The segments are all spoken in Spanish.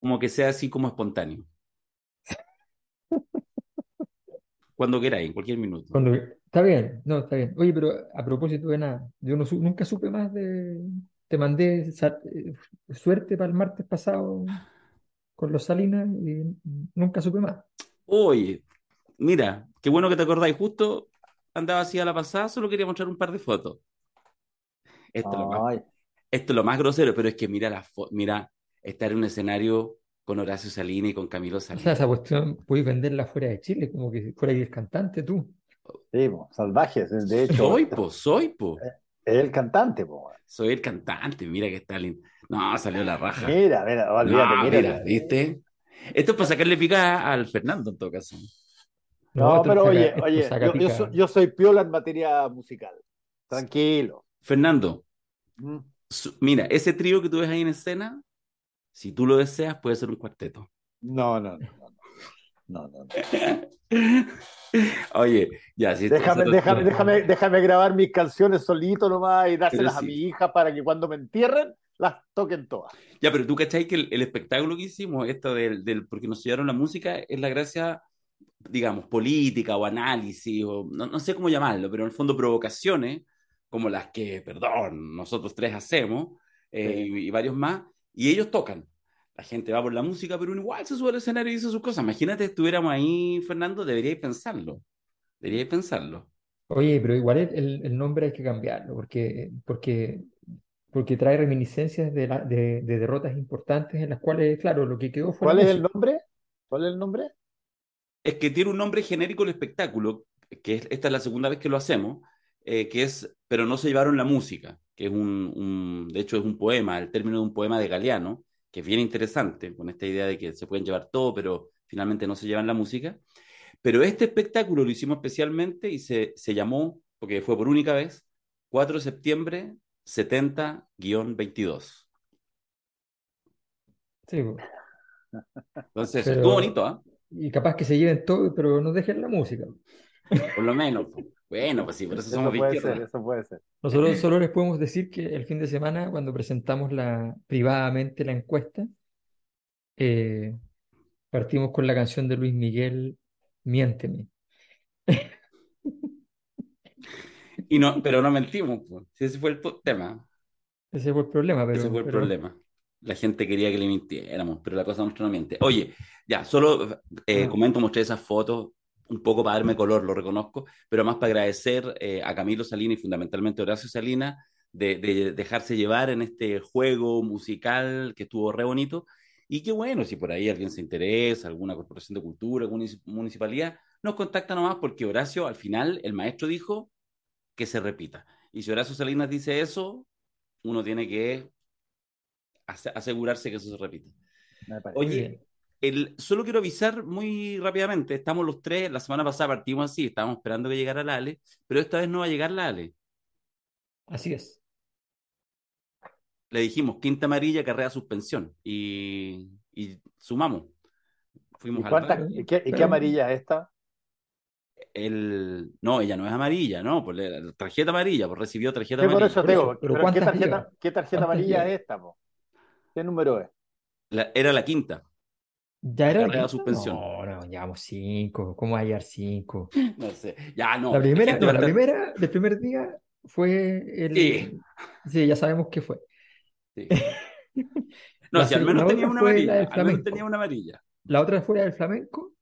como que sea así como espontáneo. Cuando queráis, en cualquier minuto. Cuando, está bien, no, está bien. Oye, pero a propósito de nada, yo no su- nunca supe más de... Te mandé sa- eh, suerte para el martes pasado con los Salinas y nunca supe más. Oye, mira, qué bueno que te acordáis. Justo andaba así a la pasada, solo quería mostrar un par de fotos. Esto es lo más, esto es lo más grosero, pero es que mira, la mira, estar en un escenario con Horacio Salini y con Camilo O sea, Salinas. esa cuestión podéis venderla fuera de Chile, como que fuera el cantante tú. sí, po, salvajes. De hecho, Soy, po, soy, po. es el cantante, po. Soy el cantante, mira que está lindo. No, salió la raja. Mira, mira, olvídate, No, mira. mira, ¿viste? Esto es para sacarle pica al Fernando en todo caso. No, pero saca- oye, oye, yo, soy, yo soy piola en materia musical. Tranquilo. Fernando, Mm. su- mira, ese trío que tú ves ahí en escena, si tú lo deseas, puede ser un cuarteto. No, no, no, no. No, no. Oye, ya, si Déjame, déjame, déjame, déjame grabar mis canciones solito nomás y dárselas Pero a sí. mi hija para que cuando me entierren las toquen todas. Ya, pero tú cachai que el, el espectáculo que hicimos, esto del, del porque nos llevaron la música, es la gracia, digamos, política o análisis, o no, no sé cómo llamarlo, pero en el fondo provocaciones, como las que, perdón, nosotros tres hacemos, eh, Sí. y, y varios más, y ellos tocan. La gente va por la música, pero uno igual se sube al escenario y dice sus cosas. Imagínate, estuviéramos ahí, Fernando, deberíais pensarlo. Deberíais pensarlo. Oye, pero igual el, el- nombre hay que cambiarlo, porque, porque, porque trae reminiscencias de, la- de, de derrotas importantes en las cuales, claro, lo que quedó fue ¿Cuál es el nombre? ¿Cuál es el nombre? Es que tiene un nombre genérico el espectáculo, que es, esta es la segunda vez que lo hacemos, eh, que es Pero no se llevaron la música, que es un, un- de hecho es un poema, el término de un poema de Galeano, que es bien interesante, con esta idea de que se pueden llevar todo, pero finalmente no se llevan la música. Pero este espectáculo lo hicimos especialmente y se, se llamó, porque fue por única vez, 4 de septiembre 70-22. Sí. Entonces, Pero- estuvo bonito, ¿ah? y capaz que se lleven todo, pero no dejen la música. Por lo menos. Bueno, pues sí, por eso Eso somos de puede izquierda. ser, eso puede ser. Nosotros solo les podemos decir que el fin de semana, cuando presentamos la, privadamente la encuesta, eh, partimos con la canción de Luis Miguel, Miénteme. Y no, pero no mentimos, pues. Ese fue el tema. Ese fue el problema, pero, Ese fue el pero- problema. La gente quería que le mintiéramos, pero la cosa nuestra no miente. Oye, ya, solo eh, Ah. comento, mostré esas fotos un poco para darme color, lo reconozco, pero más para agradecer eh, a Camilo Salinas y fundamentalmente a Horacio Salinas de, de dejarse llevar en este juego musical que estuvo re bonito. Y qué bueno, si por ahí alguien se interesa, alguna corporación de cultura, alguna munici- municipalidad, nos contacta nomás porque Horacio, al final, el maestro dijo que se repita. Y si Horacio Salinas dice eso, uno tiene que ase- asegurarse que eso se repita. Oye. El, solo quiero avisar muy rápidamente, estamos los tres, la semana pasada partimos así, estábamos esperando que llegara la Ale, pero esta vez no va a llegar la Ale. Así es. Le dijimos, quinta amarilla, carrera suspensión, y, y sumamos. ¿Y, Fuimos al y qué, y qué Pero- amarilla es esta? El, no, ella no es amarilla, no, por la tarjeta amarilla, pues recibió tarjeta Sí, por amarilla. eso Por te eso, digo, pero pero ¿qué ¿cuántas tarjeta, qué tarjeta ¿Cuántas amarilla lleva? es esta? po? ¿Qué número es? La- era la quinta. ¿Ya era la suspensión. No, no, llevamos cinco. ¿Cómo va a llevar cinco? No sé, ya no. La primera, no, la primera del primer día fue el. Sí. Sí, ya sabemos qué fue. Sí. No, La si al menos la tenía una la amarilla, al menos tenía una amarilla. La otra fue la del flamenco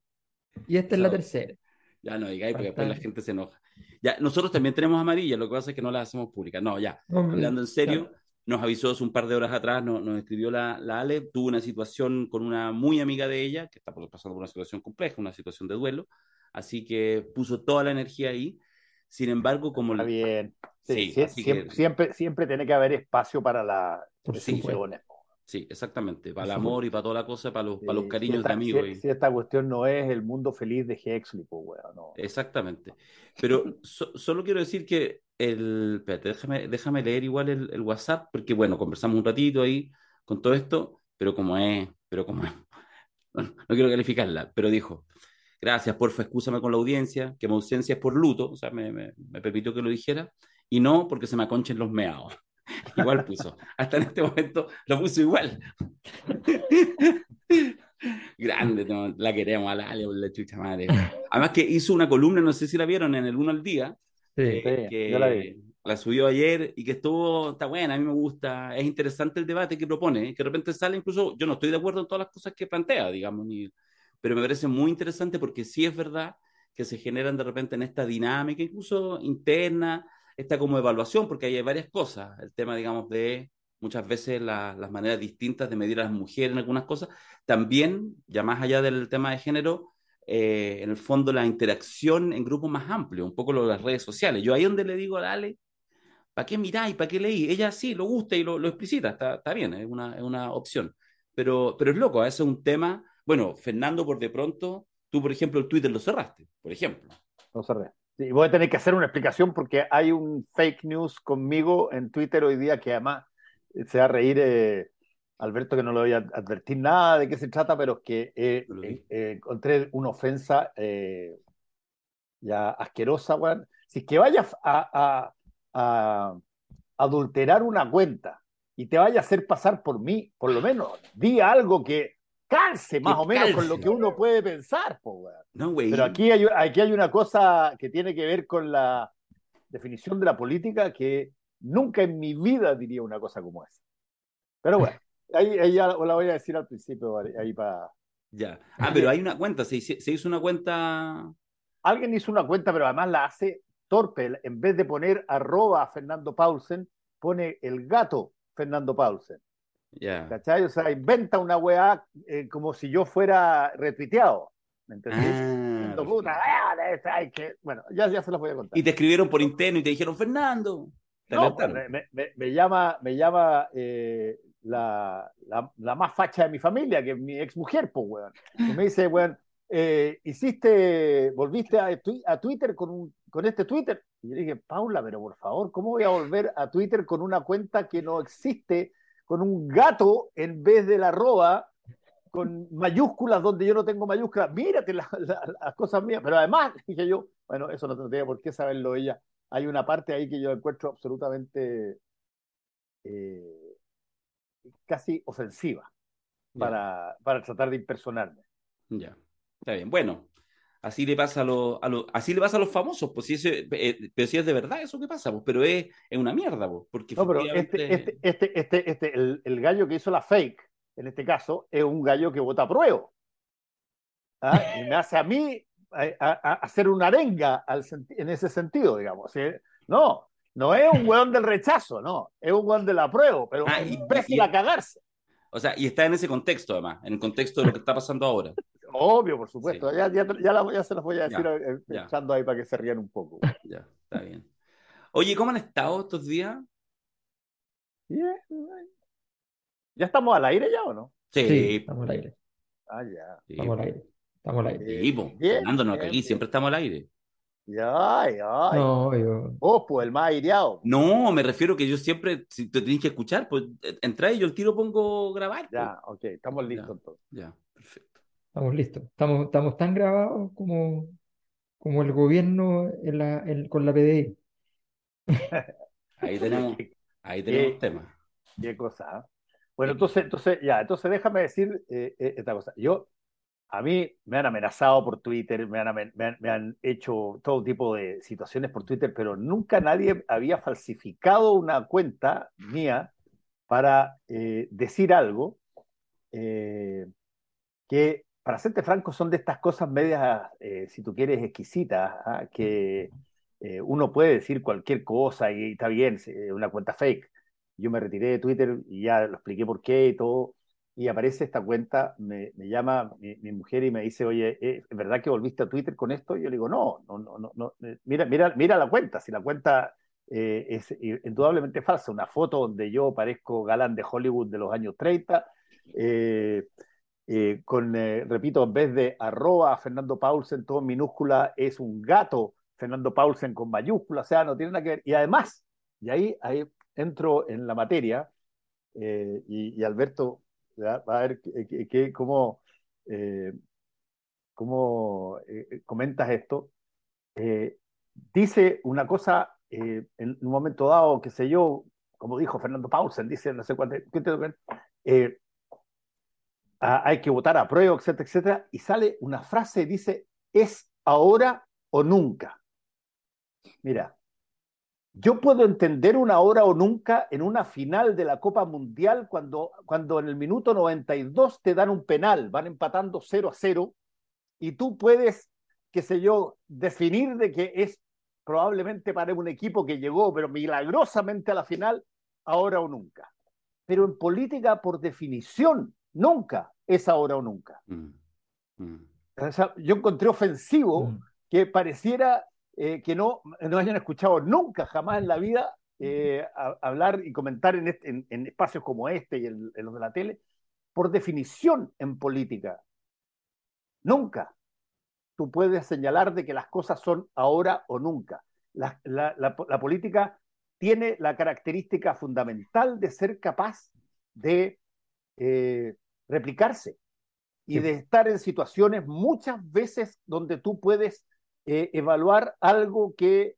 y esta es la tercera. Ya no digáis, porque después la gente se enoja. Ya, nosotros también tenemos amarilla, lo que pasa es que no las hacemos públicas. No, ya, Hombre, hablando en serio, claro. Nos avisó hace un par de horas atrás, nos, nos escribió la, la Ale, tuvo una situación con una muy amiga de ella, que está pasando por una situación compleja, una situación de duelo, así que puso toda la energía ahí. Sin embargo, como Está bien. Sí, Sí, sí, siempre, que- siempre, siempre tiene que haber espacio para las Por decisiones. Sí, exactamente, para el amor y para toda la cosa, para los, para los Sí, cariños si esta, de amigos. si- y- si esta cuestión no es el mundo feliz de Hexley, pues, weón, no. Exactamente. Pero so- solo quiero decir que el. Espérate, déjame, déjame leer igual el, el WhatsApp, porque bueno, conversamos un ratito ahí con todo esto, pero como es, pero como es, no, quiero calificarla, pero dijo, gracias, porfa, excúsame con la audiencia, que mi ausencia es por luto, o sea, me, me, que lo dijera, y no porque se me aconchen los meados. Igual puso, hasta en este momento lo puso igual. Grande, no, la queremos a la la chucha madre. Además que hizo una columna, no sé si la vieron, en el Uno al Día, Sí, Sí, yo la vi. que la subió ayer y que estuvo, está buena, a mí me gusta, es interesante el debate que propone, que de repente sale incluso, yo no estoy de acuerdo en todas las cosas que plantea, digamos, ni, pero me parece muy interesante porque sí es verdad que se generan de repente en esta dinámica, incluso interna, esta como evaluación, porque ahí hay varias cosas, el tema, digamos, de muchas veces la- las maneras distintas de medir a las mujeres en algunas cosas, también, ya más allá del tema de género, eh, en el fondo la interacción en grupos más amplios, un poco lo de las redes sociales. Yo ahí donde le digo a ¿para qué miráis? ¿Para qué leí? Ella sí, lo gusta y lo, lo explicita, está, está bien, es una, es una opción. Pero, pero es loco, a veces es un tema, bueno, Fernando, por de pronto, tú, por ejemplo, el Twitter lo cerraste, por ejemplo. No cerré. Sí, voy a tener que hacer una explicación porque hay un fake news conmigo en Twitter hoy día que además se va a reír eh, Alberto que no le voy a advertir nada de qué se trata, pero es que eh, eh, eh, encontré una ofensa eh, ya asquerosa, weón. Si es que vayas a, a- a adulterar una cuenta y te vaya a hacer pasar por mí, por lo menos, di algo que calce más Que o menos con lo que uno puede pensar, po, weón. No, güey. Pero aquí hay, aquí hay una cosa que tiene que ver con la definición de la política que nunca en mi vida diría una cosa como esa. Pero bueno, ahí, ahí ya la voy a decir al principio, ahí para... Ya. Ah, pero hay una cuenta, se, hizo- se hizo una cuenta. Alguien hizo una cuenta, pero además la hace torpe. En vez de poner arroba Fernando Paulsen, pone el gato Fernando Paulsen. Ya. ¿Cachai? O sea, inventa una weá eh, como si yo fuera retuiteado. ¿Me entendés? Ah, Diciendo, puta, ay, que- Bueno, ya, ya se las voy a contar. y te escribieron por interno y te dijeron, Fernando. No, me- me llama, me llama eh, la, la, más facha de mi familia, que es mi ex mujer, pues, weón. Y me dice, weón, eh, hiciste, volviste a, a Twitter con, un, con este Twitter. Y yo dije, Paula, pero por favor, ¿cómo voy a volver a Twitter con una cuenta que no existe, con un gato en vez de la arroba, con mayúsculas donde yo no tengo mayúsculas? Mírate la- la- las cosas mías. Pero además, dije yo, bueno, eso no tendría por qué saberlo ella hay una parte ahí que yo encuentro absolutamente eh, casi ofensiva para, para tratar de impersonarme. Ya, está bien. Bueno, así le pasa a los, a los- así le pasa a los famosos, pues si ese- eh, pero si es de verdad eso que pasa, pues, pero es, es una mierda, pues, porque No, pero efectivamente- este, este, este, este, este, el, el gallo que hizo la fake, en este caso, es un gallo que vota a prueba. ¿Ah? Y me hace a mí a, a- a hacer una arenga al en ese sentido, digamos. ¿sí? No, no es un weón del rechazo, no, es un weón del apruebo, pero Ah, imbécil y- a cagarse. o sea, y está en ese contexto además, en el contexto de lo que está pasando ahora. Obvio, por supuesto. Sí. Ya, ya, ya, la- ya se las voy a decir Ya, eh, ya. echando ahí para que se rían un poco. Ya, está bien. Oye, ¿cómo han estado estos días? Bien. ¿Ya estamos al aire ya o no? Sí, Sí, estamos al aire. Ah, ya. sí, Estamos al aire. Estamos al aire. sí, po. Bien, Fernando, no, que bien, aquí bien. siempre estamos al aire. Ya, ay, ay. No, yo. Vos, pues, el más aireado. No, me refiero que yo siempre, si te tienes que escuchar, pues eh, entra y yo el tiro pongo grabar. pues. Ya, ok, estamos Ya. listos entonces. Ya, perfecto. Estamos listos. Estamos, estamos tan grabados como, como el gobierno en la, en- con la PDI. Ahí tenemos, ahí tenemos qué- temas. qué cosa. ¿ah? Bueno, entonces, entonces, ya, entonces déjame decir eh, eh, esta cosa. Yo, a mí me han amenazado por Twitter, me han, me hecho todo tipo de situaciones por Twitter, pero nunca nadie había falsificado una cuenta mía para eh, decir algo eh, que, para serte franco, son de estas cosas medias, eh, si tú quieres, exquisitas, ¿ah? que uno puede decir cualquier cosa y está bien, una cuenta fake. Yo me retiré de Twitter y ya lo expliqué por qué y todo. Y aparece esta cuenta, me, me llama mi, mujer y me dice, oye, ¿es verdad que volviste a Twitter con esto? Y yo le digo, no, no, no, no, no. eh, Mira, mira, mira la cuenta, si la cuenta eh, es eh, indudablemente falsa, una foto donde yo parezco galán de Hollywood de los años 30, eh, eh, con, eh, repito, en vez de arroba Fernando Paulsen, todo en minúscula, es un gato Fernando Paulsen con mayúscula, o sea, no tiene nada que ver. Y además, y ahí, ahí entro en la materia, eh, y Alberto va a ver que, que- cómo, eh, cómo eh, comentas esto. Eh, dice una cosa eh, en un momento dado, qué sé yo, como dijo Fernando Paulsen, dice no sé cuánto, ¿qué te- eh, hay que votar a prueba, etcétera, etcétera, y sale una frase y dice, es ahora o nunca. Mira, yo puedo entender una hora o nunca en una final de la Copa Mundial cuando, cuando en el minuto 92 te dan un penal, van empatando 0 a 0 y tú puedes, qué sé yo, definir de que es probablemente para un equipo que llegó, pero milagrosamente a la final, ahora o nunca. Pero en política, por definición, nunca es ahora o nunca. Mm. Mm. yo encontré ofensivo mm. que pareciera eh, que no, no hayan escuchado nunca, jamás en la vida, eh, hablar y comentar en, en, espacios como este y en, los de la tele, por definición en política. Nunca tú puedes señalar de que las cosas son ahora o nunca. La, la, la, política tiene la característica fundamental de ser capaz de eh, replicarse y de estar en situaciones muchas veces donde tú puedes eh, evaluar algo que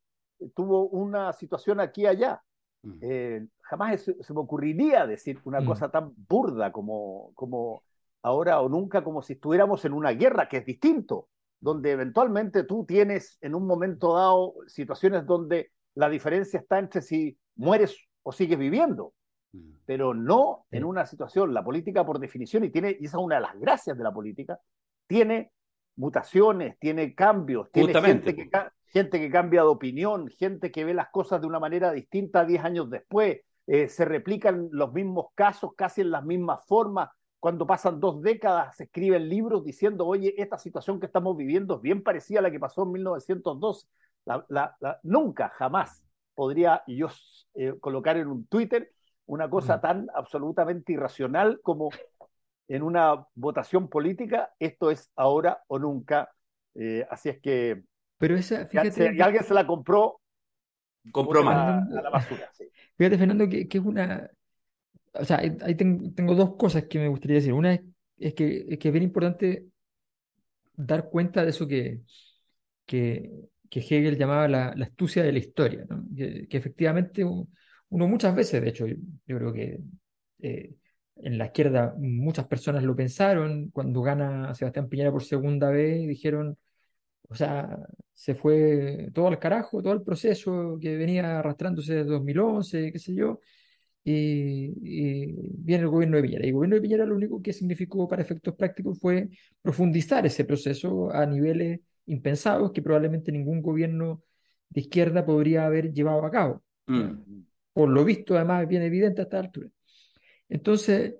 tuvo una situación aquí y allá. Mm. Eh, jamás se, me ocurriría decir una mm. cosa tan burda como, como ahora o nunca, como si estuviéramos en una guerra, que es distinto, donde eventualmente tú tienes en un momento dado situaciones donde la diferencia está entre si mueres o sigues viviendo, mm. pero no en una situación, la política por definición, y, tiene, y esa es una de las gracias de la política, tiene mutaciones, tiene cambios, tiene gente que, gente que, cambia de opinión, gente que ve las cosas de una manera distinta 10 años después, eh, se replican los mismos casos casi en las mismas formas. Cuando pasan dos décadas se escriben libros diciendo, oye, esta situación que estamos viviendo es bien parecida a la que pasó en 1912. nunca, jamás podría yo eh, colocar en un Twitter una cosa tan absolutamente irracional como en una votación política, esto es ahora o nunca. Eh, así es que. Pero esa, fíjate. Si alguien se la compró, compró mal. A la basura. Fíjate, Fernando, que, que, es una. O sea, ahí tengo, dos cosas que me gustaría decir. Una es, que, es que es bien importante dar cuenta de eso que, que, que Hegel llamaba la, la, astucia de la historia, ¿no? que, efectivamente uno muchas veces, de hecho, yo, creo que eh, en la izquierda muchas personas lo pensaron, cuando gana Sebastián Piñera por segunda vez, dijeron, o sea, se fue todo al carajo, todo el proceso que venía arrastrándose desde 2011, qué sé yo, y, viene el gobierno de Piñera. Y el gobierno de Piñera lo único que significó para efectos prácticos fue profundizar ese proceso a niveles impensados que probablemente ningún gobierno de izquierda podría haber llevado a cabo. Mm. Por lo visto, además, es bien evidente a esta altura. Entonces,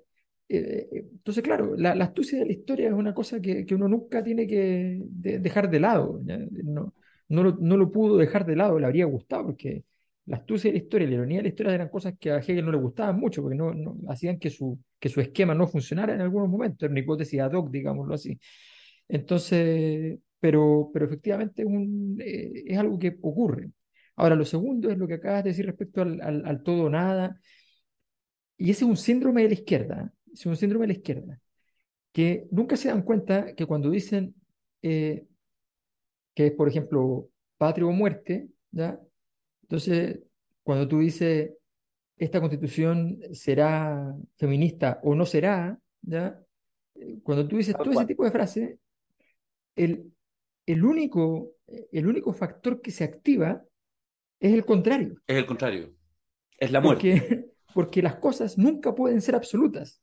eh, eh, entonces claro, la, astucia de la historia es una cosa que, uno nunca tiene que dejar de lado. No, no, lo, no, lo, pudo dejar de lado, le habría gustado, porque la astucia de la historia y la ironía de la historia eran cosas que a Hegel no le gustaban mucho, porque no, no hacían que su, que su esquema no funcionara en algunos momentos, era una hipótesis ad hoc, digámoslo así. Entonces, pero, pero efectivamente un, eh, es algo que ocurre. Ahora, lo segundo es lo que acabas de decir respecto al, al, al todo nada y ese es un síndrome de la izquierda, es un síndrome de la izquierda, que nunca se dan cuenta que cuando dicen eh, que es, por ejemplo, patria o muerte, ¿ya? Entonces, cuando tú dices, esta constitución será feminista o no será, ¿ya? Cuando tú dices todo ese tipo de frases, el, el, único, el único factor que se activa es el contrario. Es el contrario. Es la muerte porque las cosas nunca pueden ser absolutas.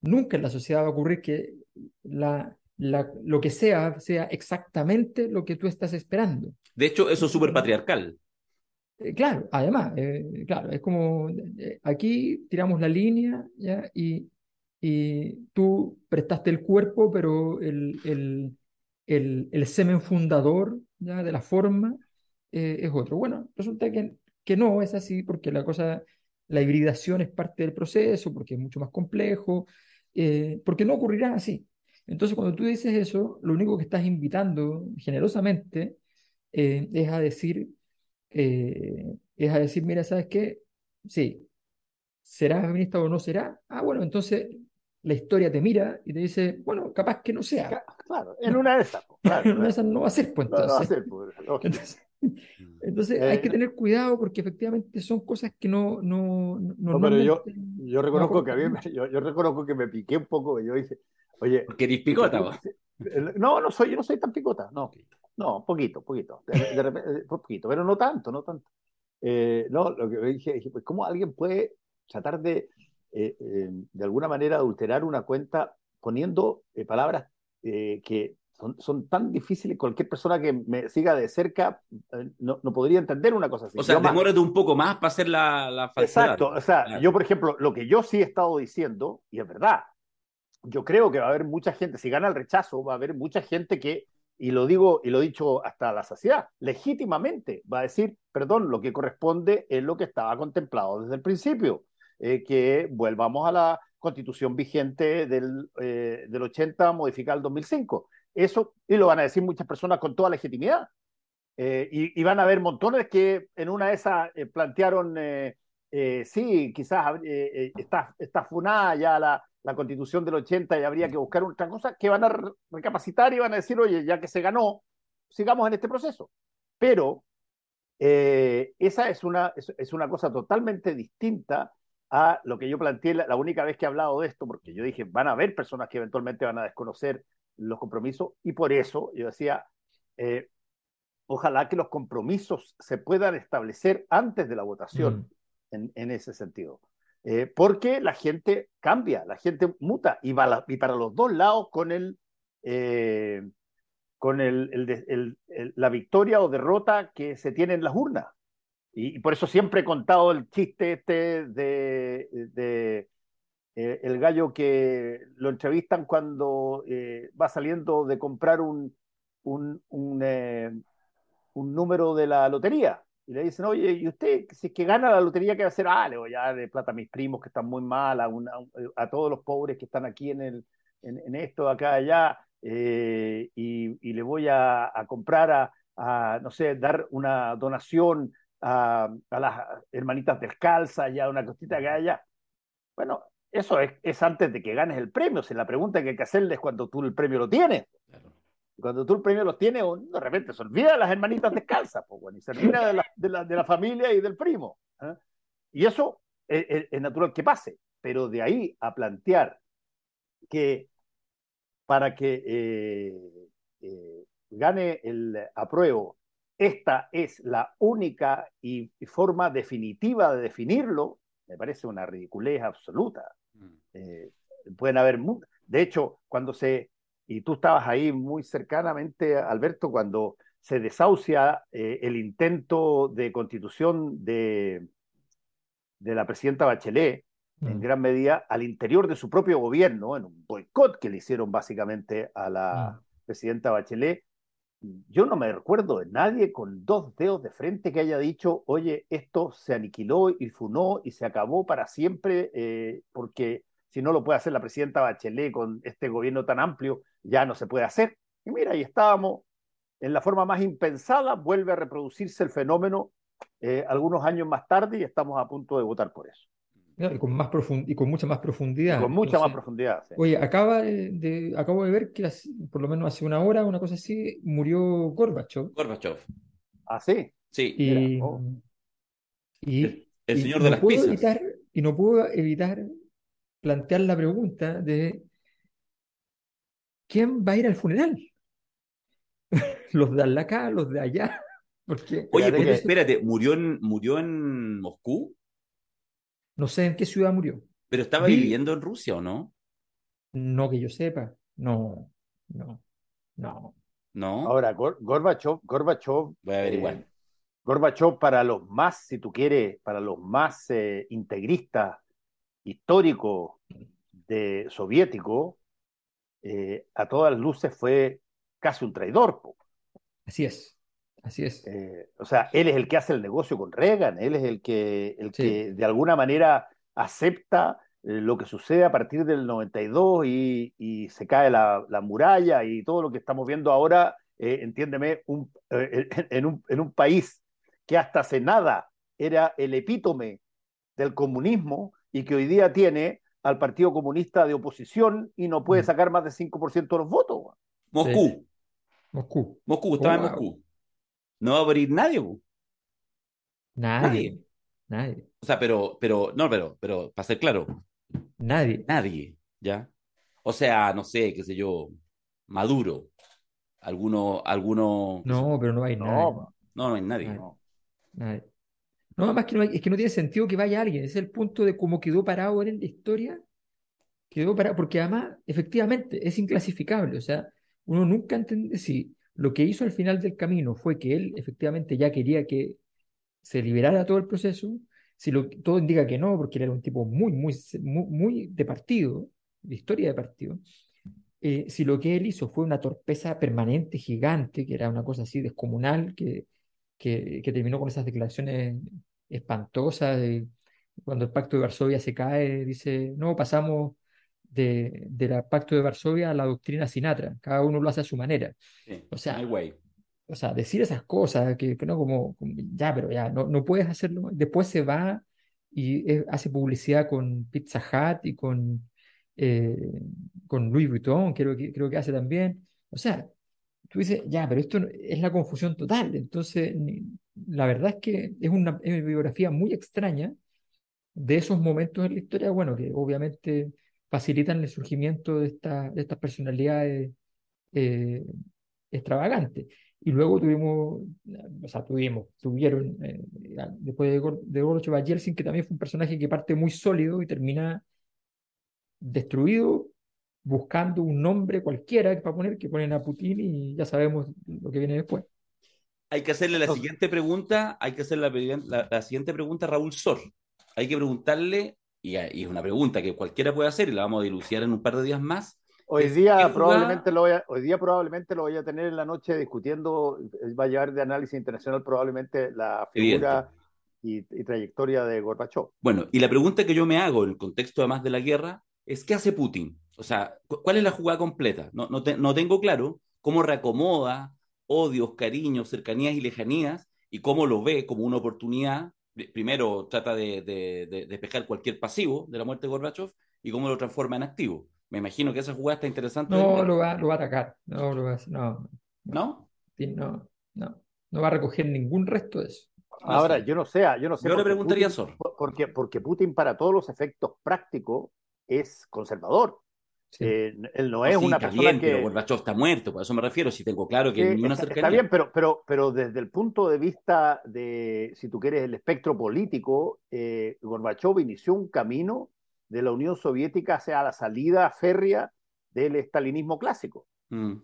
Nunca en la sociedad va a ocurrir que la, lo que sea sea exactamente lo que tú estás esperando. De hecho, eso es súper patriarcal. Eh, claro, además, eh, claro, es como eh, aquí tiramos la línea ¿ya? Y, y tú prestaste el cuerpo, pero el, el, el, el semen fundador ¿ya? de la forma es otro. Bueno, resulta que, que no es así porque la cosa la hibridación es parte del proceso, porque es mucho más complejo, eh, porque no ocurrirá así. Entonces, cuando tú dices eso, lo único que estás invitando generosamente eh, es a decir, eh, es a decir, mira, ¿sabes qué? Sí, ¿será feminista o no será? Ah, bueno, entonces la historia te mira y te dice, bueno, capaz que no sea. Claro, en una de esas. Claro, en una de esas no va a ser, pues entonces. No, va a ser, pues, Entonces hay que Eh, tener cuidado porque efectivamente son cosas que no, no, no- No, pero yo, yo no reconozco que a mí, yo, yo reconozco que me piqué un poco, yo dije, oye, Porque eres picota, vos. si- no, no soy, yo no soy tan picota, no, no, poquito, poquito, de, de repente, eh, poquito, pero no tanto, no tanto. Eh, no, lo que dije, dije, pues, ¿cómo alguien puede tratar de, eh, eh, de alguna manera, adulterar una cuenta poniendo eh, palabras eh, que son, son tan difíciles, cualquier persona que me siga de cerca eh, no, no podría entender una cosa así. O sea, demórate un poco más para hacer la, la falsedad. Exacto, o sea, Claro. yo por ejemplo, lo que yo sí he estado diciendo, y es verdad, yo creo que va a haber mucha gente, si gana el rechazo, va a haber mucha gente que, y lo digo y lo he dicho hasta la saciedad, legítimamente va a decir, perdón, lo que corresponde es lo que estaba contemplado desde el principio, eh, que volvamos a la constitución vigente del, eh, del 80 modificada el 2005. Eso, y lo van a decir muchas personas con toda legitimidad. Eh, y, van a haber montones que en una de esas eh, plantearon, eh, sí, quizás está, está funada ya la, la constitución del 80 y habría que buscar otra cosa, que van a re- recapacitar y van a decir, oye, ya que se ganó, sigamos en este proceso. Pero esa es una, es, es una cosa totalmente distinta a lo que yo planteé la, la única vez que he hablado de esto, porque yo dije, van a haber personas que eventualmente van a desconocer los compromisos y por eso yo decía, eh, ojalá que los compromisos se puedan establecer antes de la votación Mm. en, en ese sentido. Eh, porque la gente cambia, la gente muta y, va la- y para los dos lados con el... eh, con el, la victoria o derrota que se tiene en las urnas. Y, y por eso siempre he contado el chiste este de, de, eh, el gallo que lo entrevistan cuando eh, va saliendo de comprar un, un, eh, un número de la lotería. Y le dicen, oye, ¿y usted, si es que gana la lotería, qué va a hacer? Ah, le voy a dar plata a mis primos que están muy mal, a, una- a todos los pobres que están aquí en, el, en, esto, acá, allá, y, y le voy a, comprar a, no sé, dar una donación a, a las hermanitas descalzas, ya una cosita que haya. Bueno, eso es, es antes de que ganes el premio. Si la pregunta que hay que hacerle es cuando tú el premio lo tienes. Claro. Cuando tú el premio lo tienes, de repente se olvida de las hermanitas descalzas, pues, bueno, y se olvida de la, de, la, de la familia y del primo. ¿eh? Y eso es, es- es natural que pase, pero de ahí a plantear que para que eh, eh, gane el apruebo, esta es la única y, y forma definitiva de definirlo, me parece una ridiculez absoluta. Eh, pueden haber, de hecho, cuando se, y tú estabas ahí muy cercanamente, Alberto, cuando se desahucia eh, el intento de constitución de, de la presidenta Bachelet, en Mm. gran medida al interior de su propio gobierno, en un boicot que le hicieron básicamente a la Mm. presidenta Bachelet. Yo no me recuerdo de nadie con dos dedos de frente que haya dicho, oye, esto se aniquiló y funó y se acabó para siempre, eh, porque si no lo puede hacer la presidenta Bachelet con este gobierno tan amplio, ya no se puede hacer. Y mira, ahí estábamos, en la forma más impensada, vuelve a reproducirse el fenómeno eh, algunos años más tarde y estamos a punto de votar por eso. No, y con más profund- y con mucha más Y profundidad. con mucha más profundidad. sí. Oye, acaba de, acabo de ver que hace- por lo menos hace una hora, una cosa así, murió Gorbachev. Gorbachev. Ah, sí. Sí. Y, Mira, oh. y- El, el y señor no de las puedo pizzas. evitar, y no puedo evitar plantear la pregunta de ¿quién va a ir al funeral? ¿Los de acá, los de allá? Porque Oye, Fíjate pero que- espérate, ¿murió en, murió en Moscú? no sé en qué ciudad murió. ¿Pero estaba Vi- viviendo en Rusia o no? No que yo sepa. No, no, no. No. Ahora, Gor- Gorbachev, Gorbachev, Voy a averiguar. eh, Gorbachev para los más, si tú quieres, para los más eh, integristas históricos de soviético, eh, a todas luces fue casi un traidor. po. Así es, así es. Eh, o sea, él es el que hace el negocio con Reagan, él es el que, el Sí. que de alguna manera acepta eh, lo que sucede a partir del 92 y, y se cae la, la muralla y todo lo que estamos viendo ahora, eh, entiéndeme, un, eh, en un, en un país que hasta hace nada era el epítome del comunismo y que hoy día tiene al Partido Comunista de oposición y no puede Mm. sacar más del 5% de los votos. Moscú. Moscú. Moscú, estaba en Wow. Moscú. no va a morir nadie. po. Nadie, nadie, O sea, pero, pero, no, pero, pero, para ser claro, nadie. nadie, ¿ya? O sea, no sé, qué sé yo, Maduro, alguno, alguno, No, pero no hay nadie. No, no, no hay nadie. Nadie. no. nadie. No, además que no es que no tiene sentido que vaya alguien. Es el punto de cómo quedó parado en la historia. Quedó parado, porque además, efectivamente, es inclasificable. O sea, uno nunca entiende si lo que hizo al final del camino fue que él efectivamente ya quería que se liberara todo el proceso. Si lo, todo indica que no, porque él era un tipo muy, muy, muy, muy de partido, de historia de partido. Eh, si lo que él hizo fue una torpeza permanente, gigante, que era una cosa así descomunal, que, que, que terminó con esas declaraciones espantosas de cuando el Pacto de Varsovia se cae, dice, no, pasamos de, del Pacto de Varsovia a la doctrina Sinatra, cada uno lo hace a su manera. Sí, O sea, o sea, decir esas cosas, que, que no como, como, ya, pero ya, no, no puedes hacerlo. Después se va y eh, hace publicidad con Pizza Hut y con, eh, con Louis Vuitton, creo que, creo que hace también. O sea, tú dices, ya, pero esto es la confusión total. Entonces, la verdad es que es una, es una biografía muy extraña de esos momentos en la historia, bueno, que obviamente facilitan el surgimiento de, esta- de estas personalidades eh, extravagantes. Y luego tuvimos, o sea, tuvimos, tuvieron, eh, después de, de Gorbachev Yeltsin, que también fue un personaje que parte muy sólido y termina destruido buscando un nombre cualquiera para poner, que ponen a Putin y ya sabemos lo que viene después. Hay que hacerle la No. siguiente pregunta, hay que hacer la, la- la siguiente pregunta a Raúl Sor. Hay que preguntarle, y, y es una pregunta que cualquiera puede hacer y la vamos a dilucidar en un par de días más. Hoy día ¿qué jugada- probablemente lo voy a, hoy día probablemente lo voy a tener en la noche discutiendo, eh, va a llevar de análisis internacional probablemente la figura y, y trayectoria de Gorbachev. Bueno, y la pregunta que yo me hago en el contexto además de la guerra es ¿qué hace Putin? O sea, cu- ¿cuál es la jugada completa? No, no, te- no tengo claro cómo reacomoda odios, cariños, cercanías y lejanías y cómo lo ve como una oportunidad. Primero trata de, de- de despejar cualquier pasivo de la muerte de Gorbachev y cómo lo transforma en activo. Me imagino que esa jugada está interesante. No lo va, lo va a atacar, no lo va a hacer, no, ¿No? no, no, no va a recoger ningún resto de eso. Ahora, yo no sé, yo no sé. Yo le preguntaría a Sor. por- Porque, porque Putin, para todos los efectos prácticos, es conservador. Sí. Eh, él no es sí, una está persona bien, que. pero Gorbachev está muerto, por eso me refiero, si tengo claro que que ni una está, está cercanía. bien, pero, pero, pero desde el punto de vista de, si tú quieres, el espectro político, eh, Gorbachev inició un camino de la Unión Soviética hacia la salida férrea del estalinismo clásico. Mm.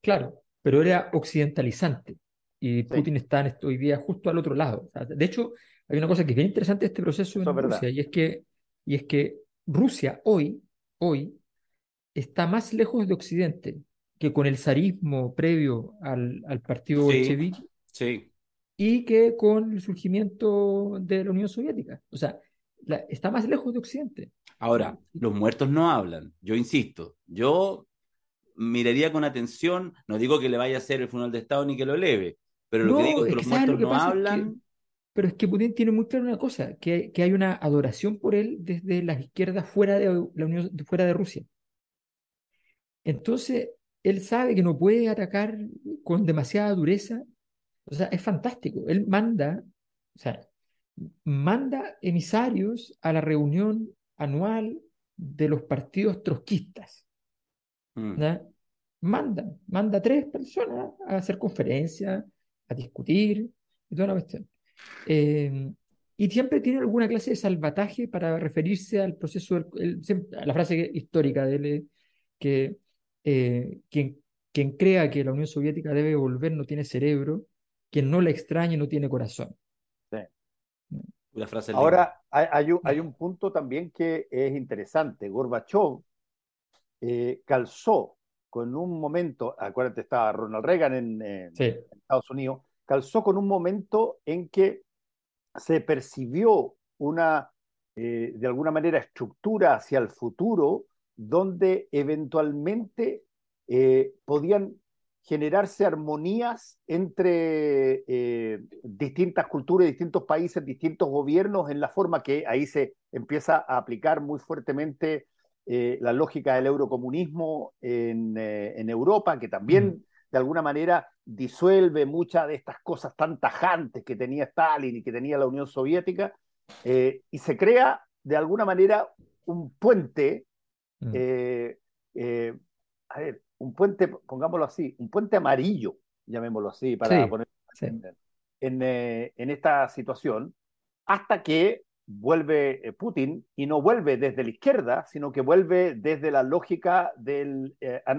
Claro, pero era occidentalizante y Sí. Putin está en esto hoy día justo al otro lado. O sea, de hecho, hay una cosa que es bien interesante de este proceso Eso en es verdad. Rusia y es que, y es que Rusia hoy, hoy está más lejos de Occidente que con el zarismo previo al, al partido Sí. bolchevique Sí, y que con el surgimiento de la Unión Soviética. O sea, la- está más lejos de Occidente. Ahora, los muertos no hablan, yo insisto, yo miraría con atención, no digo que le vaya a hacer el funeral de Estado ni que lo eleve, pero lo No, que digo es que los ¿sabes lo muertos que no pasa? Es que- hablan, Pero es que Putin tiene muy claro una cosa, que, que hay una adoración por él desde las izquierdas fuera de la Unión, fuera de Rusia. Entonces, él sabe que no puede atacar con demasiada dureza. O sea, es fantástico. Él manda, o sea, manda emisarios a la reunión anual de los partidos trotskistas. Mm. Manda, manda tres personas a hacer conferencias, a discutir, y toda una cuestión. Eh, y siempre tiene alguna clase de salvataje para referirse al proceso, del- el- a la frase histórica de él, eh, que eh, quien, quien crea que la Unión Soviética debe volver no tiene cerebro, quien no la extrañe no tiene corazón. frase Ahora, hay, hay un, hay un punto también que es interesante. Gorbachev eh, calzó con un momento, acuérdate, estaba Ronald Reagan en, eh, Sí, Estados Unidos, calzó con un momento en que se percibió una, eh, de alguna manera, estructura hacia el futuro donde eventualmente eh, podían generarse armonías entre eh, distintas culturas, distintos países, distintos gobiernos, en la forma que ahí se empieza a aplicar muy fuertemente eh, la lógica del eurocomunismo en, en Europa, que también Mm. de alguna manera disuelve muchas de estas cosas tan tajantes que tenía Stalin y que tenía la Unión Soviética, y se crea de alguna manera un puente, mm. eh, eh, a ver, un puente, pongámoslo así, un puente amarillo, llamémoslo así, para poner en, en, esta situación, hasta que vuelve Putin y no vuelve desde la izquierda, sino que vuelve desde la lógica de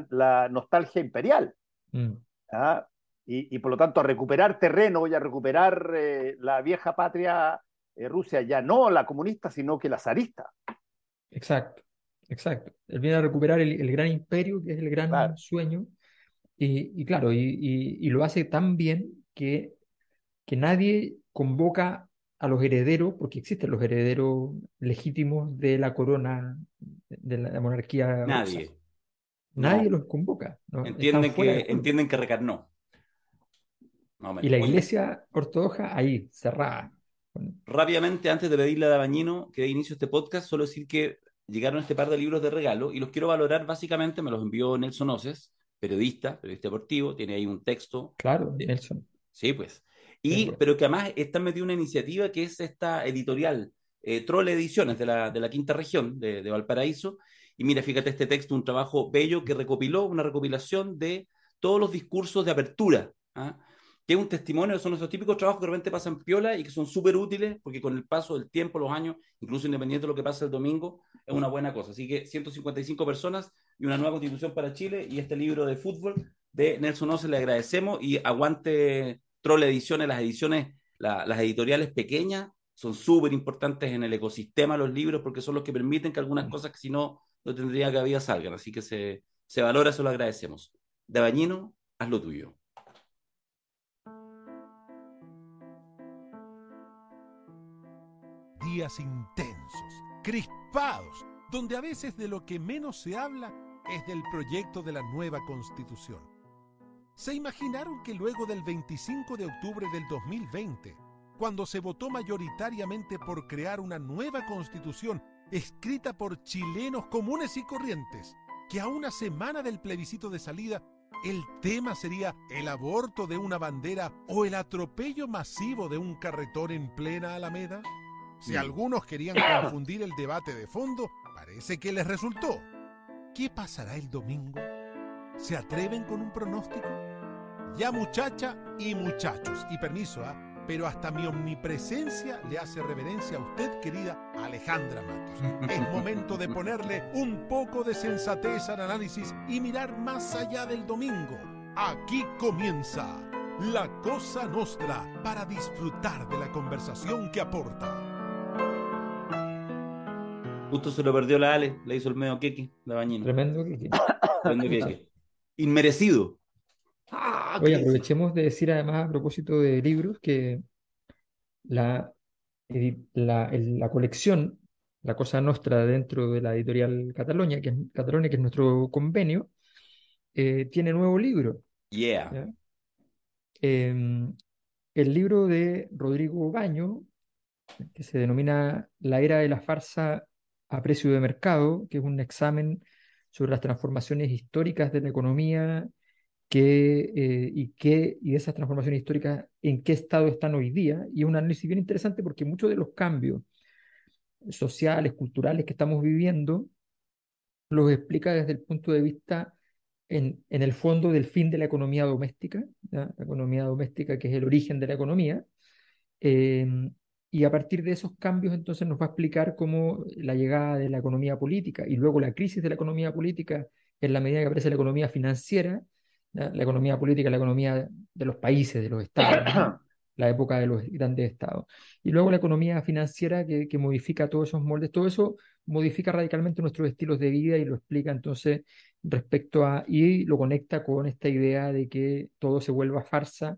la nostalgia imperial. Mm. ¿ah? y, por lo tanto a recuperar terreno y a recuperar eh, la vieja patria eh, Rusia, ya no la comunista, sino que la zarista. Exacto, exacto. Él viene a recuperar el, gran imperio, que es el gran sueño, y, claro, y, lo hace tan bien que, que nadie convoca a los herederos, porque existen los herederos legítimos de la corona, de la monarquía. Nadie. Nadie los convoca. Entienden, que, entienden que recarnó. Y la iglesia ortodoxa ahí, cerrada. Rápidamente, antes de pedirle a Dabañino que dé inicio a este podcast, solo decir que llegaron este par de libros de regalo y los quiero valorar básicamente, me los envió Nelson Oces, periodista, periodista deportivo, tiene ahí un texto. Claro, Nelson. Sí, pues. Y, pero que además está metido una iniciativa que es esta editorial, eh, Troll Ediciones de la, de la quinta región de, de Valparaíso. Y mira, fíjate este texto, un trabajo bello que recopiló, una recopilación de todos los discursos de apertura. ¿ah? Que es un testimonio, son esos típicos trabajos que de repente pasan piola y que son súper útiles, porque con el paso del tiempo, los años, incluso independiente de lo que pasa el domingo, es una buena cosa. Así que 155 personas y una nueva constitución para Chile y este libro de fútbol de Nelson Oce le agradecemos y aguante Troll Ediciones, las ediciones, las editoriales pequeñas son súper importantes en el ecosistema de los libros porque son los que permiten que algunas cosas que si no, no tendría que haber salgan. Así que se, se valora, eso lo agradecemos. De Bañino, haz lo tuyo. Días intensos, crispados, donde a veces de lo que menos se habla es del proyecto de la nueva constitución. ¿Se imaginaron que luego del 25 de octubre del 2020, cuando se votó mayoritariamente por crear una nueva constitución escrita por chilenos comunes y corrientes, que a una semana del plebiscito de salida el tema sería el aborto de una bandera o el atropello masivo de un carretón en plena Alameda? Si algunos querían confundir el debate de fondo, parece que les resultó. ¿Qué pasará el domingo? ¿Se atreven con un pronóstico? Ya muchacha y muchachos, y permiso, ¿ah? pero hasta mi omnipresencia le hace reverencia a usted, querida Alejandra Matos. Es momento de ponerle un poco de sensatez al análisis y mirar más allá del domingo. Aquí comienza la Cosa Nostra para disfrutar de la conversación que aporta. Justo se lo perdió la Ale, le hizo el medio queque, la bañina. Tremendo queque. Tremendo queque. Inmerecido. Ah, Oye, aprovechemos de decir además a propósito de libros que la, la, la colección, la cosa nuestra dentro de la editorial Catalonia, que es, Catalonia, que es nuestro convenio, eh, tiene nuevo libro. Yeah. Em, el libro de Rodrigo Baño, que se denomina La era de la farsa a precio de mercado, que es un examen sobre las transformaciones históricas de la economía eh, y, qué, y esas transformaciones históricas en qué estado están hoy día. Y es un análisis bien interesante porque muchos de los cambios sociales, culturales que estamos viviendo, los explica desde el punto de vista, en, en el fondo, del fin de la economía doméstica, la economía doméstica que es el origen de la economía, eh, y a partir de esos cambios entonces nos va a explicar cómo la llegada de la economía política y luego la crisis de la economía política en la medida que aparece la economía financiera, la economía política, la economía de los países, de los estados, la época de los grandes estados. Y luego la economía financiera que, que modifica todos esos moldes, todo eso modifica radicalmente nuestros estilos de vida y lo explica entonces respecto a, y lo conecta con esta idea de que todo se vuelva farsa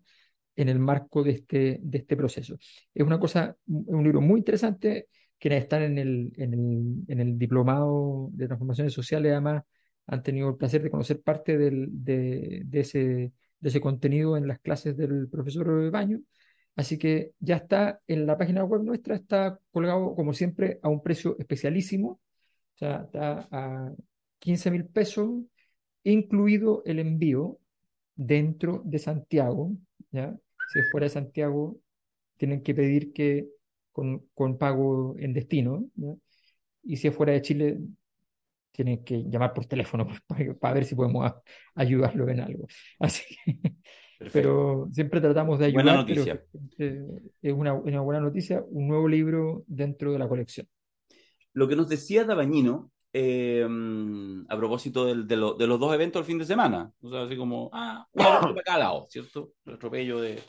en el marco de este, de este proceso. Es una cosa, un libro muy interesante, quienes están en el, en el, en el diplomado de transformaciones sociales, además, han tenido el placer de conocer parte del, de, de, ese, de ese contenido en las clases del profesor Baño. Así que ya está en la página web nuestra, está colgado, como siempre, a un precio especialísimo. O sea, está a 15 mil pesos, incluido el envío dentro de Santiago, ¿ya? Si es fuera de Santiago, tienen que pedir que con, con pago en destino, ¿ya? Y si es fuera de Chile, tienen que llamar por teléfono para, para ver si podemos ayudarlo en algo. Así que, pero siempre tratamos de ayudar. Buena noticia. es una, una, buena noticia, un nuevo libro dentro de la colección. Lo que nos decía Dabañino, eh, a propósito del, de, lo, de, los dos eventos del fin de semana, o sea, así como, ah, una para cada lado, ¿cierto? El atropello de...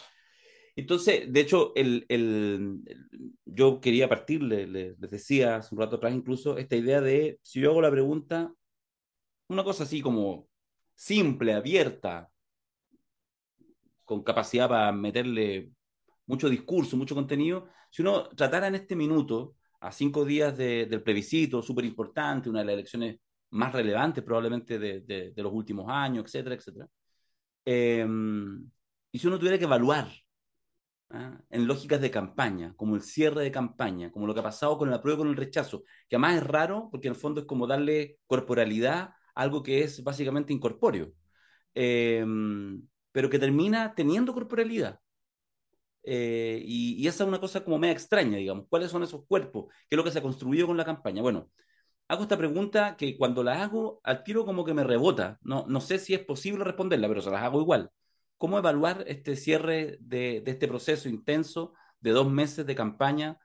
Entonces, de hecho, el, el, yo quería partir, les, les decía hace un rato atrás incluso, esta idea de, si yo hago la pregunta, una cosa así como simple, abierta, con capacidad para meterle mucho discurso, mucho contenido, si uno tratara en este minuto, a cinco días de, del plebiscito, súper importante, una de las elecciones más relevantes probablemente de, de, de los últimos años, etcétera, etcétera, eh, y si uno tuviera que evaluar ¿ah? en lógicas de campaña, como el cierre de campaña, como lo que ha pasado con la prueba con el rechazo, que además es raro porque en el fondo es como darle corporalidad a algo que es básicamente incorpóreo. Eh, pero que termina teniendo corporalidad. Eh, y, esa es una cosa como media extraña, digamos. ¿Cuáles son esos cuerpos? ¿Qué es lo que se construyó con la campaña? Bueno, hago esta pregunta que cuando la hago, al tiro como que me rebota. No, no sé si es posible responderla, pero se las hago igual. ¿Cómo evaluar este cierre de, este proceso intenso de dos meses de campaña,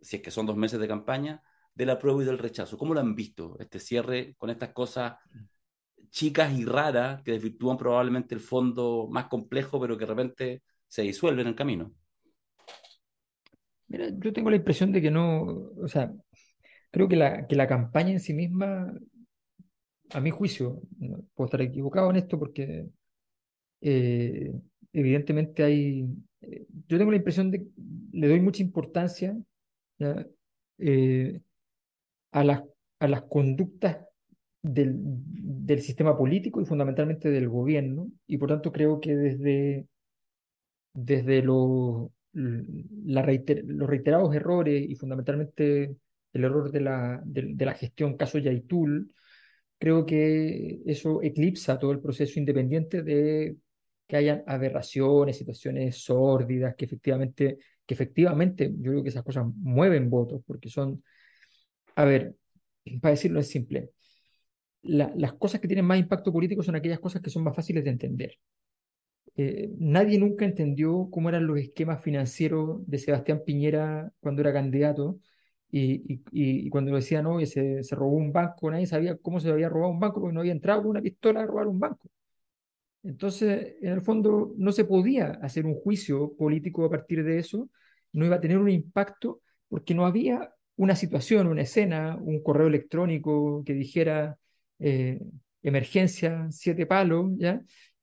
si es que son dos meses de campaña, de la prueba y del rechazo? ¿Cómo lo han visto, este cierre con estas cosas chicas y raras que desvirtúan probablemente el fondo más complejo, pero que de repente se disuelven en el camino. Mira, yo tengo la impresión de que no, o sea, creo que la, que la campaña en sí misma, a mi juicio, puedo estar equivocado en esto porque eh, evidentemente hay, eh, yo tengo la impresión de que le doy mucha importancia eh, a, las, a las conductas del, del, sistema político y fundamentalmente del gobierno, y por tanto creo que desde, desde la reiter, los reiterados errores y fundamentalmente el error de la, de, la gestión caso Yaitul, creo que eso eclipsa todo el proceso independiente de que hayan aberraciones, situaciones sórdidas, que efectivamente, que efectivamente yo creo que esas cosas mueven votos, porque son, a ver, para decirlo es simple, la, las cosas que tienen más impacto político son aquellas cosas que son más fáciles de entender. Eh, nadie nunca entendió cómo eran los esquemas financieros de Sebastián Piñera cuando era candidato y, cuando decían, no, se, se robó un banco, nadie sabía cómo se había robado un banco porque no había entrado con una pistola a robar un banco. Entonces, en el fondo, no se podía hacer un juicio político a partir de eso, no iba a tener un impacto porque no había una situación, una escena, un correo electrónico que dijera eh, emergencia, siete palos, ¿ya?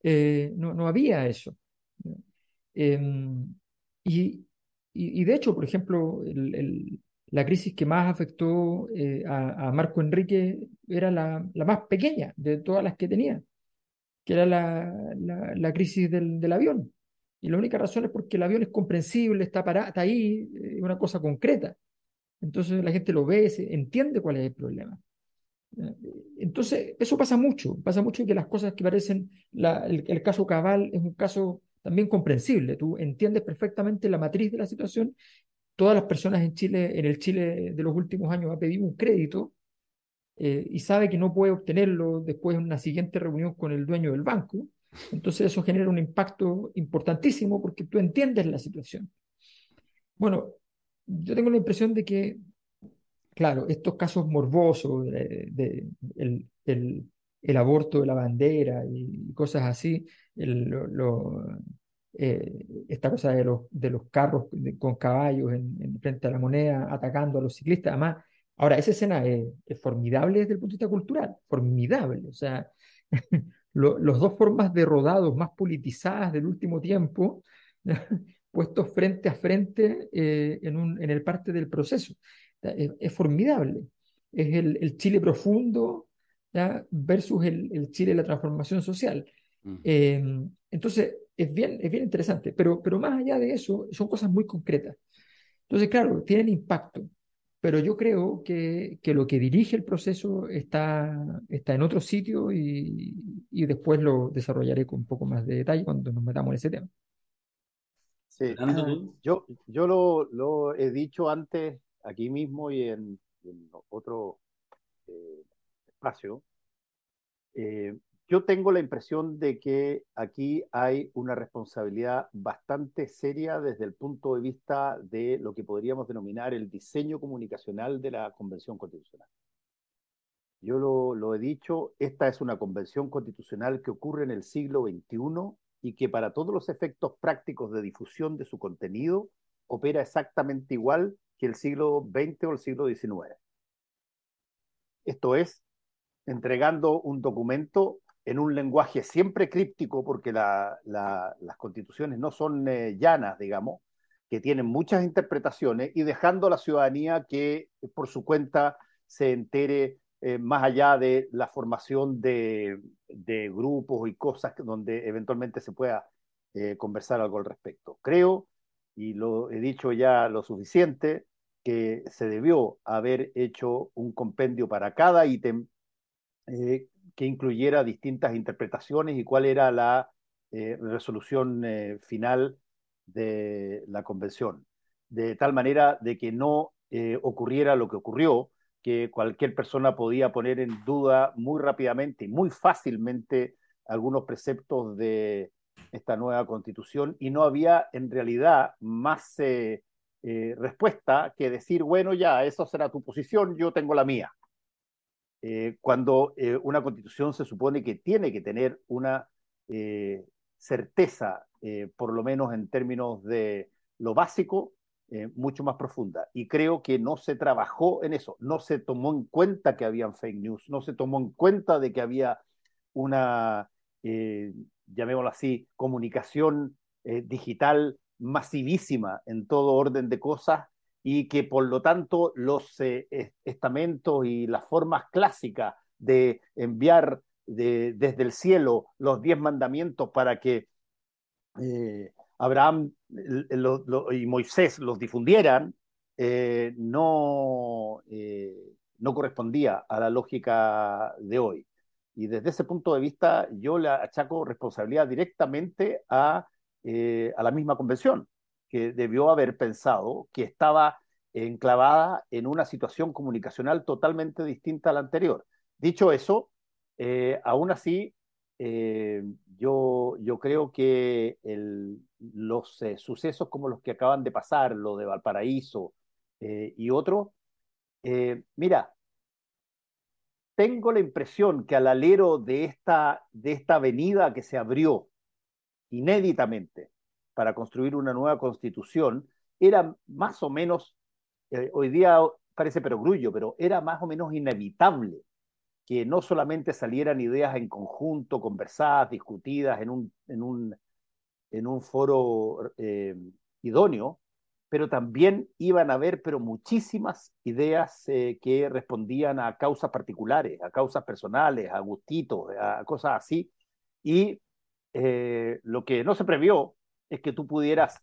Eh, no, no, había eso. Eh, y, de hecho, por ejemplo, la crisis que más afectó eh, a, Marco Enrique era la, más pequeña de todas las que tenía, que era la, la, crisis del, del, avión. Y la única razón es porque el avión es comprensible, está, para, está ahí, es una cosa concreta. Entonces la gente lo ve, se entiende cuál es el problema. Entonces, eso pasa mucho, pasa mucho que las cosas que parecen, el, caso Cabal es un caso también comprensible, tú entiendes perfectamente la matriz de la situación, todas las personas en Chile, en el Chile de los últimos años ha pedido un crédito eh, y sabe que no puede obtenerlo después en una siguiente reunión con el dueño del banco, entonces eso genera un impacto importantísimo porque tú entiendes la situación. Bueno, yo tengo la impresión de que claro, estos casos morbosos de, de el, aborto de la bandera y cosas así, eh, esta cosa de los, carros con caballos en, en, frente a la moneda atacando a los ciclistas, además, ahora esa escena es, formidable desde el punto de vista cultural, formidable, o sea, lo, los dos formas de rodados más politizadas del último tiempo, puestos frente a frente eh, en el parte del proceso es, es formidable. Es el, el Chile profundo ¿ya? versus el, el, Chile de la transformación social. Mm. Eh, entonces, es bien, es bien interesante, pero, pero más allá de eso, son cosas muy concretas. Entonces, claro, tienen impacto, pero yo creo que, que lo que dirige el proceso está, está en otro sitio y, y después lo desarrollaré con un poco más de detalle cuando nos metamos en ese tema. Sí, yo, yo lo, lo, he dicho antes aquí mismo y en, en otro eh, espacio. Eh, yo tengo la impresión de que aquí hay una responsabilidad bastante seria desde el punto de vista de lo que podríamos denominar el diseño comunicacional de la Convención Constitucional. Yo lo, lo, he dicho, esta es una convención constitucional que ocurre en el siglo XXI y que para todos los efectos prácticos de difusión de su contenido opera exactamente igual que el siglo XX o el siglo XIX. Esto es, entregando un documento en un lenguaje siempre críptico, porque la, la, las constituciones no son eh, llanas, digamos, que tienen muchas interpretaciones, y dejando a la ciudadanía que por su cuenta se entere eh, más allá de la formación de, de, grupos y cosas donde eventualmente se pueda eh, conversar algo al respecto. Creo, y lo he dicho ya lo suficiente, que se debió haber hecho un compendio para cada ítem eh, que incluyera distintas interpretaciones y cuál era la eh, resolución eh, final de la convención, de tal manera de que no ocurriera lo que ocurrió, que cualquier persona podía poner en duda muy rápidamente y muy fácilmente algunos preceptos de esta nueva constitución y no había en realidad más eh, respuesta que decir, bueno, ya, eso será tu posición, yo tengo la mía. Eh, cuando eh, una constitución se supone que tiene que tener una eh, certeza, eh, por lo menos en términos de lo básico, mucho más profunda. Y creo que no se trabajó en eso, no se tomó en cuenta que habían fake news, no se tomó en cuenta de que había una, llamémoslo así, comunicación digital masivísima en todo orden de cosas y que por lo tanto los eh, estamentos y las formas clásicas de enviar de, desde el cielo los diez mandamientos para que eh, Abraham y Moisés los difundieran, eh, no, no correspondía a la lógica de hoy. Y desde ese punto de vista yo le achaco responsabilidad directamente a eh, a la misma convención, que debió haber pensado que estaba enclavada en una situación comunicacional totalmente distinta a la anterior. Dicho eso, eh, aún así, eh, yo, yo creo que los sucesos como los que acaban de pasar, lo de Valparaíso y otros, mira, tengo la impresión que al alero de esta, de esta avenida que se abrió inéditamente para construir una nueva constitución, era más o menos, eh, hoy día parece perogrullo, pero era más o menos inevitable que no solamente salieran ideas en conjunto, conversadas, discutidas en un, en un, en un foro eh, idóneo, pero también iban a haber pero muchísimas ideas eh, que respondían a causas particulares, a causas personales, a gustitos, a cosas así, y eh, lo que no se previó es que tú pudieras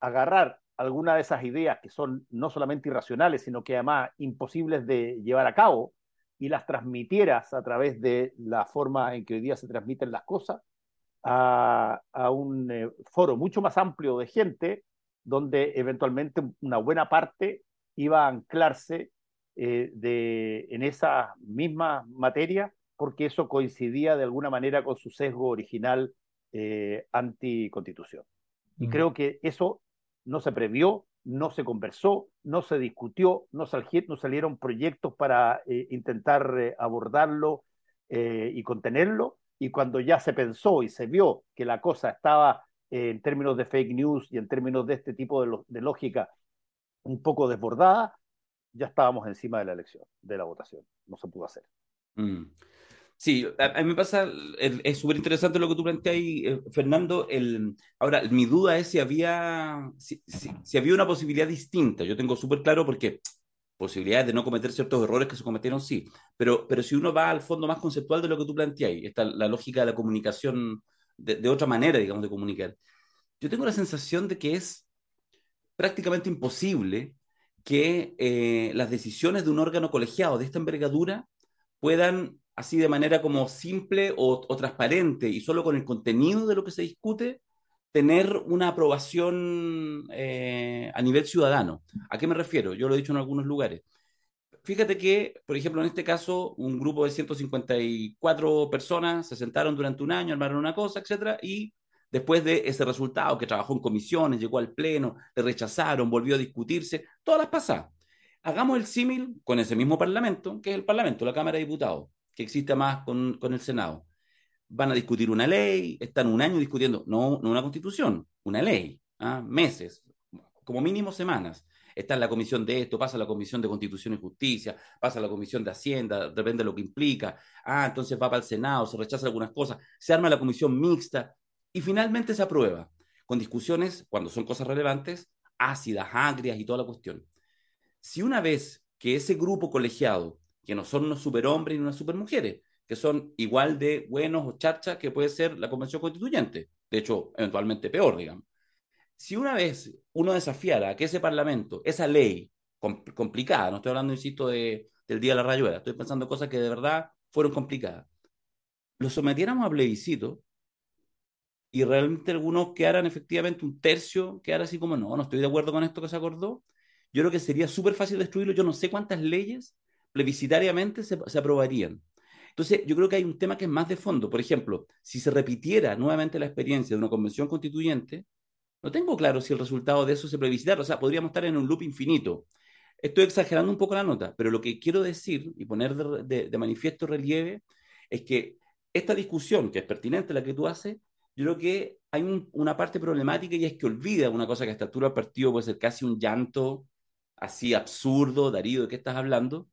agarrar alguna de esas ideas que son no solamente irracionales, sino que además imposibles de llevar a cabo y las transmitieras a través de la forma en que hoy día se transmiten las cosas a, un eh, foro mucho más amplio de gente donde eventualmente una buena parte iba a anclarse eh, de, en esa misma materia porque eso coincidía de alguna manera con su sesgo original eh, anticonstitución. Y mm. creo que eso no se previó, no se conversó, no se discutió, no, sal no salieron proyectos para eh, intentar eh, abordarlo eh, y contenerlo. Y cuando ya se pensó y se vio que la cosa estaba en términos de fake news y en términos de este tipo de, de lógica un poco desbordada, ya estábamos encima de la elección, de la votación. No se pudo hacer. Mm. Sí, a, a, mí me pasa, es súper interesante lo que tú planteas ahí, eh, Fernando. El, ahora, mi duda es si había, si, si, si había una posibilidad distinta. Yo tengo súper claro porque posibilidades de no cometer ciertos errores que se cometieron, sí. Pero, pero si uno va al fondo más conceptual de lo que tú planteas, está la lógica de la comunicación, de, de otra manera, digamos, de comunicar. Yo tengo la sensación de que es prácticamente imposible que eh, las decisiones de un órgano colegiado de esta envergadura puedan así de manera como simple o, transparente y solo con el contenido de lo que se discute, tener una aprobación eh, a nivel ciudadano. ¿A qué me refiero? Yo lo he dicho en algunos lugares. Fíjate que, por ejemplo, en este caso, un grupo de 154 personas se sentaron durante un año, armaron una cosa, etcétera, y después de ese resultado, que trabajó en comisiones, llegó al pleno, le rechazaron, volvió a discutirse, todas las pasadas. Hagamos el símil con ese mismo Parlamento, que es el Parlamento, la Cámara de Diputados, que existe más con, con el Senado. Van a discutir una ley, están un año discutiendo, no, no una constitución, una ley, ¿ah? meses, como mínimo semanas. Está en la comisión de esto, pasa la comisión de Constitución y Justicia, pasa la comisión de Hacienda, depende de lo que implica. Ah, entonces va para el Senado, se rechaza algunas cosas, se arma la comisión mixta y finalmente se aprueba, con discusiones, cuando son cosas relevantes, ácidas, agrias y toda la cuestión si una vez que ese grupo colegiado, que no son unos superhombres ni unas supermujeres, que son igual de buenos o charchas que puede ser la convención constituyente, de hecho, eventualmente peor, digamos. Si una vez uno desafiara que ese parlamento, esa ley complicada, no estoy hablando, insisto, de, del día de la rayuela, estoy pensando cosas que de verdad fueron complicadas, lo sometiéramos a plebiscito y realmente algunos quedaran efectivamente un tercio, quedara así como, no, no estoy de acuerdo con esto que se acordó, yo creo que sería súper fácil destruirlo. Yo no sé cuántas leyes plebiscitariamente se, aprobarían. Entonces, yo creo que hay un tema que es más de fondo. Por ejemplo, si se repitiera nuevamente la experiencia de una convención constituyente, no tengo claro si el resultado de eso se plebiscitara. O sea, podríamos estar en un loop infinito. Estoy exagerando un poco la nota, pero lo que quiero decir y poner de, manifiesto relieve es que esta discusión, que es pertinente la que tú haces, yo creo que hay un, una parte problemática y es que olvida una cosa que a esta altura del partido puede ser casi un llanto así absurdo, Darío, ¿de qué estás hablando?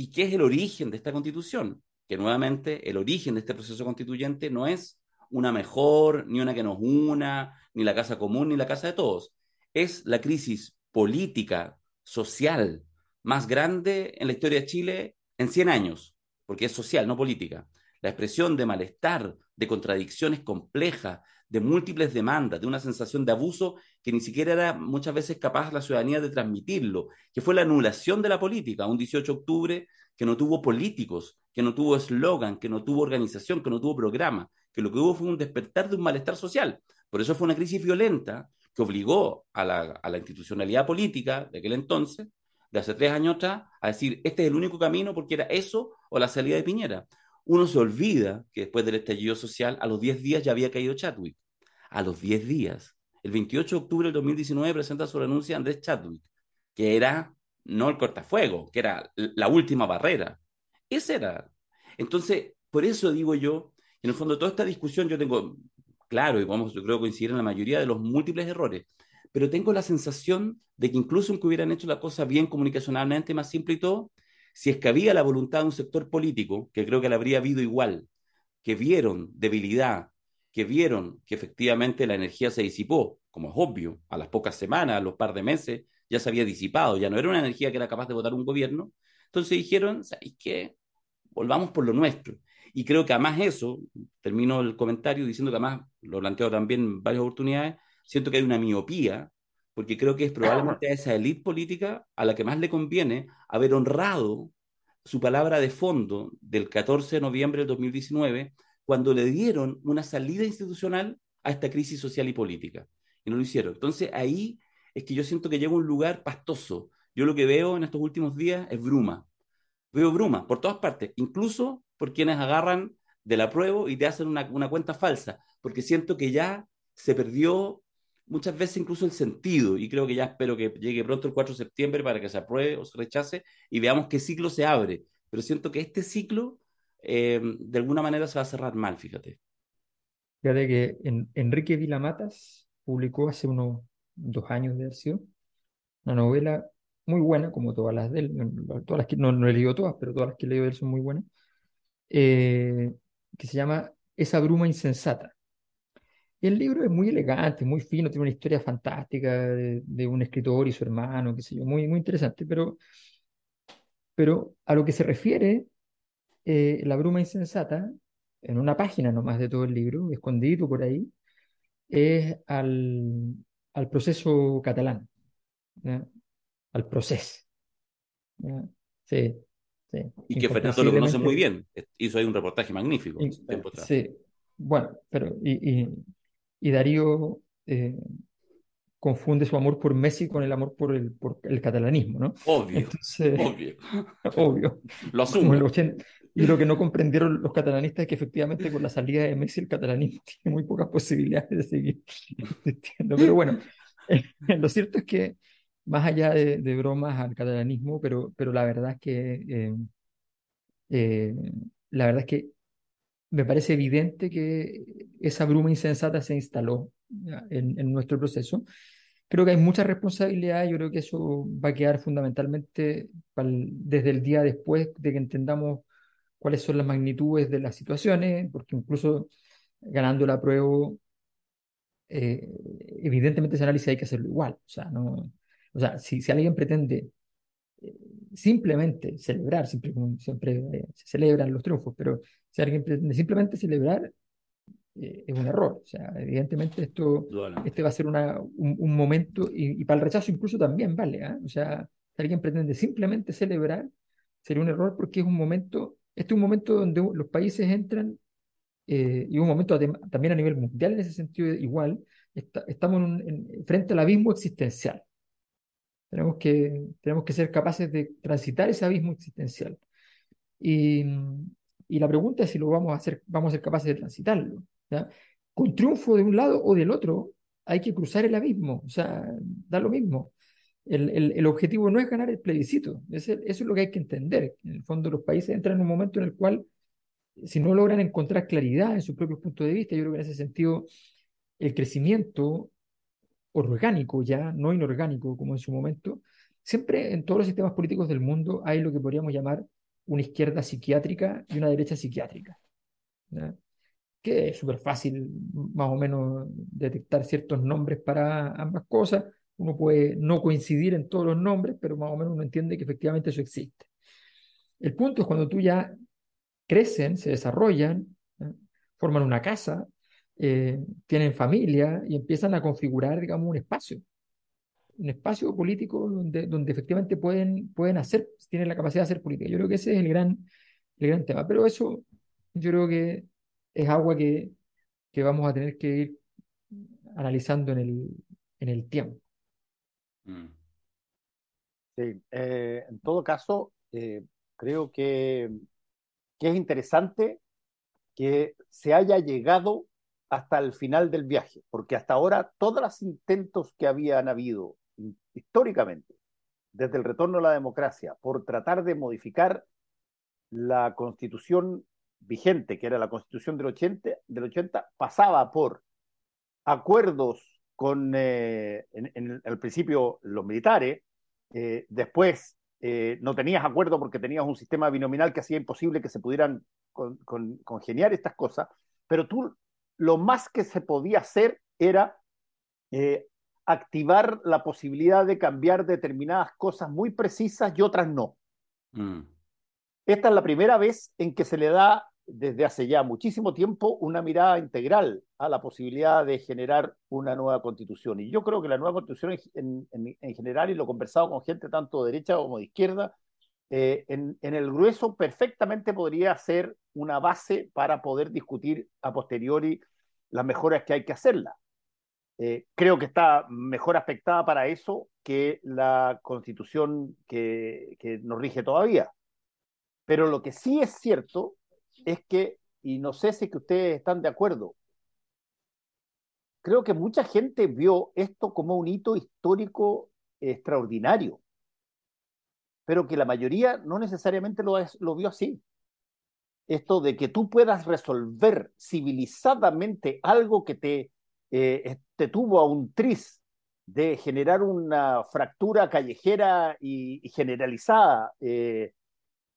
¿Y qué es el origen de esta constitución? Que nuevamente el origen de este proceso constituyente no es una mejor, ni una que nos una, ni la casa común, ni la casa de todos. Es la crisis política, social, más grande en la historia de Chile en 100 años, porque es social, no política. La expresión de malestar, de contradicciones complejas, de múltiples demandas, de una sensación de abuso que ni siquiera era muchas veces capaz la ciudadanía de transmitirlo, que fue la anulación de la política, un 18 de octubre que no tuvo políticos, que no tuvo eslogan, que no tuvo organización, que no tuvo programa, que lo que hubo fue un despertar de un malestar social. Por eso fue una crisis violenta que obligó a la, a la institucionalidad política de aquel entonces, de hace tres años atrás, a decir, este es el único camino porque era eso o la salida de Piñera uno se olvida que después del estallido social, a los 10 días ya había caído Chadwick. A los 10 días. El 28 de octubre del 2019 presenta su renuncia Andrés Chadwick, que era no el cortafuego, que era la última barrera. Ese era. Entonces, por eso digo yo, en el fondo, toda esta discusión yo tengo, claro, y vamos, yo creo coincidir en la mayoría de los múltiples errores, pero tengo la sensación de que incluso aunque hubieran hecho la cosa bien comunicacionalmente, más simple y todo, si es que había la voluntad de un sector político, que creo que la habría habido igual, que vieron debilidad, que vieron que efectivamente la energía se disipó, como es obvio, a las pocas semanas, a los par de meses, ya se había disipado, ya no era una energía que era capaz de votar un gobierno, entonces dijeron, ¿sabéis qué? Volvamos por lo nuestro. Y creo que además eso, termino el comentario diciendo que además, lo planteo también en varias oportunidades, siento que hay una miopía porque creo que es probablemente a esa élite política a la que más le conviene haber honrado su palabra de fondo del 14 de noviembre del 2019, cuando le dieron una salida institucional a esta crisis social y política. Y no lo hicieron. Entonces ahí es que yo siento que llega un lugar pastoso. Yo lo que veo en estos últimos días es bruma. Veo bruma por todas partes, incluso por quienes agarran de la prueba y te hacen una, una cuenta falsa, porque siento que ya se perdió muchas veces incluso el sentido, y creo que ya espero que llegue pronto el 4 de septiembre para que se apruebe o se rechace y veamos qué ciclo se abre. Pero siento que este ciclo eh, de alguna manera se va a cerrar mal, fíjate. Fíjate que en, Enrique Vilamatas publicó hace unos dos años de haber una novela muy buena, como todas las de él, todas las que, no, no he leído todas, pero todas las que he leído de él son muy buenas, eh, que se llama Esa bruma insensata. El libro es muy elegante, muy fino, tiene una historia fantástica de, un escritor y su hermano, qué sé yo, muy, muy interesante, pero, pero a lo que se refiere eh, La bruma insensata, en una página nomás de todo el libro, escondido por ahí, es al, al proceso catalán, al proceso. Sí. y que Fernando lo conoce muy bien. Hizo ahí un reportaje magnífico. sí, bueno, pero y, y, Darío eh, confunde su amor por Messi con el amor por el, por el catalanismo, ¿no? Obvio. obvio. obvio. Lo asumo. y lo que no comprendieron los catalanistas es que efectivamente con la salida de Messi el catalanismo tiene muy pocas posibilidades de seguir existiendo. Pero bueno, lo cierto es que más allá de, bromas al catalanismo, pero, pero la verdad es que eh, eh, la verdad es que me parece evidente que esa bruma insensata se instaló en, nuestro proceso. Creo que hay mucha responsabilidad, yo creo que eso va a quedar fundamentalmente desde el día después de que entendamos cuáles son las magnitudes de las situaciones, porque incluso ganando la prueba, eh, evidentemente ese análisis hay que hacerlo igual. O sea, no, o sea si, si alguien pretende simplemente celebrar, siempre, siempre eh, se celebran los triunfos, pero si alguien pretende simplemente celebrar, eh, es un error. O sea, evidentemente esto este va a ser una, un, momento, y, para el rechazo incluso también vale. ¿ah? O sea, si alguien pretende simplemente celebrar, sería un error porque es un momento, este es un momento donde los países entran, eh, y un momento también a nivel mundial en ese sentido igual, estamos en, frente al abismo existencial. Tenemos que, tenemos que ser capaces de transitar ese abismo existencial. Y, y la pregunta es si lo vamos a hacer, vamos a ser capaces de transitarlo. Con triunfo de un lado o del otro, hay que cruzar el abismo, o sea, da lo mismo. El, el, objetivo no es ganar el plebiscito, eso es lo que hay que entender. En el fondo, los países entran en un momento en el cual, si no logran encontrar claridad en sus propios puntos de vista, yo creo que en ese sentido, el crecimiento orgánico ya, no inorgánico como en su momento, siempre en todos los sistemas políticos del mundo hay lo que podríamos llamar una izquierda psiquiátrica y una derecha psiquiátrica. Que es súper fácil más o menos detectar ciertos nombres para ambas cosas. Uno puede no coincidir en todos los nombres, pero más o menos uno entiende que efectivamente eso existe. El punto es cuando tú ya crecen, se desarrollan, forman una casa, eh, tienen familia y empiezan a configurar, digamos, un espacio, un espacio político donde, donde efectivamente pueden, pueden hacer, tienen la capacidad de hacer política. Yo creo que ese es el gran, el gran tema, pero eso yo creo que es agua que, que vamos a tener que ir analizando en el, en el tiempo. Mm. Sí, eh, en todo caso, eh, creo que, que es interesante que se haya llegado hasta el final del viaje, porque hasta ahora todos los intentos que habían habido históricamente, desde el retorno a la democracia, por tratar de modificar la constitución vigente, que era la constitución del 80, del 80 pasaba por acuerdos con, eh, el principio, los militares, eh, después eh, no tenías acuerdo porque tenías un sistema binominal que hacía imposible que se pudieran congeniar estas cosas, pero tú lo más que se podía hacer era eh, activar la posibilidad de cambiar determinadas cosas muy precisas y otras no. Mm. Esta es la primera vez en que se le da, desde hace ya muchísimo tiempo, una mirada integral a la posibilidad de generar una nueva constitución. Y yo creo que la nueva constitución en, general, y lo he conversado con gente tanto de derecha como de izquierda, eh, en, el grueso perfectamente podría ser una base para poder discutir a posteriori las mejoras que hay que hacerla. Eh, creo que está mejor aspectada para eso que la constitución que, nos rige todavía. Pero lo que sí es cierto es que, y no sé si ustedes están de acuerdo, creo que mucha gente vio esto como un hito histórico extraordinario, pero que la mayoría no necesariamente lo, lo vio así. Esto de que tú puedas resolver civilizadamente algo que te, eh, te tuvo a un tris de generar una fractura callejera y, generalizada eh,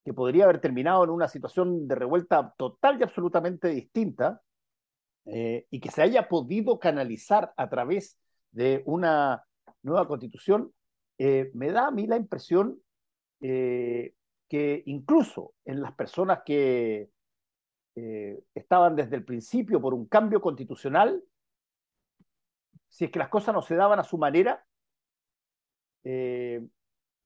que podría haber terminado en una situación de revuelta total y absolutamente distinta eh, y que se haya podido canalizar a través de una nueva constitución, me da a mí la impresión que incluso en las personas que eh, estaban desde el principio por un cambio constitucional, si es que las cosas no se daban a su manera, eh,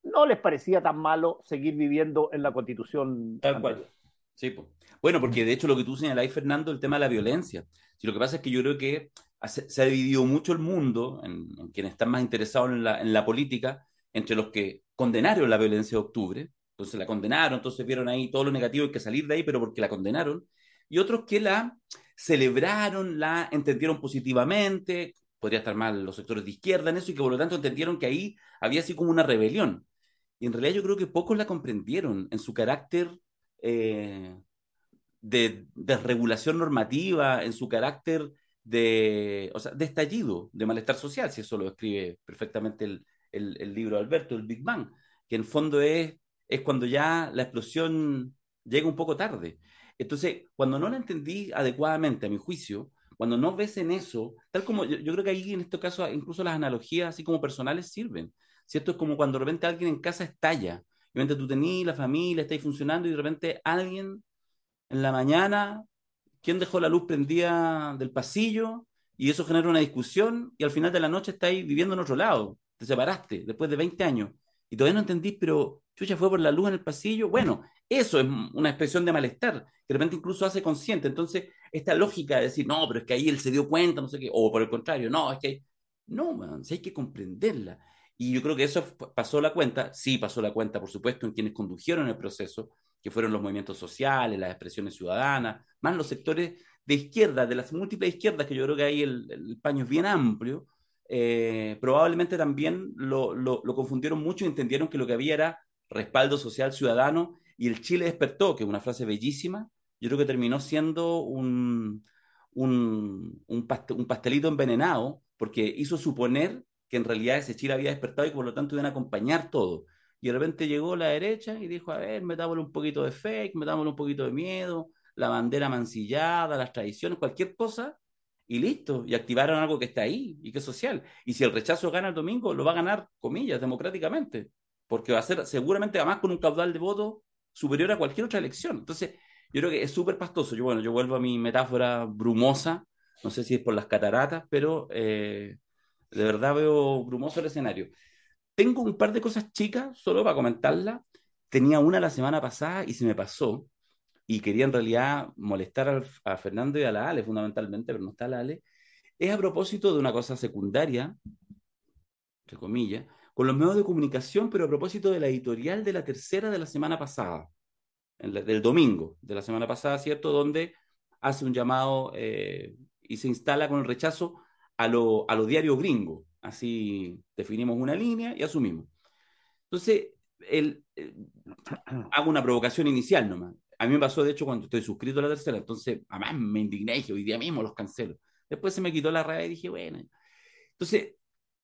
no les parecía tan malo seguir viviendo en la constitución. Tal cual. Sí. Bueno, porque de hecho lo que tú señalás, Fernando, el tema de la violencia. Si lo que pasa es que yo creo que se ha dividido mucho el mundo, en, en quienes están más interesados en la, en la, política, entre los que condenaron la violencia de octubre, entonces la condenaron, entonces vieron ahí todo lo negativo, hay que salir de ahí, pero porque la condenaron, y otros que la celebraron, la entendieron positivamente, podría estar mal los sectores de izquierda en eso, y que por lo tanto entendieron que ahí había así como una rebelión. Y en realidad yo creo que pocos la comprendieron en su carácter eh, de desregulación normativa, en su carácter de, o sea, de estallido, de malestar social, si eso lo escribe perfectamente el, el, libro de Alberto, el Big Bang, que en fondo es, es cuando ya la explosión llega un poco tarde. Entonces, cuando no la entendí adecuadamente, a mi juicio, cuando no ves en eso, tal como yo, creo que ahí en este caso incluso las analogías así como personales sirven. Si esto es como cuando de repente alguien en casa estalla, y de repente tú tenés la familia, estáis funcionando y de repente alguien en la mañana, ¿quién dejó la luz prendida del pasillo? Y eso genera una discusión y al final de la noche estáis viviendo en otro lado, te separaste después de 20 años y todavía no entendís, pero chucha fue por la luz en el pasillo. Bueno, eso es una expresión de malestar, que de repente incluso hace consciente. Entonces, esta lógica de decir, no, pero es que ahí él se dio cuenta, no sé qué, o por el contrario, no, es que no, man, hay que comprenderla. Y yo creo que eso pasó la cuenta, sí pasó la cuenta, por supuesto, en quienes condujeron el proceso, que fueron los movimientos sociales, las expresiones ciudadanas, más los sectores de izquierda, de las múltiples izquierdas, que yo creo que ahí el paño es bien amplio, eh, probablemente también lo, lo, confundieron mucho y entendieron que lo que había era respaldo social ciudadano y el Chile despertó, que es una frase bellísima, yo creo que terminó siendo un, un, un pastelito envenenado porque hizo suponer que en realidad ese Chile había despertado y que por lo tanto iban a acompañar todo. Y de repente llegó la derecha y dijo, a ver, metámosle un poquito de fake, metámosle un poquito de miedo, la bandera mancillada, las tradiciones, cualquier cosa, y listo. Y activaron algo que está ahí y que es social. Y si el rechazo gana el domingo, lo va a ganar, comillas, democráticamente, porque va a ser seguramente además con un caudal de votos superior a cualquier otra elección. Entonces, yo creo que es súper pastoso. Yo, bueno, yo vuelvo a mi metáfora brumosa, no sé si es por las cataratas, pero eh, de verdad veo brumoso el escenario. Tengo un par de cosas chicas, solo para comentarlas. Tenía una la semana pasada y se me pasó. Y quería en realidad molestar a Fernando y a la Ale, fundamentalmente, pero no está la Ale. Es a propósito de una cosa secundaria, entre comillas, con los medios de comunicación, pero a propósito de la editorial de la tercera de la semana pasada, del domingo de la semana pasada, ¿cierto? Donde hace un llamado eh, y se instala con el rechazo a lo, a lo diario gringo. Así definimos una línea y asumimos. Entonces, el, hago una provocación inicial nomás. A mí me pasó, de hecho, cuando estoy suscrito a la tercera, entonces, además me indigné y hoy día mismo los cancelo. Después se me quitó la rabia y dije, bueno. Entonces,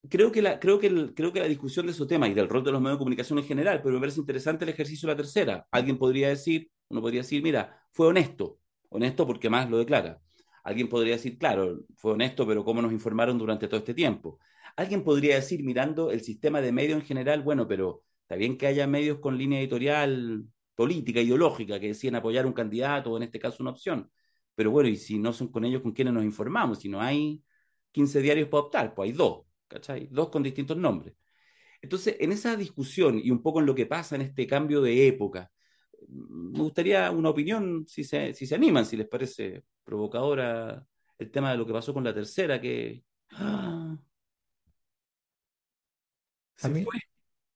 creo que, la, creo, que creo que la discusión de esos temas y del rol de los medios de comunicación en general, pero me parece interesante el ejercicio de la tercera. Alguien podría decir, uno podría decir, mira, fue honesto, honesto porque más lo declara. Alguien podría decir, claro, fue honesto, pero ¿cómo nos informaron durante todo este tiempo? Alguien podría decir, mirando el sistema de medios en general, bueno, pero está bien que haya medios con línea editorial política, ideológica, que deciden apoyar un candidato o en este caso una opción. Pero bueno, y si no son con ellos con quienes nos informamos, si no hay 15 diarios para optar, pues hay dos, ¿cachai? Dos con distintos nombres. Entonces, en esa discusión y un poco en lo que pasa en este cambio de época, me gustaría una opinión, si se, si se animan, si les parece provocadora el tema de lo que pasó con la tercera, que... ¡Ah! Se, mí, fue.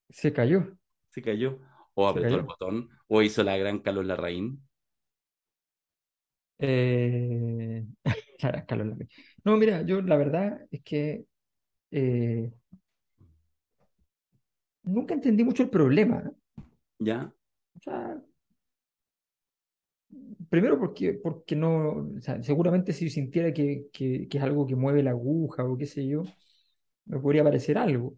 se cayó. Se cayó. O apretó el botón, o hizo la gran Carlos Larraín. Eh... Carlos Larraín. No, mira, yo la verdad es que eh... nunca entendí mucho el problema. ¿Ya? O sea, primero porque, porque no, o sea, seguramente si sintiera que, que, que, es algo que mueve la aguja o qué sé yo, me podría parecer algo.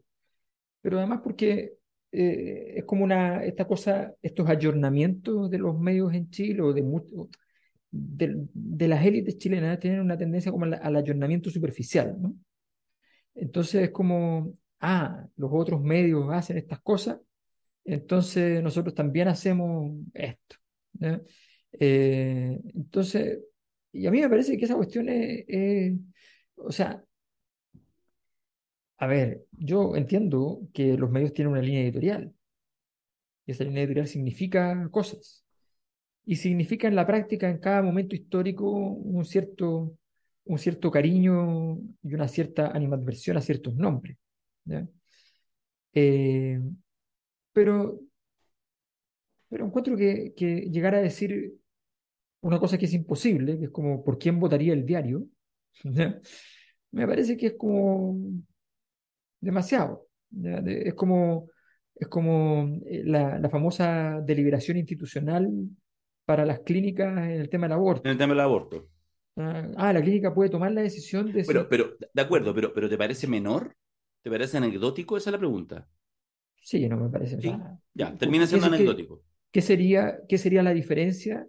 Pero además porque eh, es como una, esta cosa, estos ayornamientos de los medios en Chile o de, de, de las élites chilenas tienen una tendencia como al, al ayornamiento superficial, ¿no? Entonces es como, ah, los otros medios hacen estas cosas, entonces nosotros también hacemos esto. Eh, entonces, y a mí me parece que esa cuestión es, es, o sea, a ver, yo entiendo que los medios tienen una línea editorial, Y esa línea editorial significa cosas. Y significa en la práctica, en cada momento histórico, un cierto, un cierto cariño y una cierta animadversión a ciertos nombres. Eh, pero, pero encuentro que, que llegar a decir una cosa que es imposible, que es como por quién votaría el diario, me parece que es como demasiado. Es como, es como eh, la, la, famosa deliberación institucional para las clínicas en el tema del aborto. En el tema del aborto. Ah, ah la clínica puede tomar la decisión de... Pero, pero de acuerdo, pero, pero ¿te parece menor? ¿Te parece anecdótico? Esa es la pregunta. Sí, no me parece. ya, termina siendo anecdótico. ¿qué, sería, ¿Qué sería la diferencia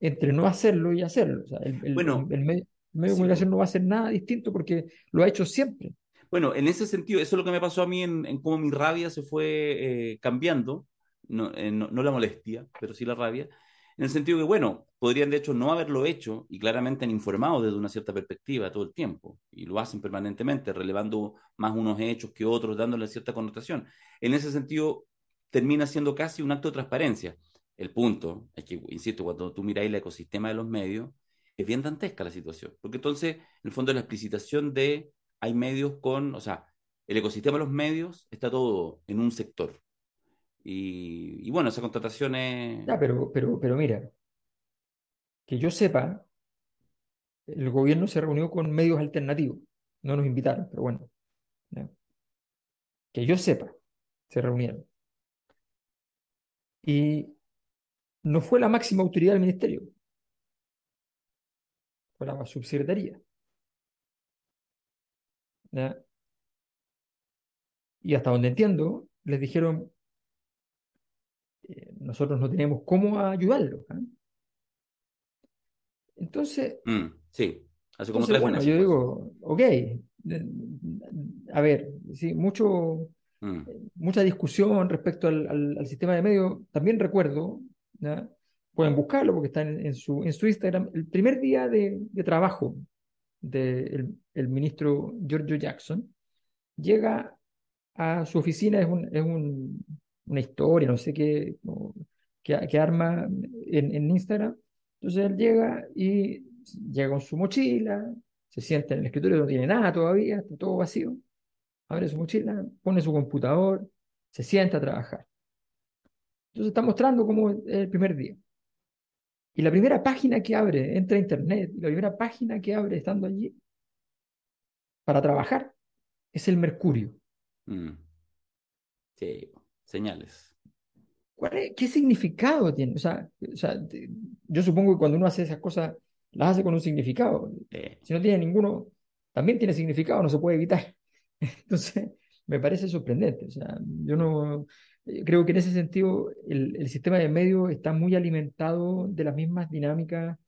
entre no hacerlo y hacerlo? O sea, el, bueno, el, medio, de comunicación no va a hacer nada distinto porque lo ha hecho siempre. Bueno, en ese sentido, eso es lo que me pasó a mí en, cómo mi rabia se fue eh, cambiando, eh, no, no, la molestia, pero sí la rabia, en el sentido que, bueno, podrían de hecho no haberlo hecho y claramente han informado desde una cierta perspectiva todo el tiempo, y lo hacen permanentemente, relevando más unos hechos que otros, dándole cierta connotación. En ese sentido, termina siendo casi un acto de transparencia. El punto es que, insisto, cuando tú miráis el ecosistema de los medios, es bien dantesca la situación, porque entonces, en el fondo, la explicitación de hay medios con, o sea, el ecosistema de los medios está todo en un sector. Y, bueno, esa contratación es... Ya, pero, pero, pero mira, que yo sepa, el gobierno se reunió con medios alternativos. No nos invitaron, pero bueno. Que yo sepa, se reunieron. Y no fue la máxima autoridad del ministerio, fue la subsecretaría. Y hasta donde entiendo, les dijeron, eh, nosotros no tenemos cómo ayudarlo. ¿ah? Entonces, mm, sí, hace como tres bueno, yo pues. digo, ok, a ver, sí, mucho, mm. mucha discusión respecto al, sistema de medios. También recuerdo, pueden buscarlo porque está en, su, en su Instagram, el primer día de, de trabajo del el ministro Giorgio Jackson, llega a su oficina, es, un, es un, una historia, no sé qué, que, arma en, en, Instagram. Entonces él llega y llega con su mochila, se sienta en el escritorio, no tiene nada todavía, está todo vacío. Abre su mochila, pone su computador, se sienta a trabajar. Entonces está mostrando cómo es el primer día. Y la primera página que abre, entra a internet, la primera página que abre estando allí para trabajar es el Mercurio. Mm. Sí, señales. ¿Qué significado tiene? O sea, yo supongo que cuando uno hace esas cosas, las hace con un significado. Si no tiene ninguno, también tiene significado, no se puede evitar. Entonces, me parece sorprendente. O sea, yo no creo que en ese sentido el, sistema de medios está muy alimentado de las mismas dinámicas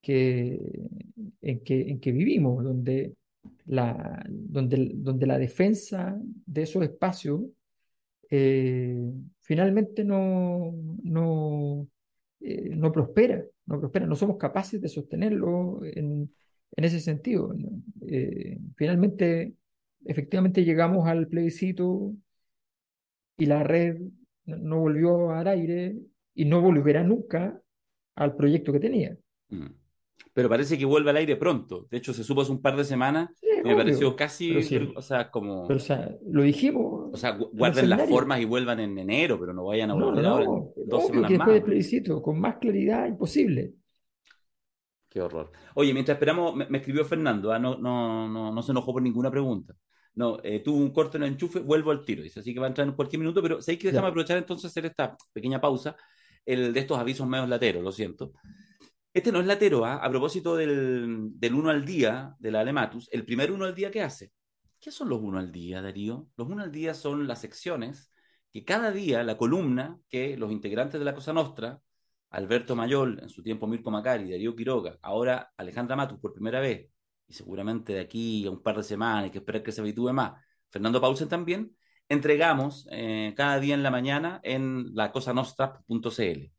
que, en, que, en que vivimos, donde la, donde, donde la defensa de esos espacios eh, finalmente no, no, eh, no prospera, no prospera, no somos capaces de sostenerlo en, en ese sentido. Eh, finalmente, efectivamente llegamos al plebiscito y la red no volvió al aire y no volverá nunca al proyecto que tenía. Mm pero parece que vuelve al aire pronto. De hecho, se supo hace un par de semanas. me pareció casi, o sea, como... Pero, o sea, lo dijimos. O sea, guarden las formas y vuelvan en enero, pero no vayan a volver no, ahora dos semanas que después del plebiscito, con más claridad imposible. Qué horror. Oye, mientras esperamos, me, escribió Fernando, ¿ah? no, no, no, no se enojó por ninguna pregunta. No, eh, tuvo un corte en el enchufe, vuelvo al tiro, dice, así que va a entrar en cualquier minuto, pero sé que déjame aprovechar entonces hacer esta pequeña pausa, el de estos avisos medios lateros, lo siento. Este no es latero, ¿ah? a propósito del, del uno al día de la Alematus, el primer uno al día que hace. ¿Qué son los uno al día, Darío? Los uno al día son las secciones que cada día la columna que los integrantes de la Cosa Nostra, Alberto Mayol, en su tiempo Mirko Macari, Darío Quiroga, ahora Alejandra Matus por primera vez, y seguramente de aquí a un par de semanas, hay que esperar que se habitúe más, Fernando Paulsen también, entregamos eh, cada día en la mañana en lacosanostra.cl.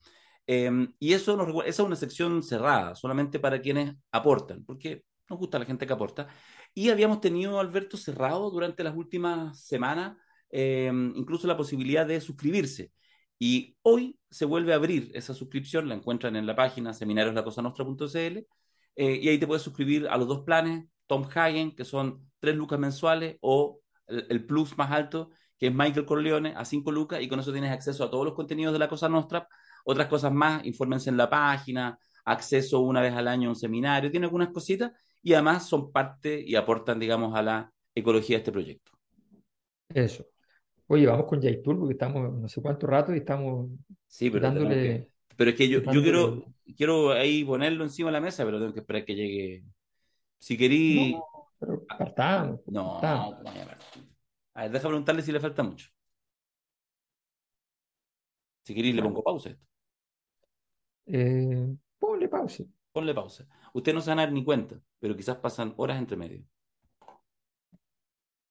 Em, y eso nos, esa es una sección cerrada, solamente para quienes aportan, porque nos gusta la gente que aporta. Y habíamos tenido, Alberto, cerrado durante las últimas semanas, em, incluso la posibilidad de suscribirse. Y hoy se vuelve a abrir esa suscripción, la encuentran en la página seminarioslacosanostra.cl eh, y ahí te puedes suscribir a los dos planes, Tom Hagen, que son tres lucas mensuales, o el, el, plus más alto, que es Michael Corleone, a cinco lucas, y con eso tienes acceso a todos los contenidos de la Cosa Nostra, otras cosas más, infórmense en la página, acceso una vez al año a un seminario, tiene algunas cositas, y además son parte y aportan, digamos, a la ecología de este proyecto. Eso. Oye, vamos con Tour porque estamos no sé cuánto rato y estamos sí, pero dándole... Pero es que yo, yo quiero, quiero ahí ponerlo encima de la mesa, pero tengo que esperar que llegue. Si querí. No, pero partamos. No, partamos. no, a ver, deja preguntarle si le falta mucho. Si queréis, le pongo pausa a esto. Eh, ponle pausa. Ponle pausa. Usted no se van a dar ni cuenta, pero quizás pasan horas entre medio.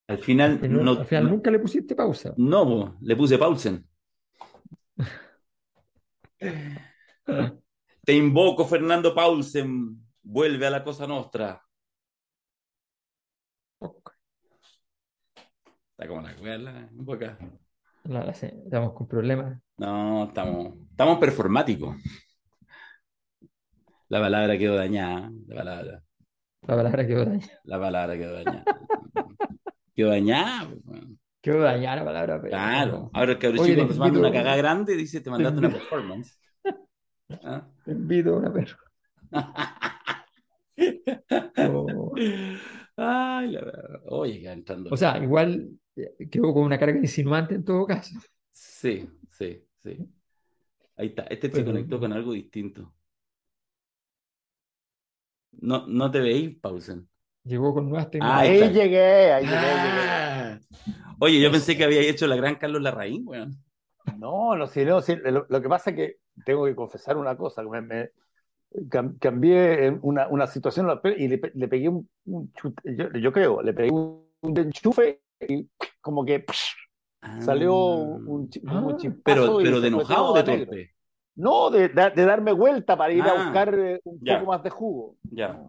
Al final, no, al final nunca le pusiste pausa. no, le puse pausen. Te invoco, Fernando Paulsen. Vuelve a la cosa nostra. Está como la cuerda, un poco acá. Sí, estamos con problemas. No, estamos, estamos performáticos. La palabra quedó dañada. La palabra, La palabra quedó dañada. la palabra quedó dañada. Quedó dañada. pues, bueno. Dañada la palabra. pero- Claro. Ahora el cabrón Oye, chico te cuando se manda una invito- cagada grande, dice, te mandaste una invito- performance. ¿Ah? Te invito a una perra. O, Ay, la verdad. Oye, que entrando. o sea, igual eh, quedó con una carga insinuante en todo caso. Sí, sí, sí. Ahí está. Este se conectó con algo distinto. No, no te veís, Pausen. Llegó con nuevas Ah, tecnologías. ahí llegué, ahí llegué, llegué. Ah. Oye, yo pensé que había hecho la gran Carlos Larraín, weón. No, no, sí, no, sí, lo, lo que pasa es que tengo que confesar una cosa, que me, me- cam- cambié una, una situación y le, le pegué un, un chute- yo, yo creo, le pegué un, un enchufe y como que psh, salió un, Ah, un chispazo Pero, pero de enojado de torpe. No, de, de- de darme vuelta para ir Ah, a buscar eh, un ya. poco más de jugo. Ya.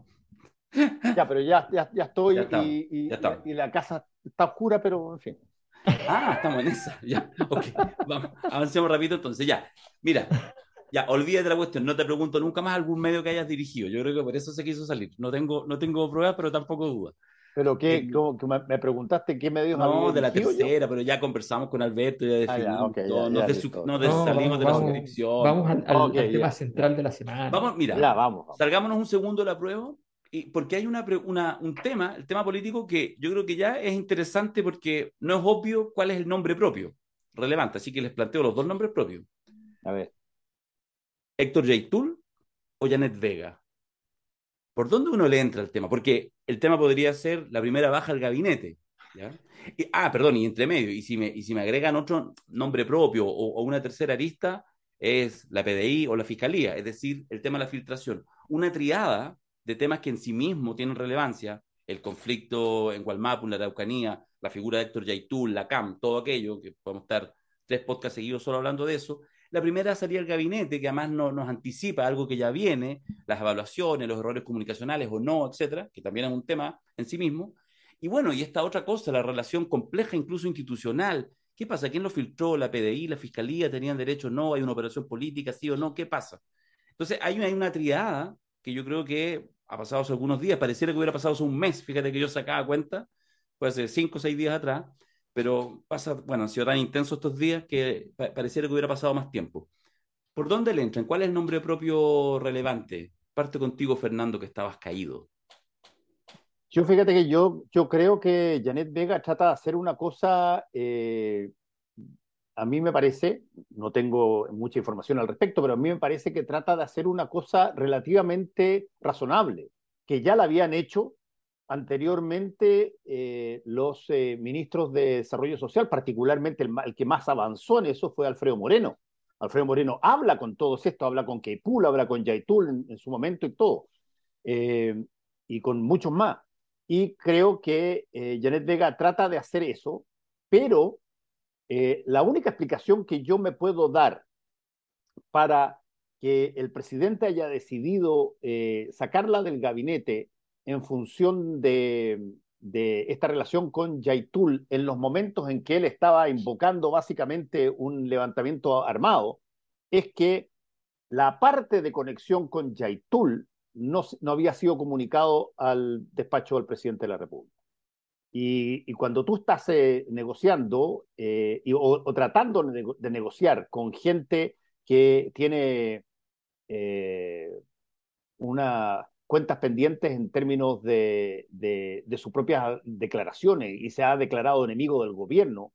Ya, pero ya, ya, ya estoy Ya estamos, y, y- ya y la casa está oscura, pero en fin. Ah, estamos en esa. Ya, ok. Vamos, avancemos rápido entonces. Ya, mira, ya, olvídate de la cuestión. No te pregunto nunca más algún medio que hayas dirigido. Yo creo que por eso se quiso salir. No tengo, no tengo pruebas, pero tampoco dudas. Pero que, Eh, como que me, preguntaste qué medios No, de la dirigido yo. tercera, pero ya conversamos con Alberto, ya Ah, ya, definimos ok, ya, todo, ya, nos, No, salimos de la suscripción. Vamos al, al- Ok, al tema ya. central de la semana. Vamos, mira, Ya, vamos. vamos. salgámonos un segundo de la prueba, porque hay una, un tema, el tema político, que yo creo que ya es interesante porque no es obvio cuál es el nombre propio relevante, así que les planteo los dos nombres propios. A ver. Héctor Yaitul o Janet Vega. ¿Por dónde uno le entra al tema? Porque el tema podría ser la primera baja al gabinete. ¿ya? Y- ah, perdón, y entre medio, y si me, y si me agregan otro nombre propio o, o una tercera arista, es la PDI o la Fiscalía, es decir, el tema de la filtración. Una triada de temas que en sí mismo tienen relevancia, el conflicto en Gualmapu, la Araucanía, la figura de Héctor Yaitul, la CAM, todo aquello, que podemos estar tres podcasts seguidos solo hablando de eso. La primera sería el gabinete, que además no, nos anticipa algo que ya viene, las evaluaciones, los errores comunicacionales o no, etcétera, que también es un tema en sí mismo. Y bueno, y esta otra cosa, la relación compleja, incluso institucional. ¿Qué pasa? ¿Quién lo filtró? ¿La PDI, la Fiscalía tenían derecho? ¿No? ¿Hay una operación política? ¿Sí o no? ¿Qué pasa? Entonces, hay una triada que yo creo que ha pasado hace algunos días, pareciera que hubiera pasado hace un mes, fíjate que yo sacaba cuenta, fue hace cinco o seis días atrás, pero pasa, bueno, han sido tan intensos estos días que pa- pareciera que hubiera pasado más tiempo. ¿Por dónde le entran? ¿Cuál es el nombre propio relevante? Parte contigo, Fernando, que estabas caído. Yo fíjate que yo, yo creo que Janet Vega trata de hacer una cosa, eh, a mí me parece, no tengo mucha información al respecto, pero a mí me parece que trata de hacer una cosa relativamente razonable, que ya la habían hecho anteriormente eh, los eh, ministros de Desarrollo Social, particularmente el, el que más avanzó en eso fue Alfredo Moreno. Alfredo Moreno habla con todos esto, habla con Keipul, habla con Yaitul en, en su momento y todo, eh, y con muchos más. Y creo que eh, Janet Vega trata de hacer eso, pero eh, la única explicación que yo me puedo dar para que el presidente haya decidido eh, sacarla del gabinete en función de, esta relación con Yaitul en los momentos en que él estaba invocando básicamente un levantamiento armado es que la parte de conexión con Yaitul no, no había sido comunicado al despacho del presidente de la República. Y, cuando tú estás eh, negociando eh, y, o, tratando de, negociar con gente que tiene eh, una cuentas pendientes en términos de, de, de, sus propias declaraciones y se ha declarado enemigo del gobierno,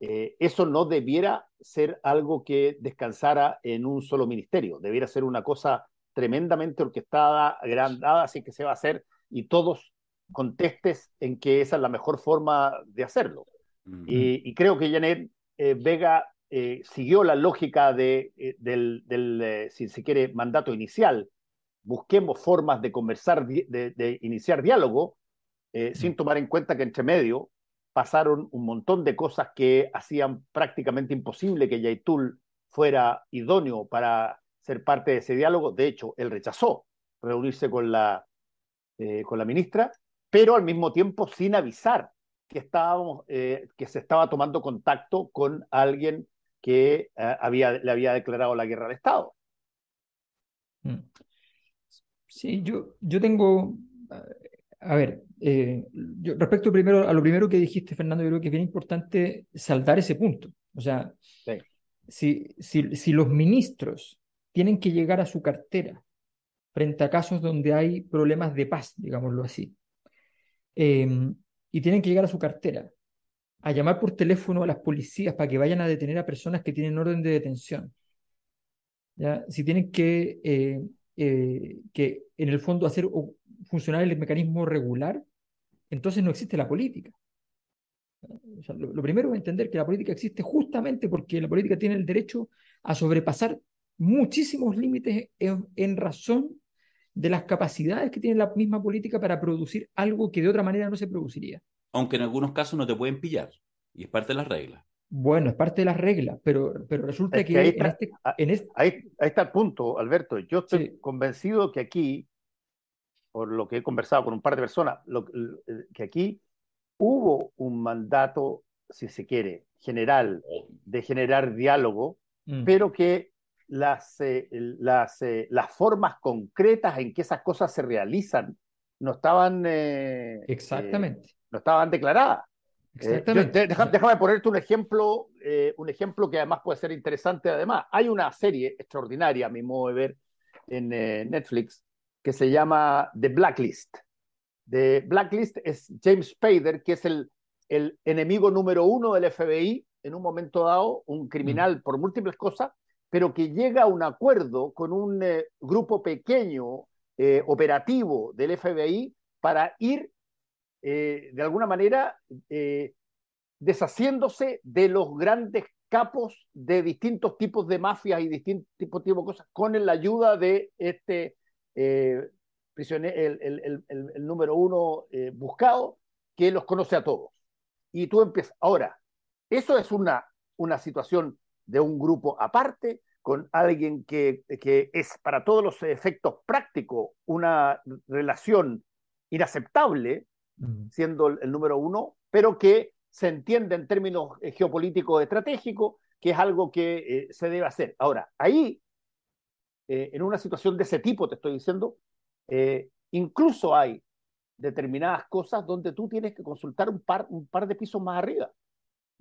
eh, eso no debiera ser algo que descansara en un solo ministerio, debiera ser una cosa tremendamente orquestada, agrandada, así que se va a hacer y todos contestes en que esa es la mejor forma de hacerlo. Mm -hmm. y, y, creo que Janet eh, Vega eh, siguió la lógica de, eh, del, del si se quiere, mandato inicial, busquemos formas de conversar, de, de iniciar diálogo, eh, sin tomar en cuenta que entre medio pasaron un montón de cosas que hacían prácticamente imposible que Yaitul fuera idóneo para ser parte de ese diálogo. De hecho, él rechazó reunirse con la, eh, con la ministra, pero al mismo tiempo sin avisar que, estábamos, eh, que se estaba tomando contacto con alguien que eh, había, le había declarado la guerra al Estado. Mm. Sí, yo, yo tengo, a ver, eh, yo, respecto primero a lo primero que dijiste, Fernando, yo creo que es bien importante saldar ese punto. O sea, sí. si, si, si, los ministros tienen que llegar a su cartera frente a casos donde hay problemas de paz, digámoslo así, eh, y tienen que llegar a su cartera a llamar por teléfono a las policías para que vayan a detener a personas que tienen orden de detención, ¿ya? si tienen que eh, eh, que en el fondo hacer funcionar el mecanismo regular, entonces no existe la política. Lo, primero es entender que la política existe justamente porque la política tiene el derecho a sobrepasar muchísimos límites en razón de las capacidades que tiene la misma política para producir algo que de otra manera no se produciría. Aunque en algunos casos no te pueden pillar, y es parte de las reglas. Bueno, es parte de las reglas, pero, pero resulta es que, que ahí, está, en este, en este... Ahí, ahí, está el punto, Alberto. Yo estoy sí. convencido que aquí, por lo que he conversado con un par de personas, lo, que aquí hubo un mandato, si se quiere, general de generar diálogo, mm. pero que las, eh, las, eh, las formas concretas en que esas cosas se realizan no estaban, eh, Exactamente. no estaban declaradas. Exactamente. Déjame, déjame, ponerte un ejemplo, un ejemplo que además puede ser interesante. Además, hay una serie extraordinaria, a mi modo de ver, en Netflix que se llama The Blacklist. The Blacklist es James Spader, que es el, el enemigo número uno del FBI en un momento dado, un criminal mm. por múltiples cosas, pero que llega a un acuerdo con un eh, grupo pequeño operativo del FBI para ir eh, de alguna manera eh, deshaciéndose de los grandes capos de distintos tipos de mafias y distintos tipos, de cosas con la ayuda de este eh, prisionero, el, el, el, número uno eh, buscado, que los conoce a todos. Y tú empiezas. Ahora, eso es una, una situación de un grupo aparte, con alguien que, que es para todos los efectos prácticos una relación inaceptable, siendo el, número uno, pero que se entiende en términos eh, geopolíticos estratégicos, que es algo que eh, se debe hacer. Ahora, ahí, eh, en una situación de ese tipo, te estoy diciendo, eh, incluso hay determinadas cosas donde tú tienes que consultar un par, un par de pisos más arriba.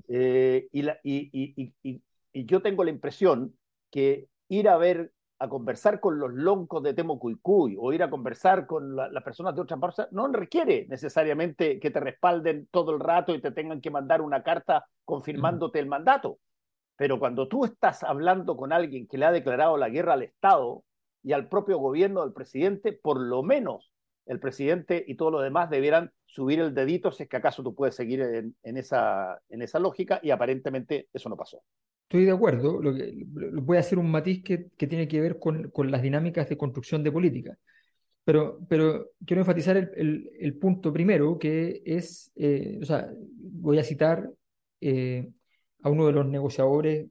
Y, la, y, y, y, yo tengo la impresión que ir a ver a conversar con los loncos de Temocuicuy o ir a conversar con las la personas de otras partes, no requiere necesariamente que te respalden todo el rato y te tengan que mandar una carta confirmándote el mandato. Pero cuando tú estás hablando con alguien que le ha declarado la guerra al Estado y al propio gobierno del presidente, por lo menos el presidente y todos los demás debieran subir el dedito si es que acaso tú puedes seguir en, en, esa, en esa lógica y aparentemente eso no pasó. Estoy de acuerdo, lo voy a hacer un matiz que, tiene que ver con, las dinámicas de construcción de política. Pero, quiero enfatizar el, punto primero, que es, eh, o sea, voy a citar eh, a uno de los negociadores,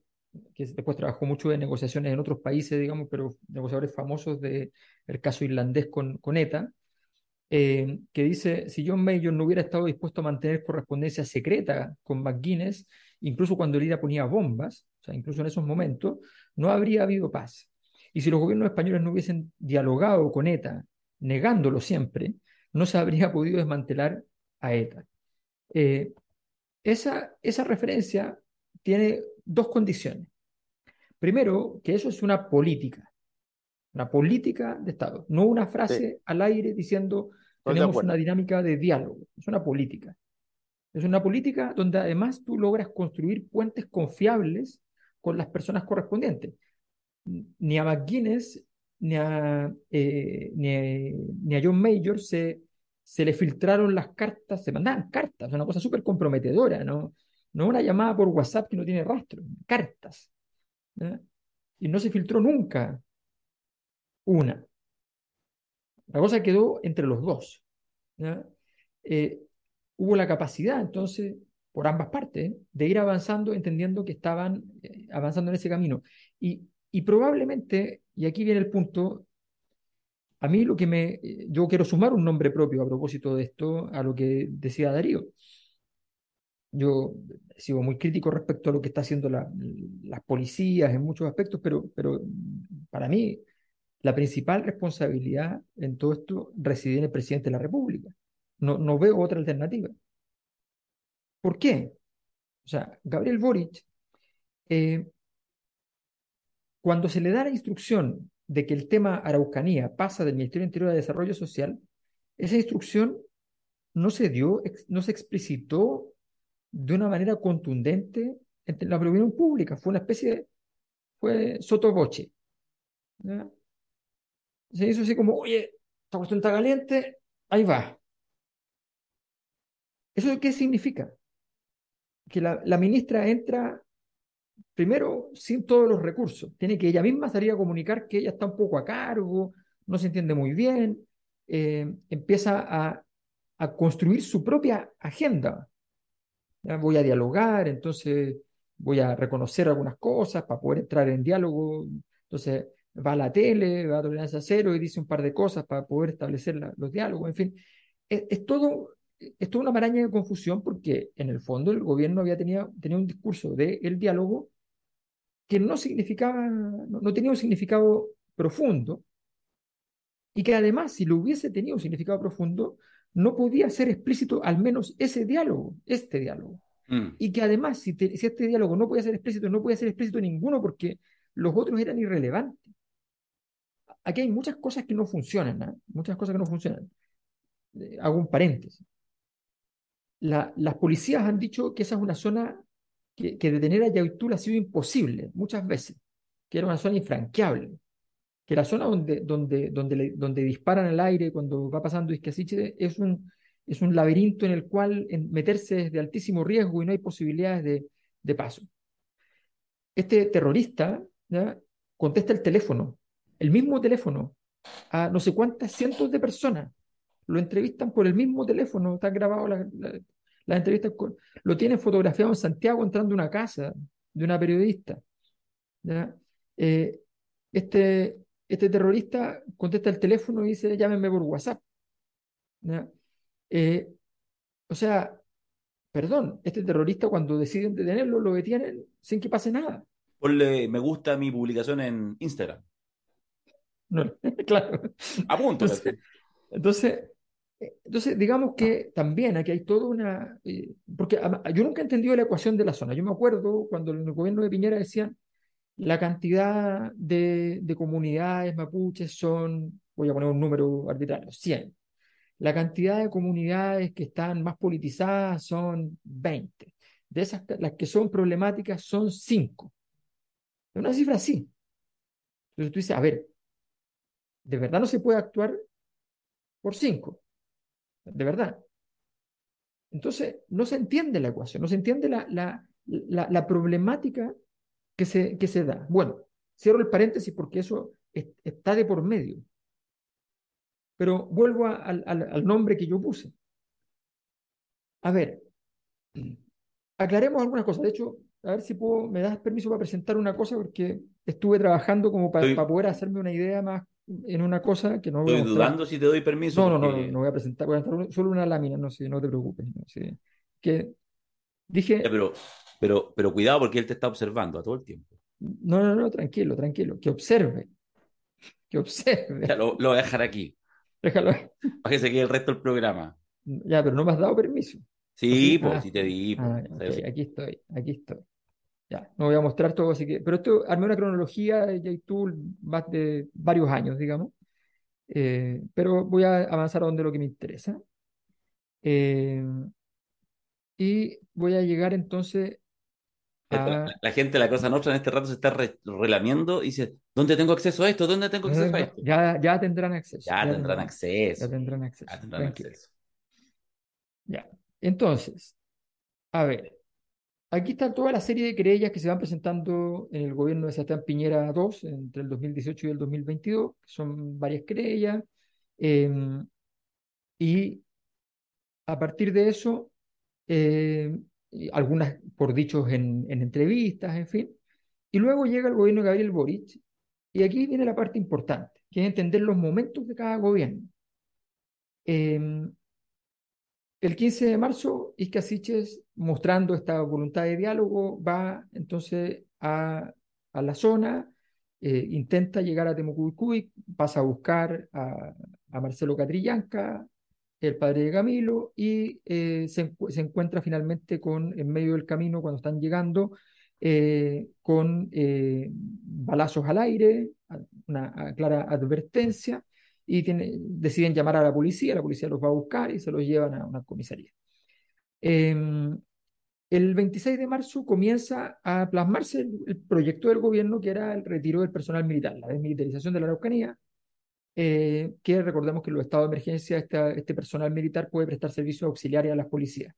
que después trabajó mucho de negociaciones en otros países, digamos, pero negociadores famosos del de caso irlandés con, con ETA, eh, que dice, si John Mayor no hubiera estado dispuesto a mantener correspondencia secreta con McGuinness, incluso cuando el IRA ponía bombas, o sea, incluso en esos momentos, no habría habido paz. Y si los gobiernos españoles no hubiesen dialogado con ETA, negándolo siempre, no se habría podido desmantelar a ETA. Eh, esa, esa referencia tiene dos condiciones. Primero, que eso es una política, una política de Estado, no una frase al aire diciendo tenemos una dinámica de diálogo, es una política. Es una política donde además tú logras construir puentes confiables con las personas correspondientes. Ni a McGuinness ni a, eh, ni, a, John Major se, se le filtraron las cartas, se mandaban cartas, una cosa súper comprometedora, ¿no? no una llamada por WhatsApp que no tiene rastro, cartas. Y no se filtró nunca una. La cosa quedó entre los dos. Eh, hubo la capacidad, entonces, por ambas partes, de ir avanzando, entendiendo que estaban eh, avanzando en ese camino. Y, y probablemente, y aquí viene el punto, a mí lo que me, yo quiero sumar un nombre propio a propósito de esto, a lo que decía Darío. Yo sigo muy crítico respecto a lo que está haciendo la, las policías en muchos aspectos, pero, pero para mí la principal responsabilidad en todo esto reside en el presidente de la República. No, no veo otra alternativa. ¿Por qué? O sea, Gabriel Boric, eh, cuando se le da la instrucción de que el tema Araucanía pasa del Ministerio Interior de Desarrollo Social, esa instrucción no se dio, no se explicitó de una manera contundente entre la opinión pública. Fue una especie de, fue sotoboche. Se hizo así como, oye, esta cuestión está caliente, ahí va. ¿Eso qué significa? Que la, ministra entra primero sin todos los recursos. Tiene que ella misma salir a comunicar que ella está un poco a cargo, no se entiende muy bien, eh, empieza a, a, construir su propia agenda voy a dialogar, entonces voy a reconocer algunas cosas para poder entrar en diálogo. Entonces va a la tele, va a tolerancia cero y dice un par de cosas para poder establecer los diálogos. En fin, es, todo, es toda una maraña de confusión porque en el fondo el gobierno había tenido, tenía un discurso del diálogo que no significaba, no, tenía un significado profundo y que además si lo hubiese tenido un significado profundo, no podía ser explícito al menos ese diálogo, este diálogo. Mm. Y que además, si, este diálogo no podía ser explícito, no podía ser explícito ninguno porque los otros eran irrelevantes. Aquí hay muchas cosas que no funcionan, ¿ah? muchas cosas que no funcionan. Eh, hago un paréntesis. Las policías han dicho que esa es una zona que, que detener a Yaitul ha sido imposible muchas veces, que era una zona infranqueable que la zona donde, donde, donde, donde disparan al aire cuando va pasando Isquiasiche es un, es un laberinto en el cual meterse es de altísimo riesgo y no hay posibilidades de, de paso. Este terrorista contesta el teléfono, el mismo teléfono, a no sé cuántas cientos de personas. Lo entrevistan por el mismo teléfono, está grabado las la, entrevistas, lo tienen fotografiado en Santiago entrando a una casa de una periodista. Eh, este, este terrorista contesta el teléfono y dice, llámenme por WhatsApp. Eh, o sea, perdón, este terrorista cuando deciden detenerlo, lo detienen sin que pase nada. Ponle me gusta mi publicación en Instagram. No, claro. Apunto. Entonces, entonces, entonces, digamos que también aquí hay toda una... Eh, porque yo nunca he entendido la ecuación de la zona. Yo me acuerdo cuando en el gobierno de Piñera decían, la cantidad de, comunidades mapuches son, voy a poner un número arbitrario, 100. La cantidad de comunidades que están más politizadas son 20. De esas, las que son problemáticas son 5. Es una cifra así. Entonces tú dices, a ver, de verdad no se puede actuar por 5. De verdad. Entonces, no se entiende la ecuación, no se entiende la, la, la problemática que se, que se da. Bueno, cierro el paréntesis porque eso está de por medio. Pero vuelvo al, al nombre que yo puse. A ver, aclaremos algunas cosas. De hecho, a ver si puedo, me das permiso para presentar una cosa porque estuve trabajando como para, para poder hacerme una idea más, en una cosa que no voy a Estoy mostrar. dudando si te doy permiso. No, no, no, no, no voy a presentar, voy a mostrar solo una lámina, no sé, no te preocupes. no sé. Que dije, Ya, pero, pero, pero cuidado porque él te está observando a todo el tiempo. no, no, no, tranquilo, tranquilo, que observe, que observe. Ya, lo, lo voy a dejar aquí, Déjalo. para que se quede el resto del programa. Ya, pero no me has dado permiso. Sí, pues, Ah, sí te di. pues, Ah, aquí estoy, aquí estoy. Ya, no voy a mostrar todo, así que, pero esto armé una cronología de JTool más de varios años, digamos, Eh, pero voy a avanzar a donde lo que me interesa. Eh, y voy a llegar entonces la, la gente de la Cosa Nostra en este rato se está re- relamiendo y dice, ¿dónde tengo acceso a esto? ¿Dónde tengo acceso a esto? Ya, ya tendrán acceso. Ya tendrán Ya acceso. tendrán acceso. Ya tendrán acceso. Ya. Entonces, a ver, aquí está toda la serie de querellas que se van presentando en el gobierno de Sebastián Piñera II entre el 2018 y el 2022, que son varias querellas, eh, y a partir de eso, y algunas por dichos en, en entrevistas, en fin, y luego llega el gobierno de Gabriel Boric, y aquí viene la parte importante, que es entender los momentos de cada gobierno. Eh, el 15 de marzo, Isca Siches, mostrando esta voluntad de diálogo, va entonces a, la zona, eh, intenta llegar a Temucuicui, pasa a buscar a, Marcelo Catrillanca, el padre de Camilo, y eh, se, encu- se encuentra finalmente con, en medio del camino, cuando están llegando, eh, con balazos al aire, una clara advertencia, y deciden llamar a la policía, la policía los va a buscar y se los llevan a una comisaría. Em, el 26 de marzo comienza a plasmarse el, proyecto del gobierno que era el retiro del personal militar, la desmilitarización de la Araucanía, eh, que recordemos que en los estados de emergencia este personal militar puede prestar servicios auxiliares a las policías.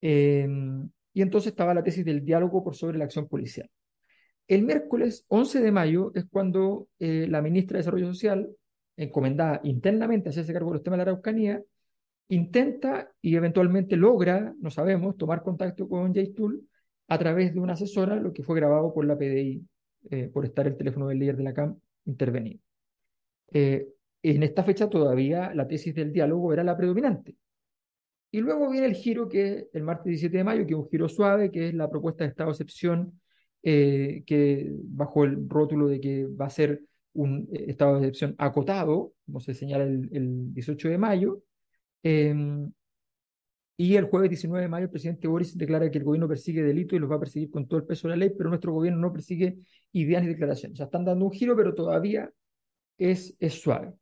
Em, y entonces estaba la tesis del diálogo por sobre la acción policial. El miércoles 11 de mayo es cuando eh, la ministra de Desarrollo Social, encomendada internamente a hacerse cargo de los temas de la Araucanía, intenta y eventualmente logra, no sabemos, tomar contacto con J-Tool a través de una asesora, lo que fue grabado por la PDI, eh, por estar el teléfono del líder de la CAM intervenido. Eh, en esta fecha todavía la tesis del diálogo era la predominante. Y luego viene el giro que es el martes 17 de mayo, que es un giro suave, que es la propuesta de estado de excepción, eh, que bajo el rótulo de que va a ser un eh, estado de excepción acotado, como se señala el, el 18 de mayo. Eh, y el jueves 19 de mayo el presidente Boris declara que el gobierno persigue delitos y los va a perseguir con todo el peso de la ley, pero nuestro gobierno no persigue ideas ni declaraciones. O sea, están dando un giro, pero todavía es, es suave.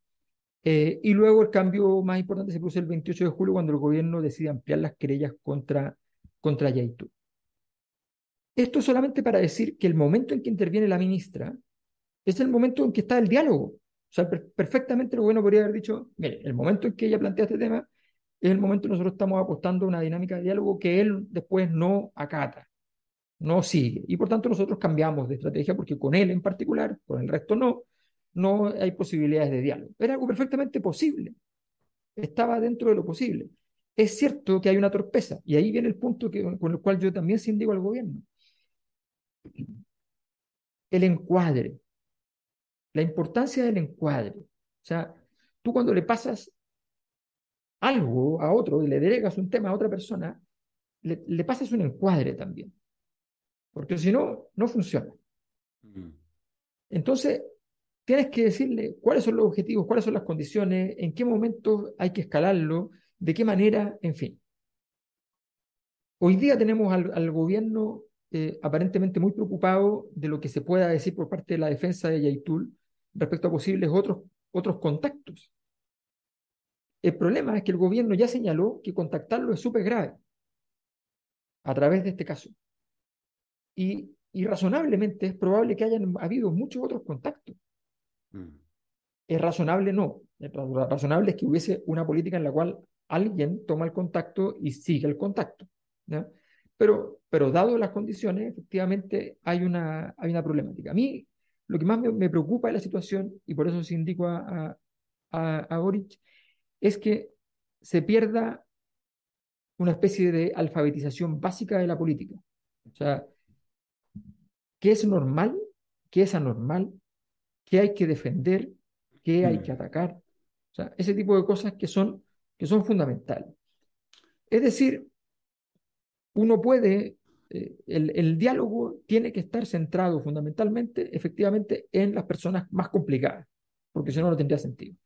Eh, y luego el cambio más importante se produce el 28 de julio cuando el gobierno decide ampliar las querellas contra, contra Yaitu. Esto solamente para decir que el momento en que interviene la ministra es el momento en que está el diálogo. O sea, per perfectamente el gobierno podría haber dicho, mire, el momento en que ella plantea este tema es el momento en que nosotros estamos apostando a una dinámica de diálogo que él después no acata, no sigue. Y por tanto nosotros cambiamos de estrategia porque con él en particular, con el resto no, no hay posibilidades de diálogo. Era algo perfectamente posible. Estaba dentro de lo posible. Es cierto que hay una torpeza, y ahí viene el punto con el cual yo también sí indico al gobierno. El encuadre, la importancia del encuadre. O sea, tú cuando le pasas algo a otro y le delegas un tema a otra persona, le, le pasas un encuadre también. Porque si no, no funciona. Mm. Entonces, tienes que decirle cuáles son los objetivos, cuáles son las condiciones, en qué momento hay que escalarlo, de qué manera, en fin. Hoy día tenemos al, al gobierno eh, aparentemente muy preocupado de lo que se pueda decir por parte de la defensa de Yaitul respecto a posibles otros, otros contactos. El problema es que el gobierno ya señaló que contactarlo es súper grave a través de este caso. Y, y razonablemente es probable que hayan habido muchos otros contactos. Mm. Es razonable, no. Es razonable es que hubiese una política en la cual alguien toma el contacto y sigue el contacto. Pero, pero dado las condiciones, efectivamente hay una, hay una problemática. A mí lo que más me, me preocupa de la situación, y por eso se indico a, a, a, a Boric, es que se pierda una especie de alfabetización básica de la política. O sea, qué es normal, qué es anormal, qué hay que defender, qué hay que atacar. O sea, ese tipo de cosas que son, que son fundamentales. Es decir, uno puede, eh, el, el, diálogo tiene que estar centrado fundamentalmente, efectivamente, en las personas más complicadas, porque si no, no tendría sentido.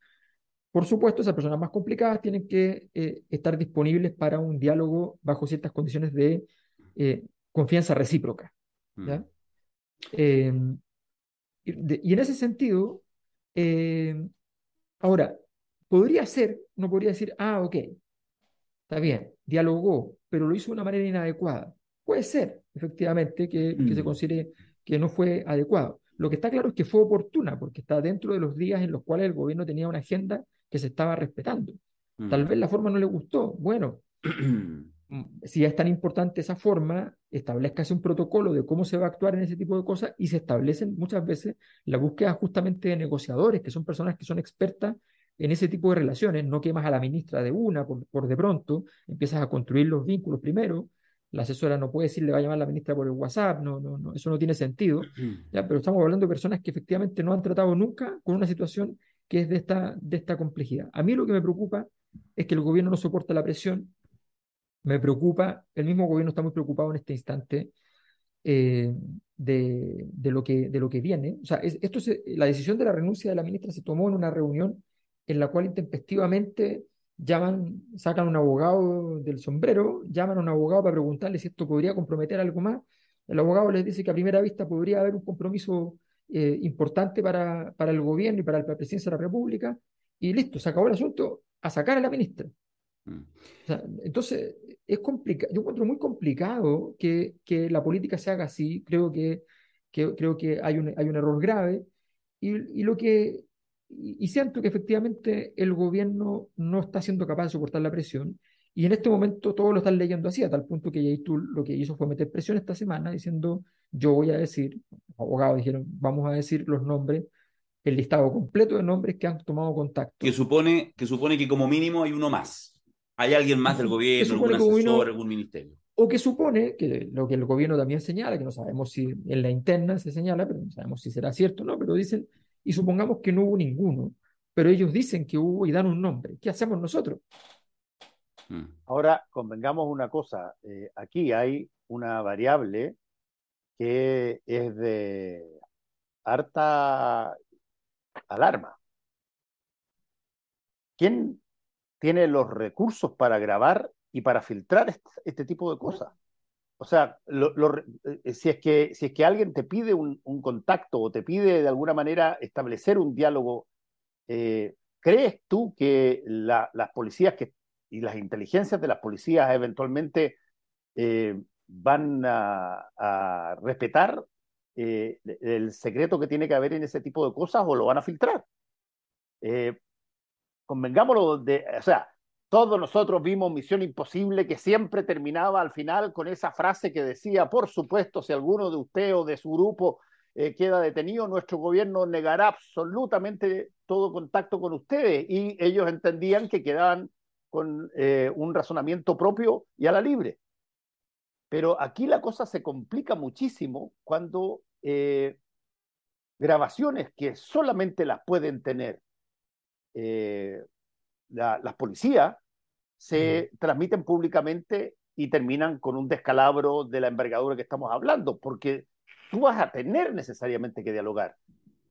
Por supuesto, esas personas más complicadas tienen que eh, estar disponibles para un diálogo bajo ciertas condiciones de eh, confianza recíproca. ¿ya? Mm. Em, y, en ese sentido, ahora, podría ser, no podría decir, ah, ok, está bien, dialogó, pero lo hizo de una manera inadecuada. Puede ser, efectivamente, que, que se mm. considere que no fue adecuado. Lo que está claro es que fue oportuna, porque está dentro de los días en los cuales el gobierno tenía una agenda que se estaba respetando. Tal mm. vez la forma no le gustó. Bueno, si es tan importante esa forma, establezcase un protocolo de cómo se va a actuar en ese tipo de cosas y se establecen muchas veces la búsqueda justamente de negociadores, que son personas que son expertas en ese tipo de relaciones, no quemas a la ministra de una por, por de pronto, empiezas a construir los vínculos primero, la asesora no puede decir le va a llamar a la ministra por el WhatsApp, no, no, no, eso no tiene sentido, ¿ya? pero estamos hablando de personas que efectivamente no han tratado nunca con una situación que es de esta, de esta complejidad. A mí lo que me preocupa es que el gobierno no soporta la presión, me preocupa, el mismo gobierno está muy preocupado en este instante eh, de, de, lo que, de lo que viene. O sea, esto la decisión de la renuncia de la ministra se tomó en una reunión en la cual intempestivamente llaman, sacan un abogado del sombrero, llaman a un abogado para preguntarle si esto podría comprometer algo más. El abogado les dice que a primera vista podría haber un compromiso eh, importante para, para el gobierno y para la presidencia de la República, y listo, se acabó el asunto, a sacar a la ministra. Mm. entonces, es complicado, yo encuentro muy complicado que, que, la política se haga así, creo que, que creo que hay un, hay un error grave, y, y lo que, y siento que efectivamente el gobierno no está siendo capaz de soportar la presión, y en este momento todos lo están leyendo así, a tal punto que Yaitul lo que hizo fue meter presión esta semana diciendo, yo voy a decir, los abogados dijeron, vamos a decir los nombres, el listado completo de nombres que han tomado contacto. Que supone que, supone que como mínimo hay uno más. Hay alguien más del gobierno, algún asesor, algún ministerio. O que supone, que lo que el gobierno también señala, que no sabemos si en la interna se señala, pero no sabemos si será cierto o no, pero dicen, y supongamos que no hubo ninguno, pero ellos dicen que hubo y dan un nombre. ¿Qué hacemos nosotros? Mm. Ahora, convengamos una cosa, eh, aquí hay una variable que es de harta alarma. ¿Quién tiene los recursos para grabar y para filtrar este, tipo de cosas? O sea, eh, si, es que, si es que alguien te pide un, contacto o te pide de alguna manera establecer un diálogo, eh, ¿crees tú que las policías que y las inteligencias de las policías eventualmente eh, van a, respetar eh, el secreto que tiene que haber en ese tipo de cosas o lo van a filtrar. Eh, convengámoslo de, o sea, todos nosotros vimos Misión Imposible que siempre terminaba al final con esa frase que decía, por supuesto, si alguno de usted o de su grupo queda detenido, nuestro gobierno negará absolutamente todo contacto con ustedes. Y ellos entendían que quedaban con eh, un razonamiento propio y a la libre. Pero aquí la cosa se complica muchísimo cuando eh, grabaciones que solamente las pueden tener eh, las policías se transmiten públicamente y terminan con un descalabro de la envergadura que estamos hablando, porque tú vas a tener necesariamente que dialogar.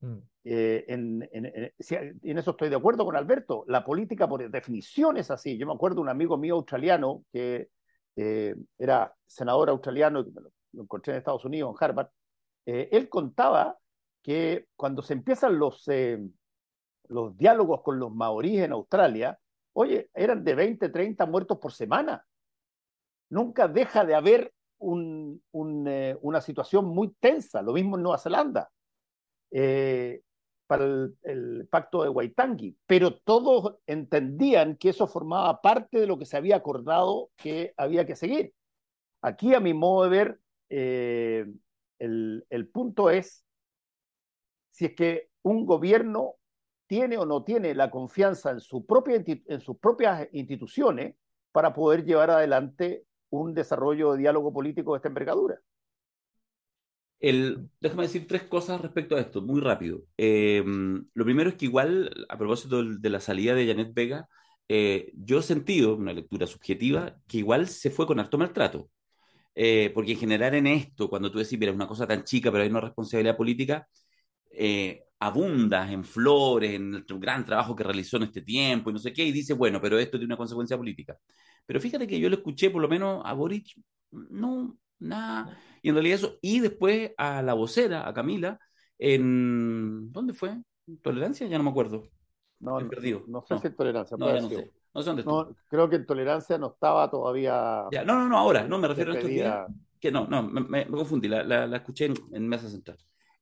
Mm. Eh, en, en, eso estoy de acuerdo con Alberto. La política, por definición, es así. Yo me acuerdo de un amigo mío australiano que eh, era senador australiano, lo, encontré en Estados Unidos, en Harvard. Eh, él contaba que cuando se empiezan los, los diálogos con los maoríes en Australia, oye, eran de 20, 30 muertos por semana. Nunca deja de haber un, una situación muy tensa. Lo mismo en Nueva Zelanda eh, para el, pacto de Waitangi, pero todos entendían que eso formaba parte de lo que se había acordado que había que seguir. Aquí, a mi modo de ver, eh, el, el punto es si es que un gobierno tiene o no tiene la confianza en, su propia, en sus propias instituciones para poder llevar adelante un desarrollo de diálogo político de esta envergadura. Déjame decir tres cosas respecto a esto, muy rápido. Eh, lo primero es que igual, a propósito de la salida de Janet Vega, eh, yo he sentido, una lectura subjetiva, que igual se fue con harto maltrato. Eh, porque en general en esto, cuando tú decís, mira, es una cosa tan chica, pero hay una responsabilidad política, eh, abundas en flores, en el gran trabajo que realizó en este tiempo y no sé qué, y dice, bueno, pero esto tiene una consecuencia política. Pero fíjate que yo lo escuché por lo menos a Boric, no, nada, y en realidad eso, y después a la vocera, a Camila, en, ¿dónde fue? ¿Tolerancia? Ya no me acuerdo. No, no, perdido. no sé si en tolerancia. No, ya no sé. No sé dónde no, creo que en tolerancia no estaba todavía. Ya, no, no, no, ahora, no, me refiero a estos días. Que no, no, me, me, confundí, la, la, la escuché en, en, Mesa Central.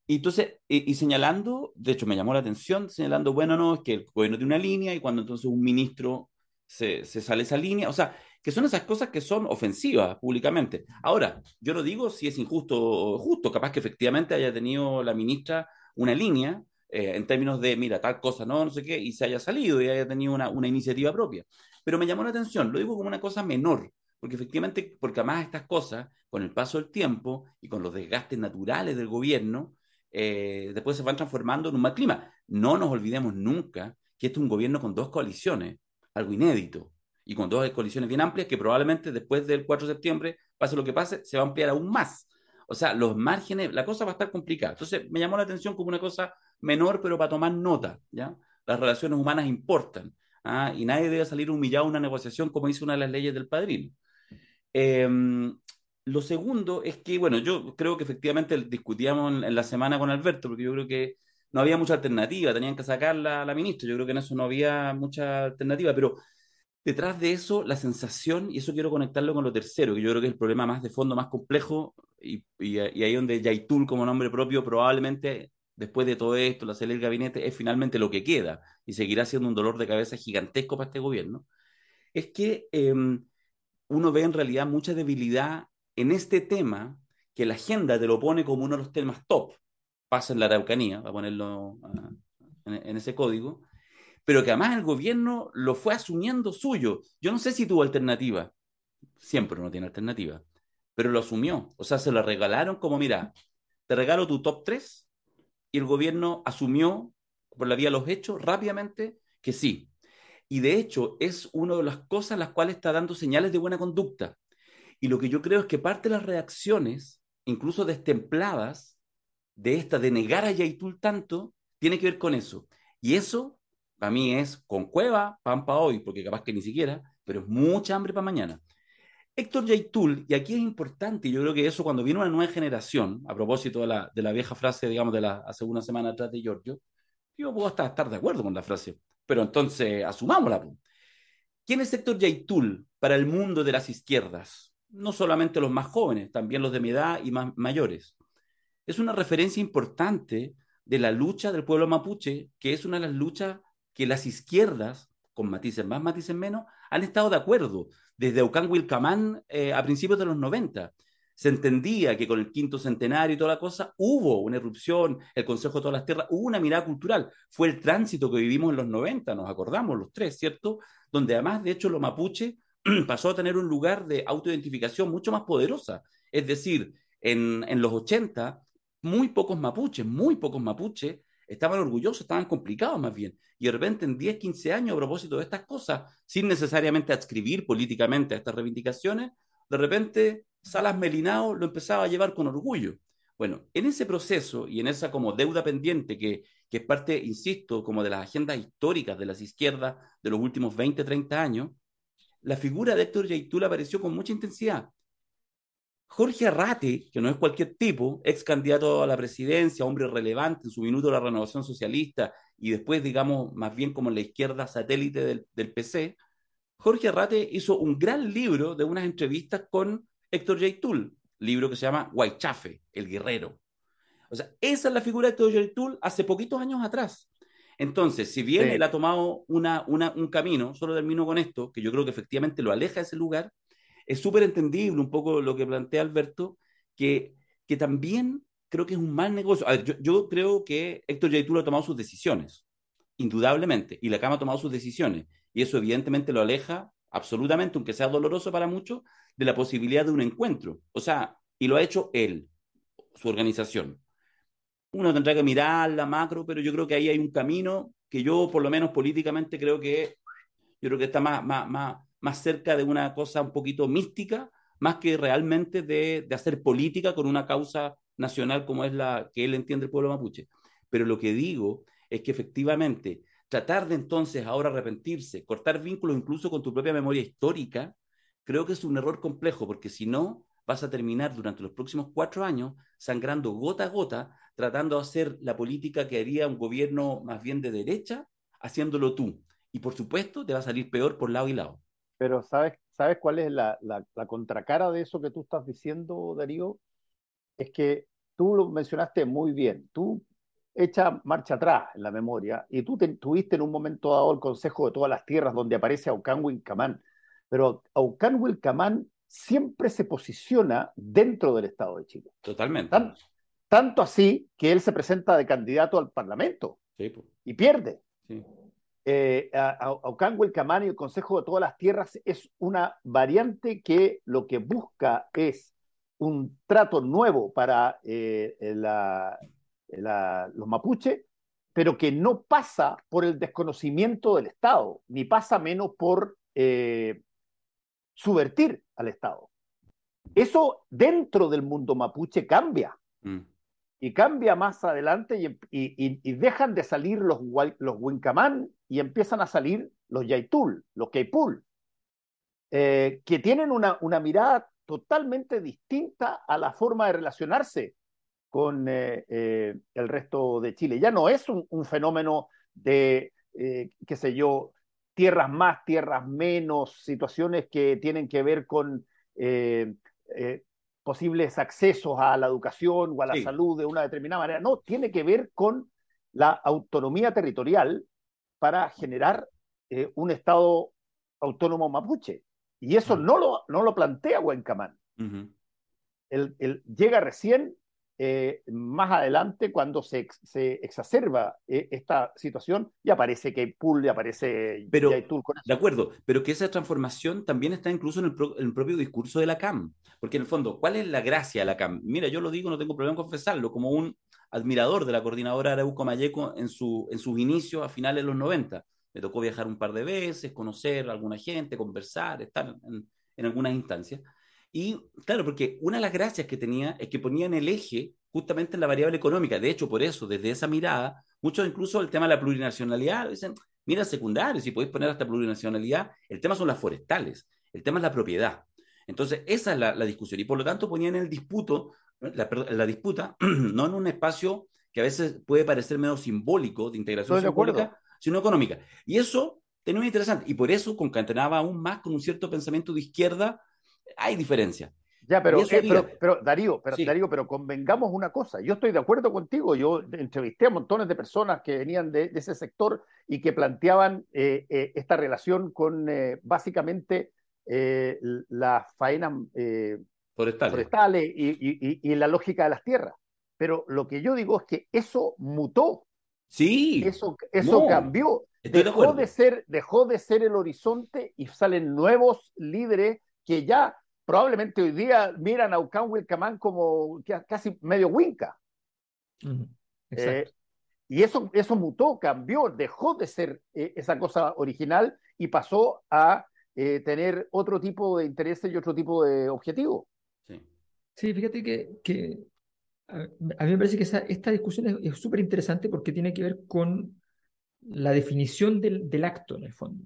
Y entonces, y, señalando, de hecho me llamó la atención, señalando, bueno, no, es que el gobierno tiene una línea y cuando entonces un ministro se, se sale esa línea, o sea, que son esas cosas que son ofensivas públicamente. Ahora, yo no digo si es injusto o justo, capaz que efectivamente haya tenido la ministra una línea eh, en términos de, mira, tal cosa, no, no sé qué, y se haya salido y haya tenido una, una iniciativa propia. Pero me llamó la atención, lo digo como una cosa menor, porque efectivamente, porque además estas cosas, con el paso del tiempo y con los desgastes naturales del gobierno, eh, después se van transformando en un mal clima. No nos olvidemos nunca que este es un gobierno con dos coaliciones, algo inédito, y con dos coaliciones bien amplias que probablemente después del 4 de septiembre, pase lo que pase, se va a ampliar aún más. O sea, los márgenes, la cosa va a estar complicada. Entonces, me llamó la atención como una cosa menor, pero para tomar nota, ¿ya? Las relaciones humanas importan, ¿ah? y nadie debe salir humillado en una negociación como dice una de las leyes del padrino. Eh, lo segundo es que, bueno, yo creo que efectivamente discutíamos en, en, la semana con Alberto, porque yo creo que no había mucha alternativa, tenían que sacarla a la ministra, yo creo que en eso no había mucha alternativa, pero detrás de eso, la sensación, y eso quiero conectarlo con lo tercero, que yo creo que es el problema más de fondo, más complejo, y, y, y ahí donde Yaitul como nombre propio probablemente después de todo esto, la salida del gabinete, es finalmente lo que queda y seguirá siendo un dolor de cabeza gigantesco para este gobierno, es que eh, uno ve en realidad mucha debilidad en este tema que la agenda te lo pone como uno de los temas top, pasa en la Araucanía, va a ponerlo en, en, ese código, pero que además el gobierno lo fue asumiendo suyo. Yo no sé si tuvo alternativa, siempre no tiene alternativa, pero lo asumió, o sea, se lo regalaron como, mira, te regalo tu top 3 y el gobierno asumió por la vía de los hechos rápidamente que sí. Y de hecho es una de las cosas las cuales está dando señales de buena conducta. Y lo que yo creo es que parte de las reacciones, incluso destempladas, de esta, de negar a Yaitul tanto, tiene que ver con eso. Y eso, para mí, es con cueva, pan para hoy, porque capaz que ni siquiera, pero es mucha hambre para mañana. Héctor Yaitul, y aquí es importante, yo creo que eso cuando viene una nueva generación, a propósito de la, vieja frase, digamos, de la hace una semana atrás de Giorgio, yo puedo hasta estar de acuerdo con la frase, pero entonces asumámosla. ¿Quién es Héctor Yaitul para el mundo de las izquierdas? No solamente los más jóvenes, también los de mi edad y más mayores. Es una referencia importante de la lucha del pueblo mapuche, que es una de las luchas que las izquierdas, con matices más, matices menos, han estado de acuerdo desde Aucán Wilcamán eh, a principios de los 90. Se entendía que con el quinto centenario y toda la cosa hubo una erupción, el Consejo de todas las Tierras, hubo una mirada cultural. Fue el tránsito que vivimos en los 90, nos acordamos los tres, ¿cierto? Donde además, de hecho, los mapuche pasó a tener un lugar de autoidentificación mucho más poderosa. Es decir, en, en los 80, muy pocos mapuches, muy pocos mapuches estaban orgullosos, estaban complicados más bien. Y de repente en 10, 15 años, a propósito de estas cosas, sin necesariamente adscribir políticamente a estas reivindicaciones, de repente Salas Melinao lo empezaba a llevar con orgullo. Bueno, en ese proceso y en esa como deuda pendiente que, que es parte, insisto, como de las agendas históricas de las izquierdas de los últimos 20, 30 años, la figura de Héctor Yaitul apareció con mucha intensidad. Jorge Arrate, que no es cualquier tipo, ex candidato a la presidencia, hombre relevante en su minuto de la renovación socialista y después, digamos, más bien como la izquierda satélite del, del PC, Jorge Arrate hizo un gran libro de unas entrevistas con Héctor Yaitul, libro que se llama Guaychafe, el guerrero. O sea, esa es la figura de Héctor Yaitul hace poquitos años atrás. Entonces, si bien sí. él ha tomado una, una, un camino, solo termino con esto, que yo creo que efectivamente lo aleja de ese lugar, es súper entendible un poco lo que plantea Alberto, que, que también creo que es un mal negocio. A ver, yo, yo creo que Héctor Yaitul ha tomado sus decisiones, indudablemente, y la Cama ha tomado sus decisiones, y eso evidentemente lo aleja absolutamente, aunque sea doloroso para muchos, de la posibilidad de un encuentro. O sea, y lo ha hecho él. su organización. Uno tendrá que mirar la macro, pero yo creo que ahí hay un camino que yo, por lo menos políticamente, creo que yo creo que está más, más, más, más cerca de una cosa un poquito mística, más que realmente de, de hacer política con una causa nacional como es la que él entiende el pueblo mapuche. Pero lo que digo es que efectivamente tratar de entonces ahora arrepentirse, cortar vínculos incluso con tu propia memoria histórica, creo que es un error complejo, porque si no, vas a terminar durante los próximos cuatro años sangrando gota a gota, tratando de hacer la política que haría un gobierno más bien de derecha, haciéndolo tú. Y por supuesto, te va a salir peor por lado y lado. Pero ¿sabes, ¿sabes cuál es la, la, la contracara de eso que tú estás diciendo, Darío? Es que tú lo mencionaste muy bien. Tú echa marcha atrás en la memoria y tú te, tuviste en un momento dado el Consejo de todas las Tierras donde aparece Aucán Wilcamán, pero Aucán Wilcamán siempre se posiciona dentro del Estado de Chile. Totalmente. Tan, tanto así que él se presenta de candidato al Parlamento sí, pues. y pierde. Sí. Eh, Aucán Wilcamán y el Consejo de todas las Tierras es una variante que lo que busca es un trato nuevo para eh, la, la, los mapuches, pero que no pasa por el desconocimiento del Estado, ni pasa menos por eh, subvertir al Estado. Eso dentro del mundo mapuche cambia. Mm. Y cambia más adelante y, dejan de salir los, los Wincamán y empiezan a salir los Yaitul, los Keipul, eh, que tienen una, mirada totalmente distinta a la forma de relacionarse con eh, eh, el resto de Chile. Ya no es un, fenómeno de, qué sé yo, tierras más, tierras menos, situaciones que tienen que ver con posibles accesos a la educación o a la sí. salud de una determinada manera. No, tiene que ver con la autonomía territorial para generar eh, un Estado autónomo mapuche. Y eso uh -huh. no, lo, no lo plantea Huencamán. Uh -huh. él, él, llega recién eh, más adelante, cuando se, se exacerba eh, esta situación, y aparece Keipul, y aparece pero, con eso. De acuerdo, pero que esa transformación también está incluso en el, pro, en el, propio discurso de la CAM. Porque en el fondo, ¿cuál es la gracia de la CAM? Mira, yo lo digo, no tengo problema en confesarlo, como un admirador de la coordinadora Arauco Mayeco en, su, en sus inicios a finales de los 90. Me tocó viajar un par de veces, conocer a alguna gente, conversar, estar en, en algunas instancias. Y claro, porque una de las gracias que tenía es que ponían el eje justamente en la variable económica. De hecho, por eso, desde esa mirada, muchos incluso el tema de la plurinacionalidad dicen, mira, secundario, si podéis poner hasta plurinacionalidad, el tema son las forestales, el tema es la propiedad. Entonces, esa es la, la discusión. Y por lo tanto ponían el disputo, la, la, disputa, no en un espacio que a veces puede parecer medio simbólico de integración Estoy simbólica, de sino económica. Y eso tenía muy interesante. Y por eso concatenaba aún más con un cierto pensamiento de izquierda hay diferencia. Ya, pero, eh, pero, pero, Darío, pero, sí. Darío, pero convengamos una cosa. Yo estoy de acuerdo contigo. Yo entrevisté a montones de personas que venían de, de ese sector y que planteaban eh, eh, esta relación con básicamente las faenas forestales, forestales y, y, y, la lógica de las tierras. Pero lo que yo digo es que eso mutó. Sí. Eso, eso no. cambió. Dejó de, de, ser, dejó de ser el horizonte y salen nuevos líderes que ya probablemente hoy día miran a Ucán Wilcamán como casi medio Winca. -huh. eh, y eso, eso mutó, cambió, dejó de ser eh, esa cosa original y pasó a eh, tener otro tipo de intereses y otro tipo de objetivos. Sí. sí, fíjate que, que a, a, mí me parece que esa, esta discusión es súper interesante porque tiene que ver con la definición del, del acto, en el fondo.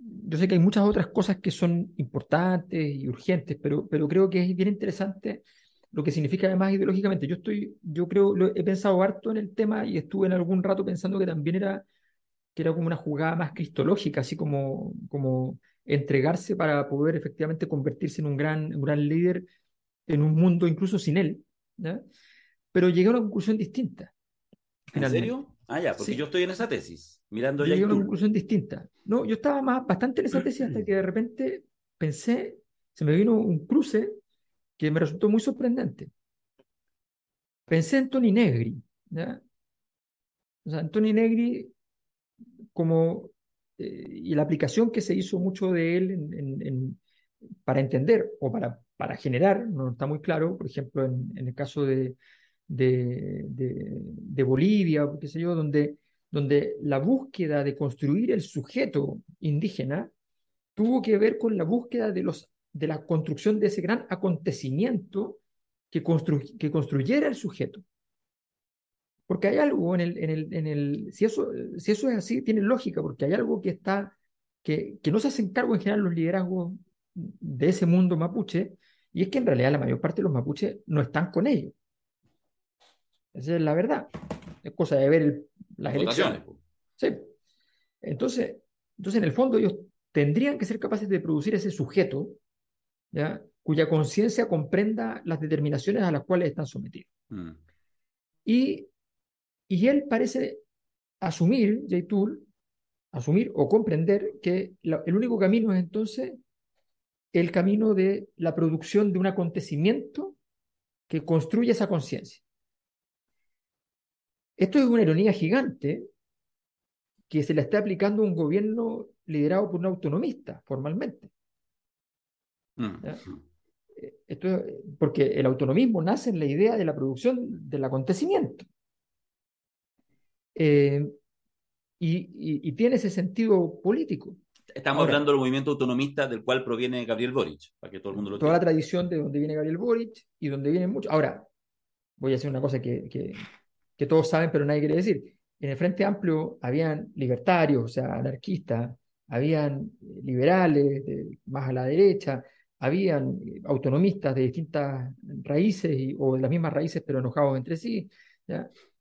Yo sé que hay muchas otras cosas que son importantes y urgentes, pero, pero creo que es bien interesante lo que significa además ideológicamente. Yo estoy, yo creo, lo, he pensado harto en el tema y estuve en algún rato pensando que también era, que era como una jugada más cristológica, así como, como entregarse para poder efectivamente convertirse en un gran, un gran líder en un mundo incluso sin él. ¿ya? Pero llegué a una conclusión distinta. ¿En serio? Ah, ya, porque sí. yo estoy en esa tesis, mirando ya. Llegué a una conclusión distinta. No, yo estaba más, bastante en esa tesis hasta que de repente pensé, se me vino un cruce que me resultó muy sorprendente. Pensé en Tony Negri. ¿ya? O sea, en Tony Negri, como. Eh, y la aplicación que se hizo mucho de él en, en, en, para entender o para para generar, no está muy claro, por ejemplo, en el caso de, de, de, Bolivia, qué sé yo, donde, donde la búsqueda de construir el sujeto indígena tuvo que ver con la búsqueda de, los, de la construcción de ese gran acontecimiento que, constru, que construyera el sujeto. Porque hay algo en el, en el, en el si, eso, si eso es así, tiene lógica, porque hay algo que está, que, que no se hacen cargo en general los liderazgos de ese mundo mapuche, y es que en realidad la mayor parte de los mapuches no están con ellos. Esa es la verdad. Es cosa de ver el, las elecciones. Sí. Entonces, entonces, en el fondo, ellos tendrían que ser capaces de producir ese sujeto ¿ya? cuya conciencia comprenda las determinaciones a las cuales están sometidos. Mm. Y, y él parece asumir, J. Tool, asumir o comprender que la, el único camino es entonces el camino de la producción de un acontecimiento que construye esa conciencia. Esto es una ironía gigante que se le está aplicando a un gobierno liderado por un autonomista, formalmente. Mm. Esto, porque el autonomismo nace en la idea de la producción del acontecimiento. Eh, y, y, tiene ese sentido político. Estamos hablando del movimiento autonomista del cual proviene Gabriel Boric, para que todo el mundo lo Toda la tradición de donde viene Gabriel Boric y donde vienen muchos. Ahora, voy a decir una cosa que, que, que, todos saben, pero nadie quiere decir. En el Frente Amplio habían libertarios, o sea, anarquistas, habían liberales más a la derecha, habían autonomistas de distintas raíces o de las mismas raíces, pero enojados entre sí.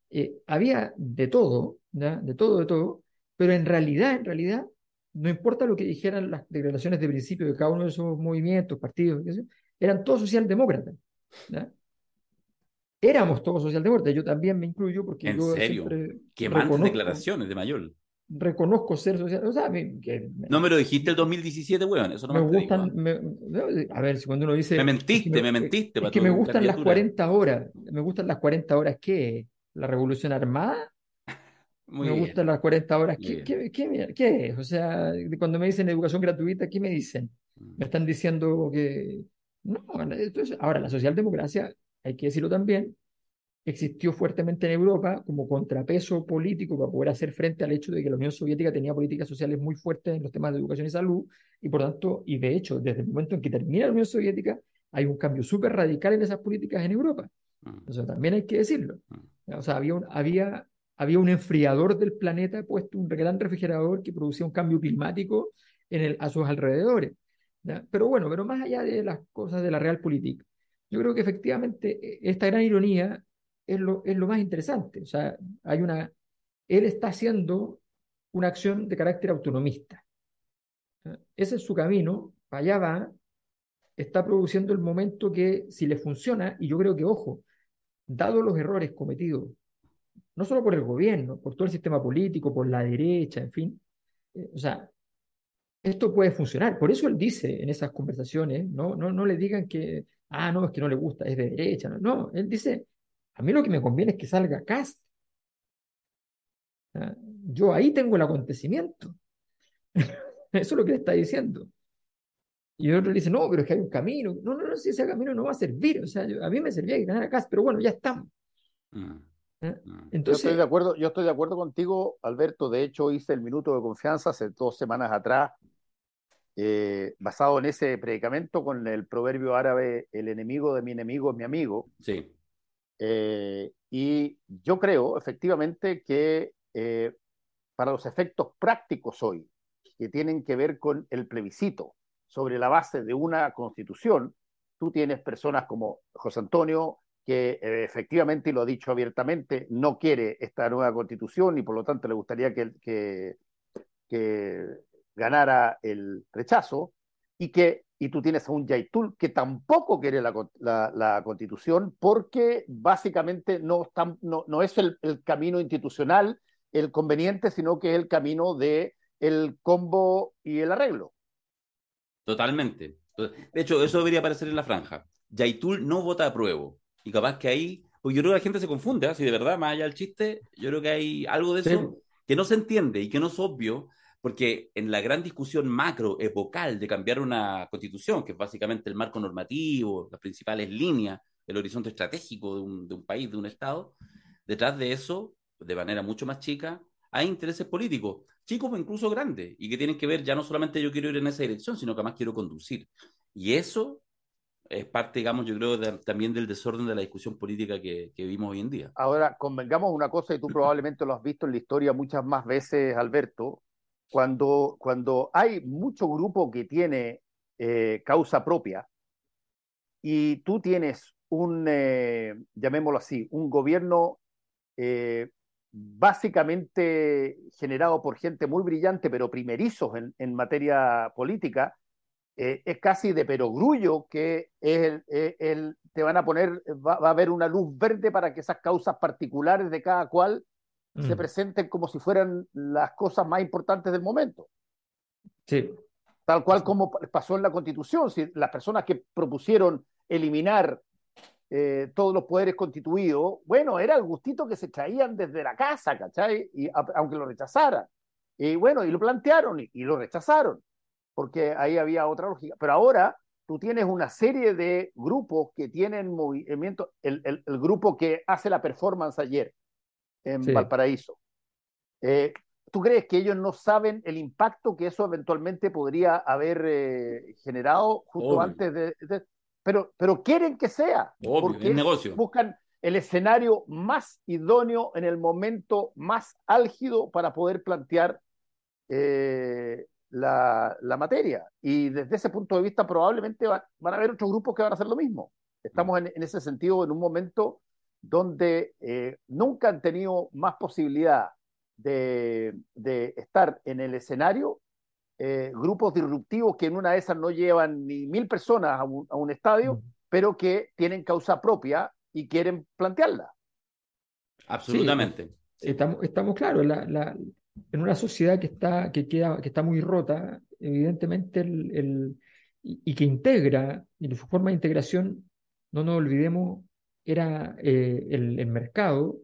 Eh, había de todo, ¿ya? de todo, de todo, pero en realidad, en realidad, no importa lo que dijeran las declaraciones de principio de cada uno de esos movimientos, partidos, eran todos socialdemócratas. Éramos todos socialdemócratas, yo también me incluyo porque ¿En yo serio? ¿Qué más declaraciones de Mayol? Reconozco ser social. O sea, que, no me lo dijiste el 2017, weón. Eso no me, me gustan. Me, a ver, si cuando uno dice. Me mentiste, me, me, mentiste. Es que me gustan las 40 horas. Me gustan las 40 horas, ¿qué? ¿La revolución armada? Muy me bien. gustan las 40 horas. ¿Qué, qué, qué, qué, es? O sea, cuando me dicen educación gratuita, ¿qué me dicen? Me están diciendo que. No, entonces, ahora, la socialdemocracia, hay que decirlo también, existió fuertemente en Europa como contrapeso político para poder hacer frente al hecho de que la Unión Soviética tenía políticas sociales muy fuertes en los temas de educación y salud, y por tanto, y de hecho, desde el momento en que termina la Unión Soviética, hay un cambio súper radical en esas políticas en Europa. Eso también hay que decirlo. O sea, había un, había había un enfriador del planeta puesto, un gran refrigerador que producía un cambio climático en el, a sus alrededores. Pero bueno, pero más allá de las cosas de la realpolitik, yo creo que efectivamente e, esta gran ironía es lo, es lo más interesante. O sea, hay una, él está haciendo una acción de carácter autonomista. Ese es su camino, allá va, está produciendo el momento que si le funciona, y yo creo que, ojo, dado los errores cometidos no solo por el gobierno, por todo el sistema político, por la derecha, en fin. Eh, o sea, esto puede funcionar. Por eso él dice en esas conversaciones, no, no, no le digan que, ah, no, es que no le gusta, es de derecha. No, no él dice, a mí lo que me conviene es que salga Cast. Yo ahí tengo el acontecimiento. Eso es lo que le está diciendo. Y otro le dice, no, pero es que hay un camino. No, no, no, si ese camino no va a servir. O sea, a mí me servía ganar a Cast, pero bueno, ya estamos. Mm. Entonces, ¿Eh? yo, estoy de acuerdo, yo estoy de acuerdo contigo, Alberto. De hecho, hice el minuto de confianza hace dos semanas atrás, eh, basado en ese predicamento con el proverbio árabe, el enemigo de mi enemigo es mi amigo. Sí. Eh, y yo creo, efectivamente, que para los efectos prácticos hoy, que tienen que ver con el plebiscito, sobre la base de una constitución, tú tienes personas como José Antonio, que eh, efectivamente, y lo ha dicho abiertamente, no quiere esta nueva constitución y por lo tanto le gustaría que, que, que ganara el rechazo, y que y tú tienes a un Yaitul que tampoco quiere la, la, la constitución porque básicamente no, está, no, no es el, el, camino institucional el conveniente, sino que es el camino de el combo y el arreglo. Totalmente. De hecho, eso debería aparecer en la franja. Yaitul no vota a prueba. Y capaz que ahí, pues yo creo que la gente se confunde, así ¿ah? de verdad, más allá del chiste, yo creo que hay algo de eso que no se entiende y que no es obvio, porque en la gran discusión macro, epocal, de cambiar una constitución, que es básicamente el marco normativo, las principales líneas, el horizonte estratégico de un, de un país, de un Estado, detrás de eso, de manera mucho más chica, hay intereses políticos, chicos o incluso grandes, y que tienen que ver ya no solamente yo quiero ir en esa dirección, sino que además quiero conducir. Y eso es parte, digamos, yo creo, de, también del desorden de la discusión política que, que vivimos hoy en día. Ahora, convengamos una cosa, y tú probablemente lo has visto en la historia muchas más veces, Alberto, cuando, cuando hay mucho grupo que tiene eh, causa propia y tú tienes un, eh, llamémoslo así, un gobierno eh, básicamente generado por gente muy brillante, pero primerizos en, en materia política, es casi de perogrullo que el, el, te van a poner, va, a haber una luz verde para que esas causas particulares de cada cual mm. se presenten como si fueran las cosas más importantes del momento. Sí. Tal cual como pasó en la Constitución, si las personas que propusieron eliminar eh, todos los poderes constituidos, bueno, era el gustito que se traían desde la casa, ¿cachai? Y, a, aunque lo rechazaran. Y bueno, y lo plantearon y, y, lo rechazaron, porque ahí había otra lógica. Pero ahora tú tienes una serie de grupos que tienen movimiento, el, el, el grupo que hace la performance ayer en sí. Valparaíso. Eh, ¿Tú crees que ellos no saben el impacto que eso eventualmente podría haber eh, generado justo Obvio. antes de, de pero, pero quieren que sea. Obvio, porque el negocio. buscan el escenario más idóneo en el momento más álgido para poder plantear eh, la, la, materia. Y desde ese punto de vista probablemente van, van, a haber otros grupos que van a hacer lo mismo. Estamos en, en ese sentido en un momento donde eh, nunca han tenido más posibilidad de, de estar en el escenario eh, grupos disruptivos que en una de esas no llevan ni mil personas a un, a un estadio, mm. pero que tienen causa propia y quieren plantearla. Absolutamente. Sí, estamos, estamos claros, la, la, en una sociedad que está, que queda, que está muy rota, evidentemente, el, el, y, y, que integra, y su forma de integración, no nos olvidemos, era eh, el, el, mercado,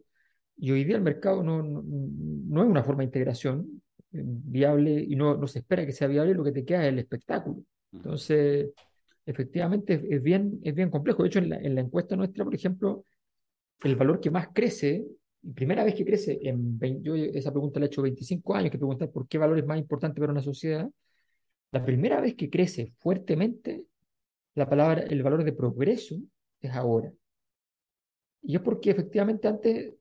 y hoy día el mercado no, no, no es una forma de integración, viable y no, no, se espera que sea viable, lo que te queda es el espectáculo. Entonces, efectivamente, es, bien, es bien complejo. De hecho, en la, en la, encuesta nuestra, por ejemplo, el valor que más crece, primera vez que crece, en 20, yo esa pregunta la he hecho 25 años, que preguntar por qué valor es más importante para una sociedad, la primera vez que crece fuertemente la palabra, el valor de progreso es ahora. Y es porque efectivamente antes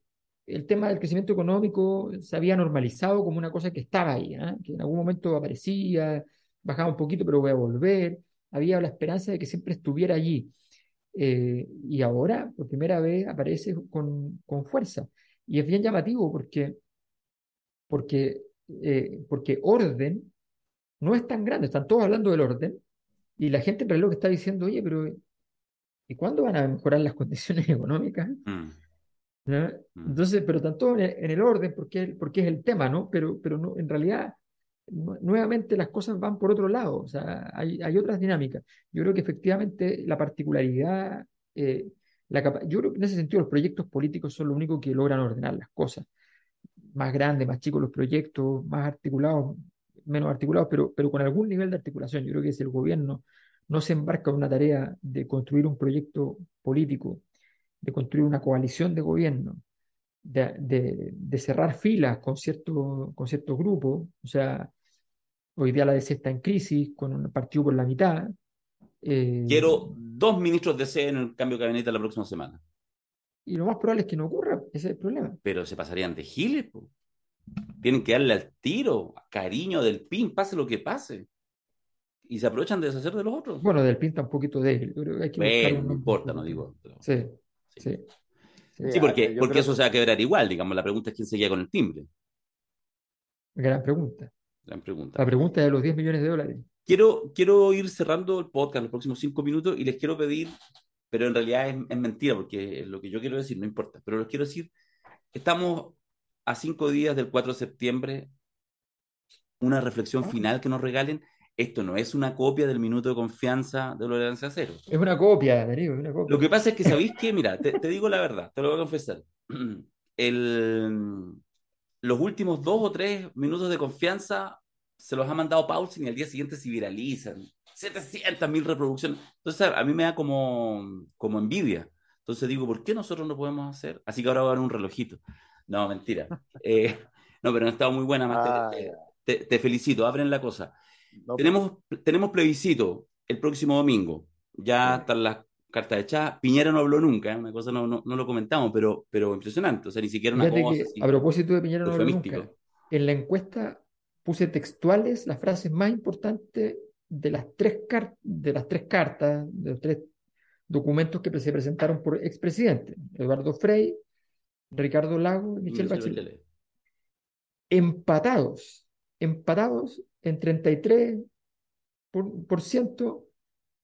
el tema del crecimiento económico se había normalizado como una cosa que estaba ahí, ¿eh? que en algún momento aparecía, bajaba un poquito, pero voy a volver. Había la esperanza de que siempre estuviera allí. Eh, y ahora, por primera vez, aparece con, con, fuerza. Y es bien llamativo porque, porque, eh, porque orden no es tan grande. Están todos hablando del orden y la gente en realidad lo que está diciendo, oye, pero ¿y cuándo van a mejorar las condiciones económicas? Mm. ¿no? Entonces, pero tanto en el, en el orden, porque, porque es el tema, ¿no? Pero, pero no, en realidad, nuevamente las cosas van por otro lado, o sea, hay, hay otras dinámicas. Yo creo que efectivamente la particularidad, eh, la yo creo que en ese sentido los proyectos políticos son lo único que logran ordenar las cosas. Más grandes, más chicos los proyectos, más articulados, menos articulados, pero, pero con algún nivel de articulación. Yo creo que si el gobierno no se embarca en una tarea de construir un proyecto político de construir una coalición de gobierno, de, de, de cerrar filas con, cierto, con ciertos grupos, o sea, hoy día la DC está en crisis, con un partido por la mitad. Eh, Quiero dos ministros de C en el cambio de gabinete la próxima semana. Y lo más probable es que no ocurra, ese es el problema. Pero se pasarían de giles, po. tienen que darle al tiro, cariño del PIN, pase lo que pase. Y se aprovechan de deshacer de los otros. Bueno, del PIN está un poquito débil. Hay que bueno, un... no importa, no digo. Pero... Sí. Sí, sí, sí porque, porque eso se va a quebrar igual, digamos. La pregunta es quién se queda con el timbre. Gran pregunta. Gran pregunta. La pregunta de los 10 millones de dólares. Quiero, quiero ir cerrando el podcast los próximos 5 minutos y les quiero pedir, pero en realidad es, es mentira, porque lo que yo quiero decir no importa, pero les quiero decir, estamos a 5 días del 4 de septiembre, una reflexión final que nos regalen esto no es una copia del minuto de confianza de Lorenzo Cero. Es una copia, Darío, es una copia. Lo que pasa es que, ¿sabéis qué? Mira, te, te, digo la verdad, te lo voy a confesar. El, los últimos dos o tres minutos de confianza se los ha mandado Paulsen y al día siguiente se viralizan. 700 mil reproducciones. Entonces a mí me da como, como envidia. Entonces digo, ¿por qué nosotros no podemos hacer? Así que ahora voy a dar un relojito. No, mentira. Eh, no, pero no estado muy buena. Más Ah, te, ya. te- te felicito, abren la cosa. No, Tenemos, tenemos plebiscito el próximo domingo. Ya están las cartas echadas. Piñera no habló nunca, ¿eh? una cosa no, no, no lo comentamos, pero, pero impresionante. O sea, ni siquiera una cosa que así, a propósito de Piñera no habló nunca, en la encuesta puse textuales las frases más importantes de las tres, car- de las tres cartas, de los tres documentos que se presentaron por expresidentes, Eduardo Frei, Ricardo Lago y Michelle. Bachelet. Empatados, empatados en 33% por, por ciento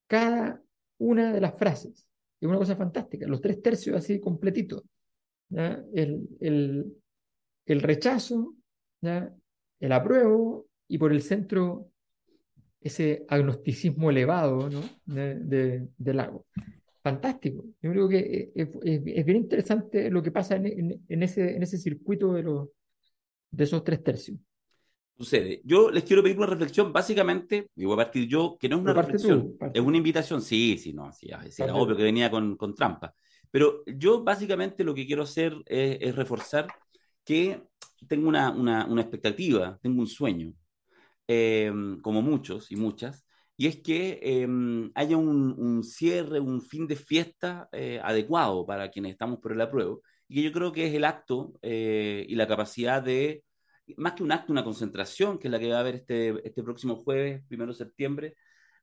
cada una de las frases. Es una cosa fantástica, los tres tercios así completitos. ¿ya? El, el, el rechazo, ¿ya? el apruebo y por el centro ese agnosticismo elevado ¿no? de, de, de Lago. Fantástico. Yo creo que es, es- es bien interesante lo que pasa en, en- en ese, en ese circuito de, los, de esos tres tercios. Sucede. Yo les quiero pedir una reflexión, básicamente, y voy a partir yo, que no es una reflexión, tú, es una invitación. Sí, sí, no, sí, ya, sí, era obvio que venía con, con trampa. Pero yo básicamente lo que quiero hacer es, es reforzar que tengo una, una, una expectativa, tengo un sueño, eh, como muchos y muchas, y es que eh, haya un, un cierre, un fin de fiesta eh, adecuado para quienes estamos por el apruebo, y que yo creo que es el acto eh, y la capacidad de, más que un acto, una concentración, que es la que va a haber este, este próximo jueves, primero de septiembre,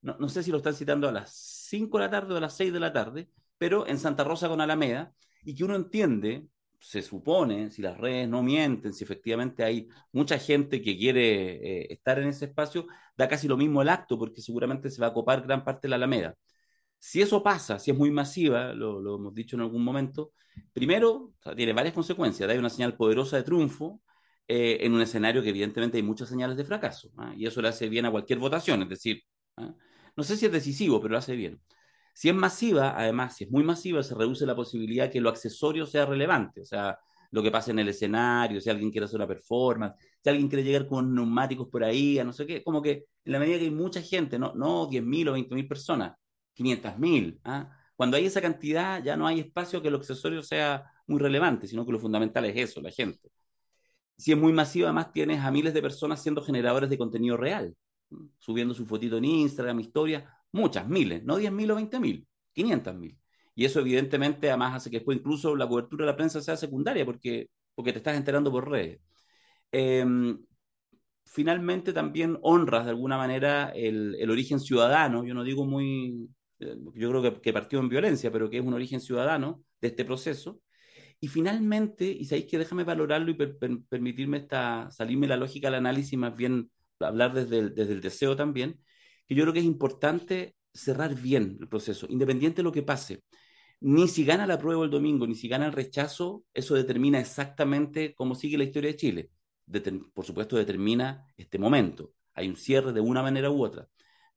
no, no sé si lo están citando a las 5 de la tarde o a las 6 de la tarde, pero en Santa Rosa con Alameda, y que uno entiende, se supone, si las redes no mienten, si efectivamente hay mucha gente que quiere eh, estar en ese espacio, da casi lo mismo el acto, porque seguramente se va a copar gran parte de la Alameda. Si eso pasa, si es muy masiva, lo, hemos dicho en algún momento, primero, tiene varias consecuencias. Da una señal poderosa de triunfo eh, en un escenario que evidentemente hay muchas señales de fracaso, ¿ah? y eso le hace bien a cualquier votación, es decir, ¿ah? no sé si es decisivo, pero lo hace bien. Si es masiva, además, si es muy masiva, se reduce la posibilidad que lo accesorio sea relevante, o sea, lo que pasa en el escenario, si alguien quiere hacer una performance, si alguien quiere llegar con neumáticos por ahí, a no sé qué, como que en la medida que hay mucha gente, no, no 10.000 o 20.000 personas, 500.000, ¿ah? cuando hay esa cantidad ya no hay espacio que lo accesorio sea muy relevante, sino que lo fundamental es eso, la gente. Si es muy masiva, además tienes a miles de personas siendo generadores de contenido real, subiendo su fotito en Instagram, historia, muchas, miles, no 10.000 o 20.000, 500.000. Y eso evidentemente además hace que después incluso la cobertura de la prensa sea secundaria porque, porque te estás enterando por redes. Eh, finalmente también honras de alguna manera el, el, origen ciudadano, yo no digo muy, eh, yo creo que, que, partió en violencia, pero que es un origen ciudadano de este proceso. Y finalmente, y sabéis que déjame valorarlo y per, per, permitirme esta, salirme la lógica al análisis, más bien hablar desde el, desde el deseo también, que yo creo que es importante cerrar bien el proceso, independiente de lo que pase. Ni si gana la prueba el domingo, ni si gana el rechazo, eso determina exactamente cómo sigue la historia de Chile. Por supuesto, determina este momento. Hay un cierre de una manera u otra.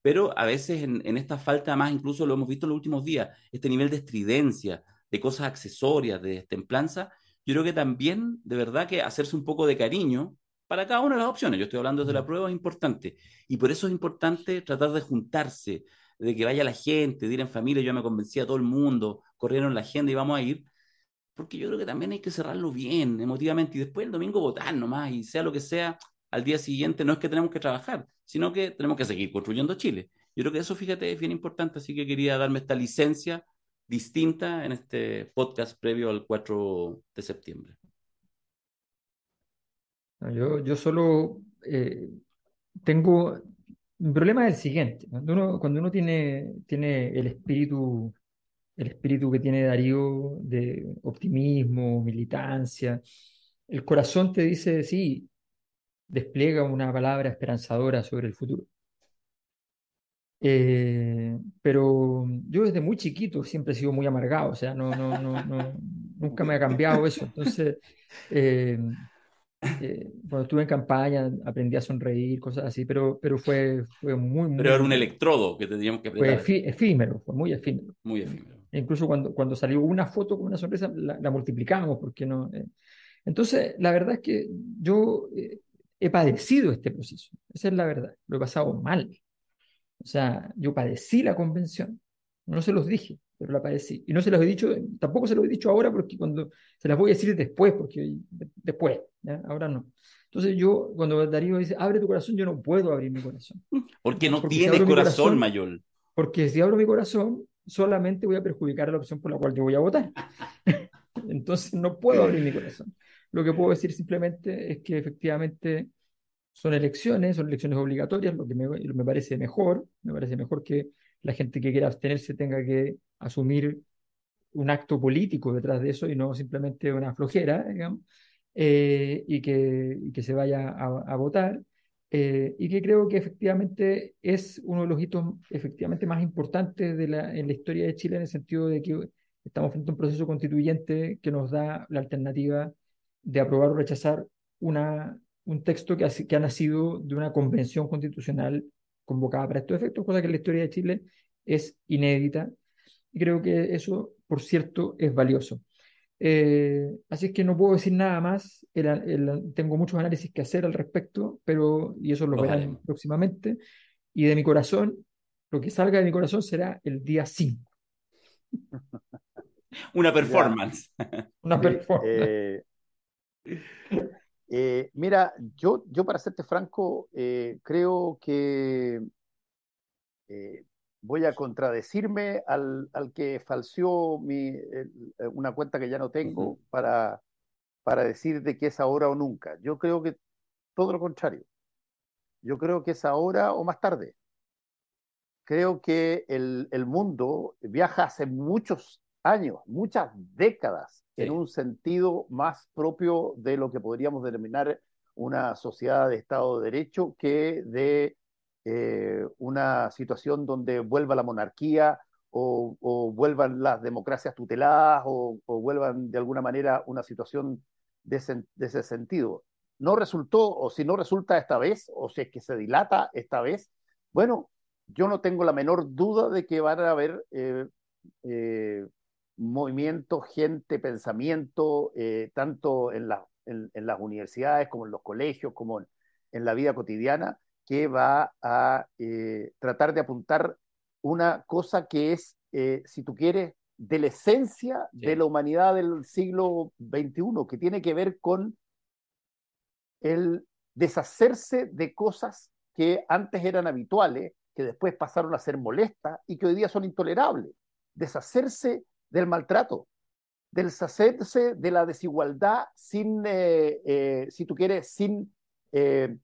Pero a veces en, esta falta más, incluso lo hemos visto en los últimos días, este nivel de estridencia, de cosas accesorias, de templanza, yo creo que también, de verdad, que hacerse un poco de cariño para cada una de las opciones. Yo estoy hablando desde la prueba, es importante. Y por eso es importante tratar de juntarse, de que vaya la gente, de ir en familia. Yo me convencí a todo el mundo, corrieron la agenda y vamos a ir. Porque yo creo que también hay que cerrarlo bien, emotivamente, y después el domingo votar nomás, y sea lo que sea, al día siguiente no es que tenemos que trabajar, sino que tenemos que seguir construyendo Chile. Yo creo que eso, fíjate, es bien importante, así que quería darme esta licencia distinta en este podcast previo al 4 de septiembre. Yo, yo solo eh, tengo. Mi problema es el siguiente. Cuando uno, cuando uno tiene, tiene el espíritu, el espíritu que tiene Darío de optimismo, militancia, el corazón te dice, sí, despliega una palabra esperanzadora sobre el futuro. Eh, pero yo desde muy chiquito siempre he sido muy amargado, o sea, no, no, no, no nunca me ha cambiado eso. Entonces, eh, eh, cuando estuve en campaña aprendí a sonreír, cosas así, pero, pero fue, fue muy, muy... Pero era un electrodo que teníamos que apretar. Fue efímero, fue muy efímero. Muy efímero. Incluso cuando, cuando salió una foto con una sonrisa, la, la multiplicamos, porque no... Eh. Entonces, la verdad es que yo he padecido este proceso. Esa es la verdad. Lo he pasado mal. O sea, yo padecí la convención. No se los dije, pero la padecí. Y no se los he dicho, tampoco se los he dicho ahora porque cuando se las voy a decir después, porque después, ahora no. Entonces yo, cuando Darío dice, abre tu corazón, yo no puedo abrir mi corazón. Porque no tiene corazón, corazón, Mayol. Porque si abro mi corazón, solamente voy a perjudicar a la opción por la cual yo voy a votar. Entonces no puedo abrir mi corazón. Lo que puedo decir simplemente es que efectivamente son elecciones, son elecciones obligatorias, lo que me, me parece mejor, me parece mejor que la gente que quiera abstenerse tenga que asumir un acto político detrás de eso y no simplemente una flojera, digamos, eh, y, que, que, se vaya a, votar. Eh, y que creo que efectivamente es uno de los hitos efectivamente más importantes de la, en la historia de Chile en el sentido de que estamos frente a un proceso constituyente que nos da la alternativa de aprobar o rechazar una, un texto que ha, que ha nacido de una convención constitucional convocada para estos efectos, cosa que en la historia de Chile es inédita. Y creo que eso, por cierto, es valioso. Eh, así es que no puedo decir nada más. tengo muchos análisis que hacer al respecto, pero y eso lo verán próximamente. Y de mi corazón, lo que salga de mi corazón será el día 5. Una performance. Una performance. Eh, eh, mira, yo, yo para serte franco, eh, creo que eh, voy a contradecirme al, al que falseó mi, una cuenta que ya no tengo para, para decir de que es ahora o nunca. Yo creo que todo lo contrario. Yo creo que es ahora o más tarde. Creo que el, el mundo viaja hace muchos años, muchas décadas en un sentido más propio de lo que podríamos denominar una sociedad de Estado de Derecho que de eh, una situación donde vuelva la monarquía o, vuelvan las democracias tuteladas o, vuelvan de alguna manera una situación de ese, sentido. No resultó, o si no resulta esta vez, o si es que se dilata esta vez, bueno, yo no tengo la menor duda de que van a haber eh, eh, movimiento, gente, pensamiento, eh, tanto en, en, las universidades como en los colegios, como en, la vida cotidiana, que va a eh, tratar de apuntar una cosa que es, eh, si tú quieres, de la esencia de la humanidad del siglo XXI, que tiene que ver con el deshacerse de cosas que antes eran habituales, que después pasaron a ser molestas y que hoy día son intolerables. Deshacerse del maltrato, del sacerse de la desigualdad sin, eh, eh, si tú quieres, sin eh,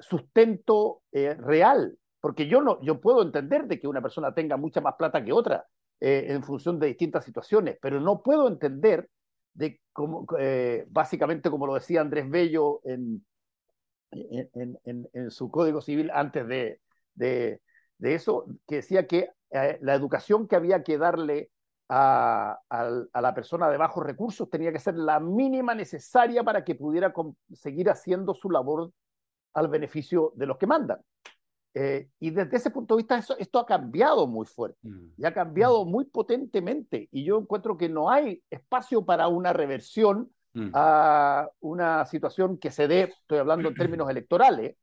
sustento real. Porque yo, no, yo puedo entender de que una persona tenga mucha más plata que otra en función de distintas situaciones, pero no puedo entender de cómo, básicamente como lo decía Andrés Bello en, en, en, su Código Civil antes de, de, de eso, que decía que la educación que había que darle a, la persona de bajos recursos tenía que ser la mínima necesaria para que pudiera seguir haciendo su labor al beneficio de los que mandan. Eh, y desde ese punto de vista, eso, esto ha cambiado muy fuerte mm. y ha cambiado mm. muy potentemente. Y yo encuentro que no hay espacio para una reversión mm. a una situación que se dé, estoy hablando en términos electorales,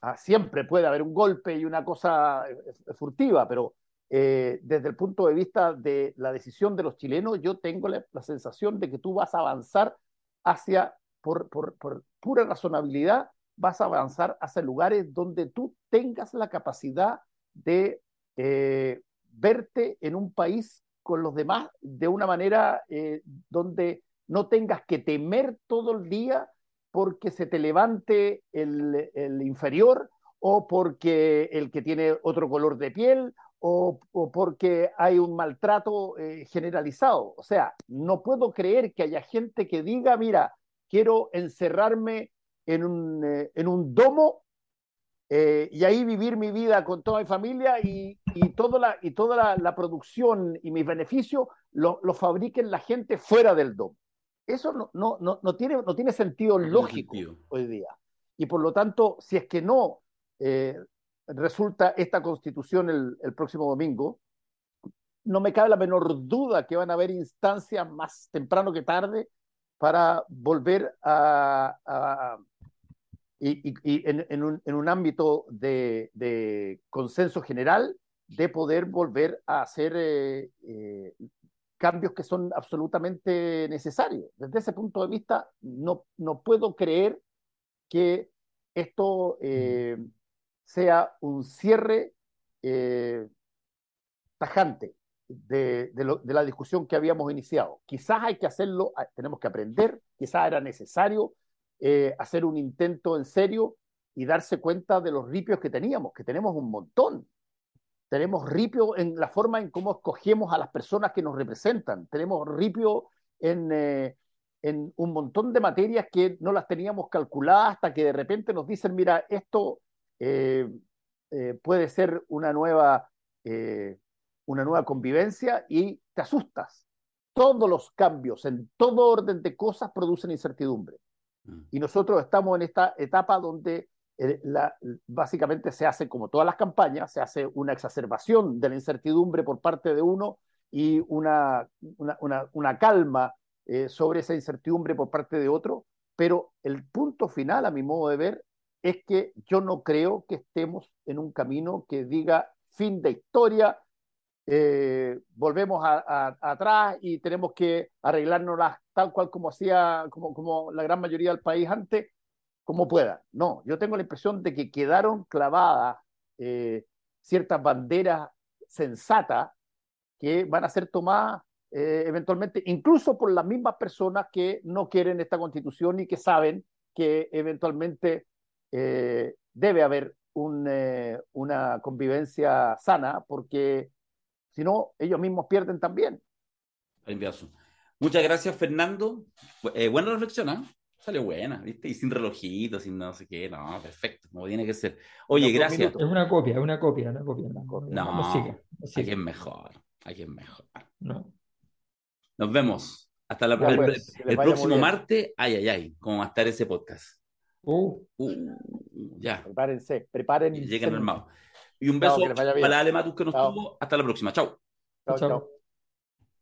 ah, siempre puede haber un golpe y una cosa eh, furtiva, pero eh, desde el punto de vista de la decisión de los chilenos, yo tengo la, sensación de que tú vas a avanzar hacia, por, por, pura razonabilidad, vas a avanzar hacia lugares donde tú tengas la capacidad de eh, verte en un país con los demás de una manera eh, donde no tengas que temer todo el día porque se te levante el, el inferior o porque el que tiene otro color de piel o, porque hay un maltrato eh, generalizado. O sea, no puedo creer que haya gente que diga, mira, quiero encerrarme en un, eh, en un domo eh, y ahí vivir mi vida con toda mi familia y, y toda, la, y toda la, producción y mis beneficios lo, lo, fabriquen la gente fuera del domo. Eso no, no, no, no tiene, no tiene sentido lógico hoy día. Y por lo tanto, si es que no resulta esta constitución el, próximo domingo, no me cabe la menor duda que van a haber instancias más temprano que tarde para volver a, y, en, un, ámbito de, consenso general de poder volver a hacer eh, eh, cambios que son absolutamente necesarios. Desde ese punto de vista, no, no puedo creer que esto eh, sea un cierre tajante de, la discusión que habíamos iniciado. Quizás hay que hacerlo, ah, tenemos que aprender, quizás era necesario eh, hacer un intento en serio y darse cuenta de los ripios que teníamos, que tenemos un montón. Tenemos ripio en la forma en cómo escogemos a las personas que nos representan. Tenemos ripio en, eh, en un montón de materias que no las teníamos calculadas hasta que de repente nos dicen, mira, esto eh, puede ser una nueva una nueva convivencia y te asustas. Todos los cambios en todo orden de cosas producen incertidumbre. Mm. Y nosotros estamos en esta etapa donde eh, la, básicamente se hace, como todas las campañas, se hace una exacerbación de la incertidumbre por parte de uno y una, una, una, calma eh, sobre esa incertidumbre por parte de otro. Pero el punto final, a mi modo de ver, es que yo no creo que estemos en un camino que diga fin de historia, eh, volvemos atrás y tenemos que arreglárnoslas tal cual como hacía, como, como la gran mayoría del país antes, como pueda. No, yo tengo la impresión de que quedaron clavadas eh, ciertas banderas sensatas que van a ser tomadas eh, eventualmente, incluso por las mismas personas que no quieren esta constitución y que saben que eventualmente debe haber una convivencia sana, porque si no, ellos mismos pierden también. Muchas gracias, Fernando. Eh, buena reflexión, ¿eh? Salió buena, ¿viste? Y sin relojito, sin no sé qué, no, perfecto, como tiene que ser. Oye, gracias. Es una copia, es una copia, una copia. Una copia. No, no sigue, aquí es mejor, aquí es mejor. No. Nos vemos. Hasta la, el, pues, próximo martes, ay, ay, ay, cómo va a estar ese podcast. Uh. uh ya. Prepárense, prepárense. Lleguen armados. Y un beso para Ale Matus que nos tuvo. Hasta la próxima. Chao. Chao, chao.